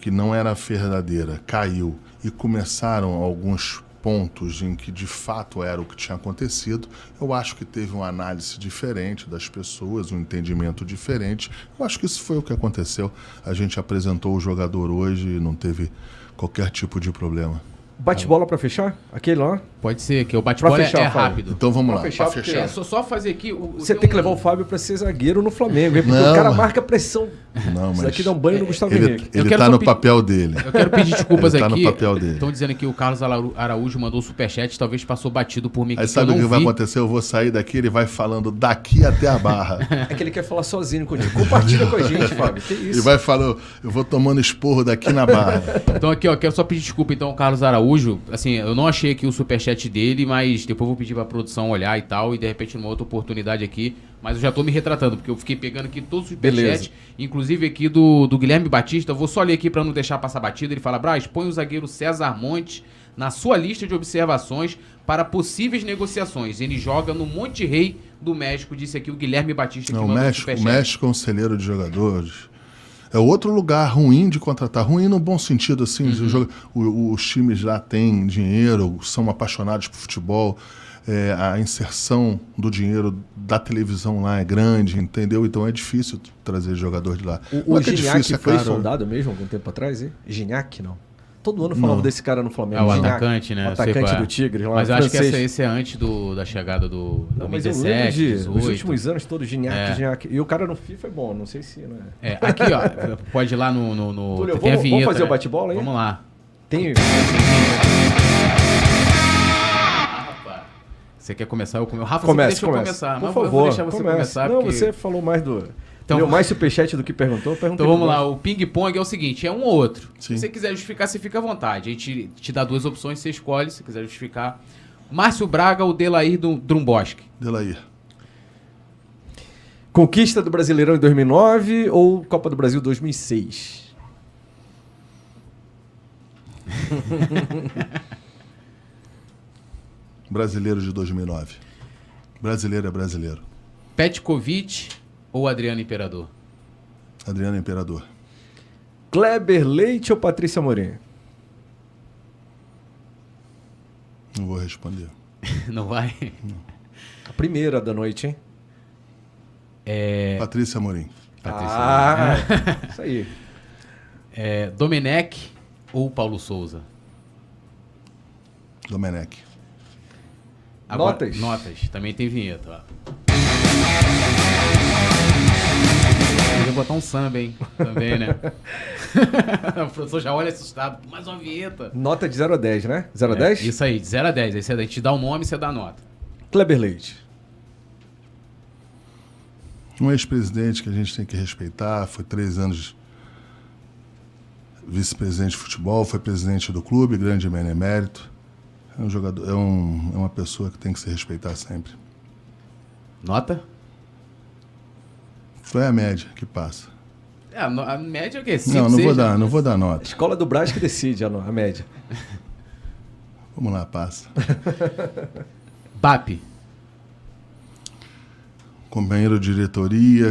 que não era verdadeira caiu e começaram alguns pontos em que de fato era o que tinha acontecido, eu acho que teve uma análise diferente das pessoas, um entendimento diferente. Eu acho que isso foi o que aconteceu. A gente apresentou o jogador hoje e não teve qualquer tipo de problema. Bate-bola pra fechar? Aquele lá? Pode ser, que o bate-bola é, fechar, é rápido. Então vamos Pra lá, fechar, porque- fechar. É, só, só fazer aqui. o- Você tem tem que um- levar o Fábio pra ser zagueiro no Flamengo, hein? Porque Não, o cara mas- marca pressão. Não, Isso mas daqui dá um banho no Gustavo ele, Henrique. ele quero tá no pedir- papel dele. Eu quero pedir desculpas Ele tá no aqui. papel dele. Estão dizendo que o Carlos Araú- Araújo mandou o superchat, talvez passou batido por mim. Aí que sabe o que vai acontecer? Eu vou sair daqui, ele vai falando daqui até a barra. É que ele quer falar sozinho contigo. Compartilha com a gente, Fábio. Que Ele isso? vai falando, eu vou tomando esporro daqui na barra. Então aqui, ó, quero só pedir desculpa então ao Carlos Araújo. Assim, eu não achei aqui o superchat dele, mas depois eu vou pedir pra produção olhar e tal, e de repente numa outra oportunidade aqui. Mas eu já tô me retratando, porque eu fiquei pegando aqui todos os Beleza. superchats, inclusive aqui do, do Guilherme Batista. Eu vou só ler aqui pra não deixar passar batida. Ele fala: Braz, põe o zagueiro César Monte na sua lista de observações para possíveis negociações. Ele joga no Monte Rei do México, disse aqui o Guilherme Batista que Não, o mandou o México, o. México é um celeiro de jogadores. É outro lugar ruim de contratar. Ruim no bom sentido, assim. Uhum. o- os times lá têm dinheiro, são apaixonados por futebol. é, a inserção do dinheiro da televisão lá é grande, entendeu? Então é difícil trazer jogador de lá. O, Não o é é Gignac difícil, é foi caro. sondado mesmo algum tempo atrás, hein? Gignac, não. Todo ano falava Não. desse cara no Flamengo. É o atacante, né? O Eu atacante é. do Tigre. Mas eu acho que essa, esse é antes do, da chegada do Não, mas eu 2017, lembro de, 18. nos últimos anos todos, Gignac, É. Gignac. E o cara no FIFA é bom, não sei se... Né? É, aqui, ó, pode ir lá no. no, no- Túlio, vamos- vamos vinheta. fazer o né? bate-bola aí? Vamos lá. Tem... Você quer começar? Eu come- O Rafa Começa, sempre deixa eu começa. começar. Por eu favor, vou deixar você começa. começar. Não, porque- você falou mais do... Então- Deu mais superchat do que perguntou. perguntei Então vamos lá, o ping-pong é o seguinte: é um ou outro. Sim. Se você quiser justificar, você fica à vontade. A gente te dá duas opções, você escolhe, se quiser justificar. Márcio Braga ou Delair do Drumboski? Delair. Conquista do Brasileirão em 2009 ou Copa do Brasil 2006? Brasileiro de 2009. Brasileiro é brasileiro. Petkovic ou Adriano Imperador? Adriano Imperador. Kleber Leite ou Patrícia Morim? Não vou responder. Não vai? A primeira da noite, hein? É, Patrícia Amorim. Patrícia. Ah, isso aí. É, Domenech ou Paulo Souza? Domenech. Notas? Notas. Também tem vinheta, ó. Podia botar um samba, hein? Também, né? o professor já olha assustado. Mais uma vinheta. Nota de 0 a 10, né? 0 a 10? É, isso aí, de 0 a 10. Aí você, a gente dá o nome e você dá a nota. Kleber Leite. Um ex-presidente que a gente tem que respeitar, foi três anos vice-presidente de futebol, foi presidente do clube, grande benemérito. É um jogador, é, um, é uma pessoa que tem que se respeitar sempre. Nota? Foi a média que passa. É, a, no- a média é o quê? Cinco, não, não vou seis, dar, né? não vou dar nota. Escola do Brás que decide a, a média. Vamos lá, passa. BAP. Companheiro de diretoria,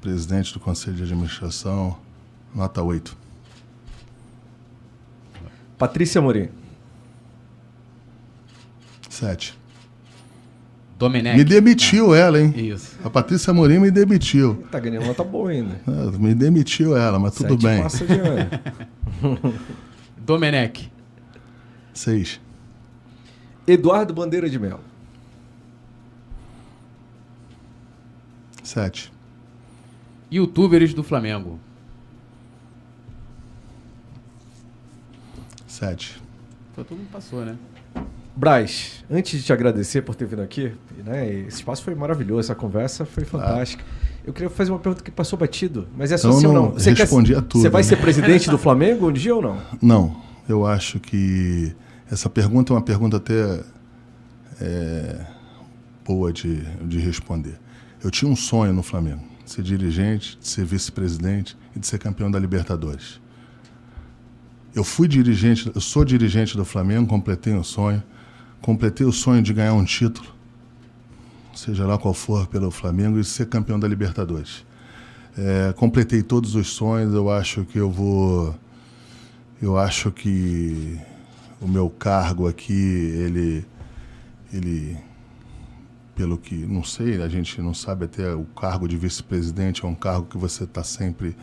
presidente do conselho de administração, nota 8. Patrícia Morim. 7. Domenech. Me demitiu ela, hein? Isso. A Patrícia Amorim me demitiu. Tá ganhando nota boa ainda. Ah, Me demitiu ela, mas tudo Sete bem. Passa de ano. Domenech. 6. Eduardo Bandeira de Mel. 7. Youtubers do Flamengo. 7. Então, todo mundo passou, né? Braz, antes de te agradecer por ter vindo aqui, né, esse espaço foi maravilhoso, essa conversa foi fantástica. Eu queria fazer uma pergunta que passou batido, mas é só sim ou não não. Você quer- respondi a tudo, Você vai né? ser presidente do Flamengo um dia ou não? Não, eu acho que essa pergunta é uma pergunta até é, boa de, de responder. Eu tinha um sonho no Flamengo, de ser dirigente, de ser vice-presidente e de ser campeão da Libertadores. Eu fui dirigente, eu sou dirigente do Flamengo, completei o sonho, completei o sonho de ganhar um título, seja lá qual for pelo Flamengo e ser campeão da Libertadores. É, completei todos os sonhos, eu acho que eu vou eu acho que o meu cargo aqui, ele, ele, pelo que, não sei, a gente não sabe até o cargo de vice-presidente é um cargo que você está sempre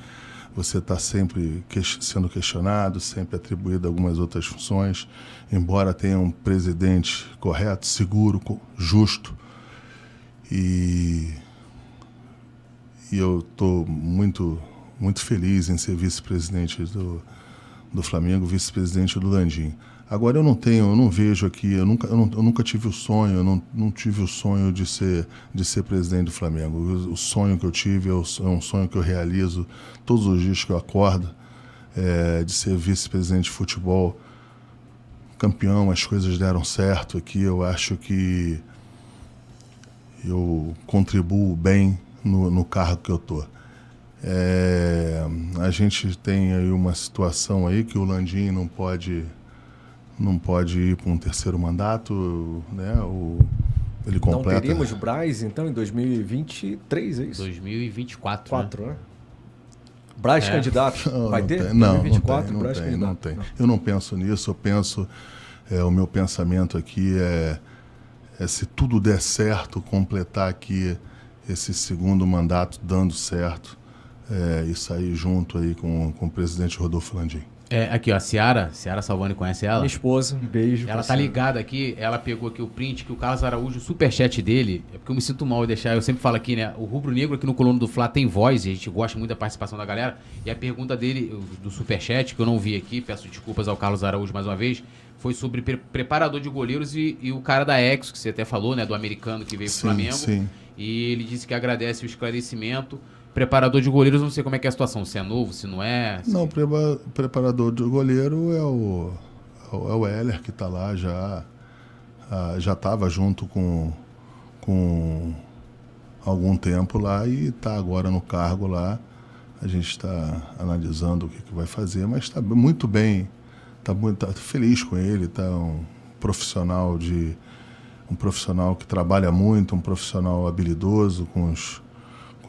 você está sempre que, sendo questionado, sempre atribuído algumas outras funções, embora tenha um presidente correto, seguro, justo. E, e eu estou muito, muito feliz em ser vice-presidente do, do Flamengo, vice-presidente do Landim. Agora eu não tenho, eu não vejo aqui, eu nunca, eu, não, eu nunca tive o sonho, eu não, não tive o sonho de ser, de ser presidente do Flamengo. O, sonho que eu tive é, é, um sonho que eu realizo todos os dias que eu acordo, é, de ser vice-presidente de futebol, campeão, as coisas deram certo aqui. Eu acho que eu contribuo bem no, no cargo que eu estou. É, a gente tem aí uma situação aí que o Landim não pode não pode ir para um terceiro mandato, né? O, ele completa. Não teríamos Braz, então, em 2023, é isso? 2024. 4, né? né? Braz é. candidato. Não, Vai não ter? Tem. Não, 2024, não tem, não tem, não tem. Eu não penso nisso, eu penso... É, o meu pensamento aqui é, é se tudo der certo, completar aqui esse segundo mandato dando certo é, e sair junto aí com, com o presidente Rodolfo Landim. É, aqui, ó, a Ciara, Ciara Salvani conhece ela? Minha esposa, um beijo. Ela tá ligada aqui, ela pegou aqui o print que o Carlos Araújo, o superchat dele, é porque eu me sinto mal de deixar, eu sempre falo aqui, né? O Rubro Negro aqui no Colono do Fla tem voz, e a gente gosta muito da participação da galera. E a pergunta dele, do superchat, que eu não vi aqui, peço desculpas ao Carlos Araújo mais uma vez, foi sobre pre preparador de goleiros e, e, o cara da Exo, que você até falou, né? Do americano que veio pro Flamengo. Sim. E ele disse que agradece o esclarecimento preparador de goleiros, não sei como é que é a situação, se é novo, se não é. Se... Não, o preparador de goleiro é o, é o Heller, que está lá já. Já estava junto com, com algum tempo lá e está agora no cargo lá. A gente está analisando o que, que, vai fazer, mas está muito bem, está muito tá feliz com ele, está um profissional de um profissional que trabalha muito, um profissional habilidoso com os,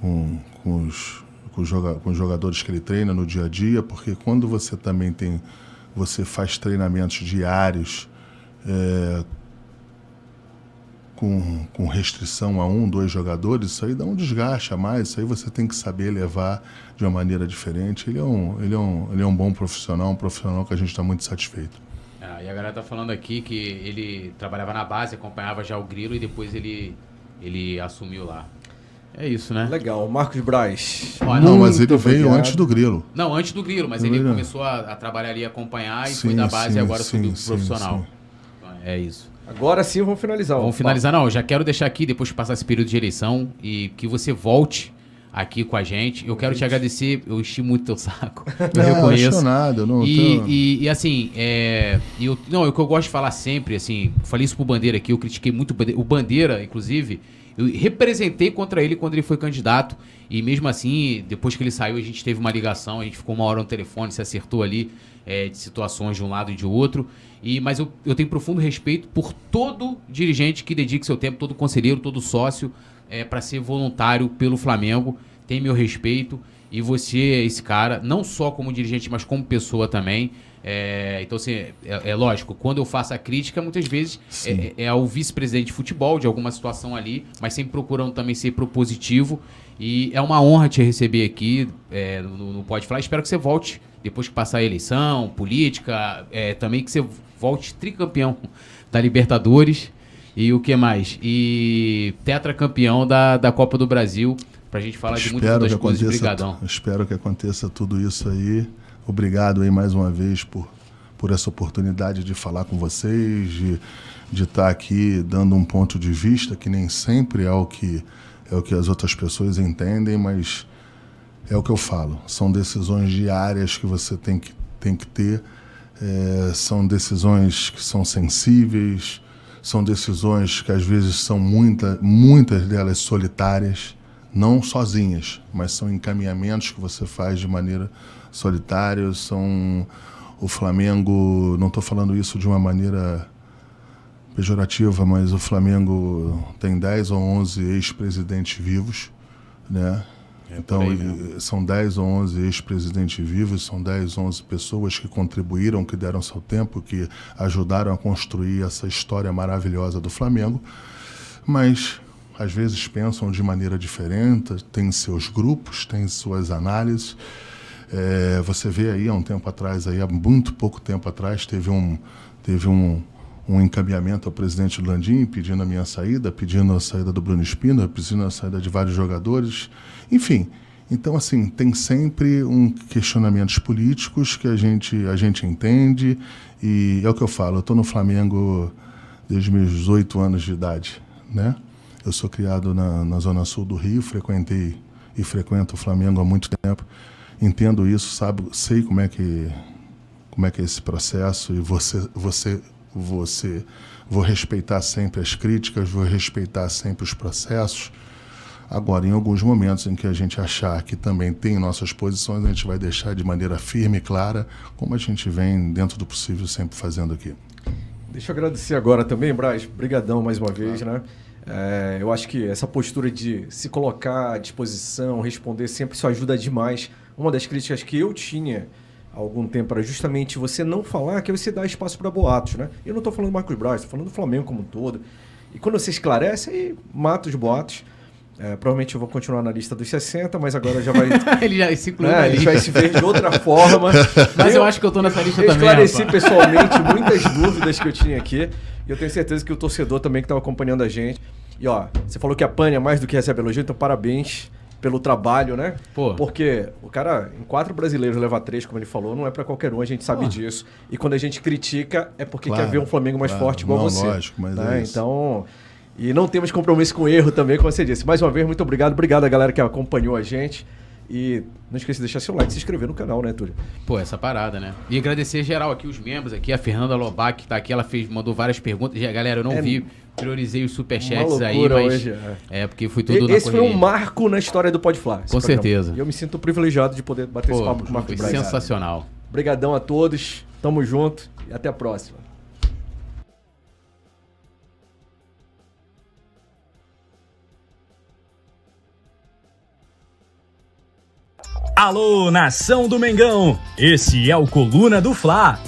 com, com os, com, os joga, com os jogadores que ele treina no dia a dia, porque quando você também tem, você faz treinamentos diários é, com, com restrição a um, dois jogadores, isso aí dá um desgaste a mais, isso aí você tem que saber levar de uma maneira diferente. Ele é um, ele é um, ele é um bom profissional, um profissional que a gente está muito satisfeito. Ah, e a galera tá falando aqui que ele trabalhava na base, acompanhava já o Grilo e depois ele, ele assumiu lá. É isso, né? Legal. Marcos Braz. Olha, não, mas ele veio obrigado. antes do Grilo. Não, antes do Grilo, mas ele começou a, a, trabalhar ali, acompanhar e sim, foi da base sim, e agora sim, subiu pro profissional. É isso. Agora sim vamos finalizar. Vamos finalizar, não. Eu já quero deixar aqui, depois de passar esse período de eleição, e que você volte aqui com a gente. Eu quero te agradecer, eu enchi muito teu saco. Eu não, reconheço. Nada, não e, tô... e, e, assim, é, eu, não, o que eu gosto de falar sempre, assim, falei isso pro Bandeira aqui, eu critiquei muito o Bandeira, inclusive, eu representei contra ele quando ele foi candidato. E mesmo assim, depois que ele saiu, a gente teve uma ligação, a gente ficou uma hora no telefone, se acertou ali é, de situações de um lado e de outro. E, mas eu, eu tenho profundo respeito por todo dirigente que dedique seu tempo, todo conselheiro, todo sócio, é, para ser voluntário pelo Flamengo. Tem meu respeito. E você esse cara, não só como dirigente, mas como pessoa também. É, então, assim, é, é, lógico, quando eu faço a crítica, muitas vezes é, é, ao vice-presidente de futebol, de alguma situação ali, mas sempre procurando também ser propositivo. E é uma honra te receber aqui é, no, no Pode Falar. Espero que você volte depois que passar a eleição, política, é, também que você volte tricampeão da Libertadores. E o que mais? E tetracampeão da, da Copa do Brasil, pra gente falar espero de muitas coisas. Obrigadão. Espero que aconteça tudo isso aí. Obrigado aí mais uma vez por, por essa oportunidade de falar com vocês, de, de estar aqui dando um ponto de vista que nem sempre é o que, é o que as outras pessoas entendem, mas é o que eu falo. São decisões diárias que você tem que, tem que ter, é, são decisões que são sensíveis, são decisões que às vezes são muita, muitas delas solitárias, não sozinhas, mas são encaminhamentos que você faz de maneira solitários, são o Flamengo, não estou falando isso de uma maneira pejorativa, mas o Flamengo tem 10 ou 11 ex-presidentes vivos, né? É então, são 10 ou 11 ex-presidentes vivos, são 10 ou 11 pessoas que contribuíram, que deram seu tempo, que ajudaram a construir essa história maravilhosa do Flamengo. Mas, às vezes, pensam de maneira diferente, têm seus grupos, têm suas análises. É, você vê aí há um tempo atrás, aí, há muito pouco tempo atrás, teve um, teve um, um encaminhamento ao presidente Landim pedindo a minha saída, pedindo a saída do Bruno Espina, pedindo a saída de vários jogadores. Enfim, então, assim, tem sempre um questionamentos políticos que a gente, a gente entende e é o que eu falo, eu estou no Flamengo desde meus 18 anos de idade, né? Eu sou criado na, na Zona Sul do Rio, frequentei e frequento o Flamengo há muito tempo. Entendo isso, sabe, sei como é que como é que é esse processo e você você você vou respeitar sempre as críticas, vou respeitar sempre os processos. Agora, em alguns momentos em que a gente achar que também tem nossas posições, a gente vai deixar de maneira firme e clara, como a gente vem, dentro do possível, sempre fazendo aqui. Deixa eu agradecer agora também, Braz. Brigadão mais uma vez, né? É, eu acho que essa postura de se colocar à disposição, responder sempre, isso ajuda demais. Uma das críticas que eu tinha há algum tempo era justamente você não falar, que você dá espaço para boatos, né? Eu não estou falando do Marcos Braz, estou falando do Flamengo como um todo. E quando você esclarece, aí mata os boatos. É, provavelmente eu vou continuar na lista dos 60, mas agora já vai. ele já se incluiu é, lista. vai se ver de outra forma. Mas eu acho que eu tô nessa lista eu também. esclareci rapaz. pessoalmente muitas dúvidas que eu tinha aqui. E eu tenho certeza que o torcedor também que estava acompanhando a gente. E ó, você falou que apanha mais do que recebe elogio, então parabéns pelo trabalho, né? Pô. Porque o cara, em quatro brasileiros, levar três, como ele falou, não é para qualquer um, a gente sabe Pô. disso. E quando a gente critica, é porque Claro, quer ver um Flamengo mais claro. forte igual Não, você. lógico, mas né? é isso. Então. E não temos compromisso com erro também, como você disse. Mais uma vez, muito obrigado. Obrigado a galera que acompanhou a gente. E não esqueça de deixar seu like e se inscrever no canal, né, Túlio? Pô, essa parada, né? E agradecer geral aqui, os membros aqui, a Fernanda Lobac que tá aqui, ela fez, mandou várias perguntas. Galera, eu não É vi, priorizei os superchats aí, mas. hoje, é. porque foi tudo na Esse foi correria. um marco na história do Podfly. esse Com programa. certeza. E eu me sinto privilegiado de poder bater esse Pô, papo com o Marcos foi Braz. sensacional. Obrigadão a todos. Tamo junto e até a próxima. Alô, nação do Mengão! Esse é o Coluna do Fla.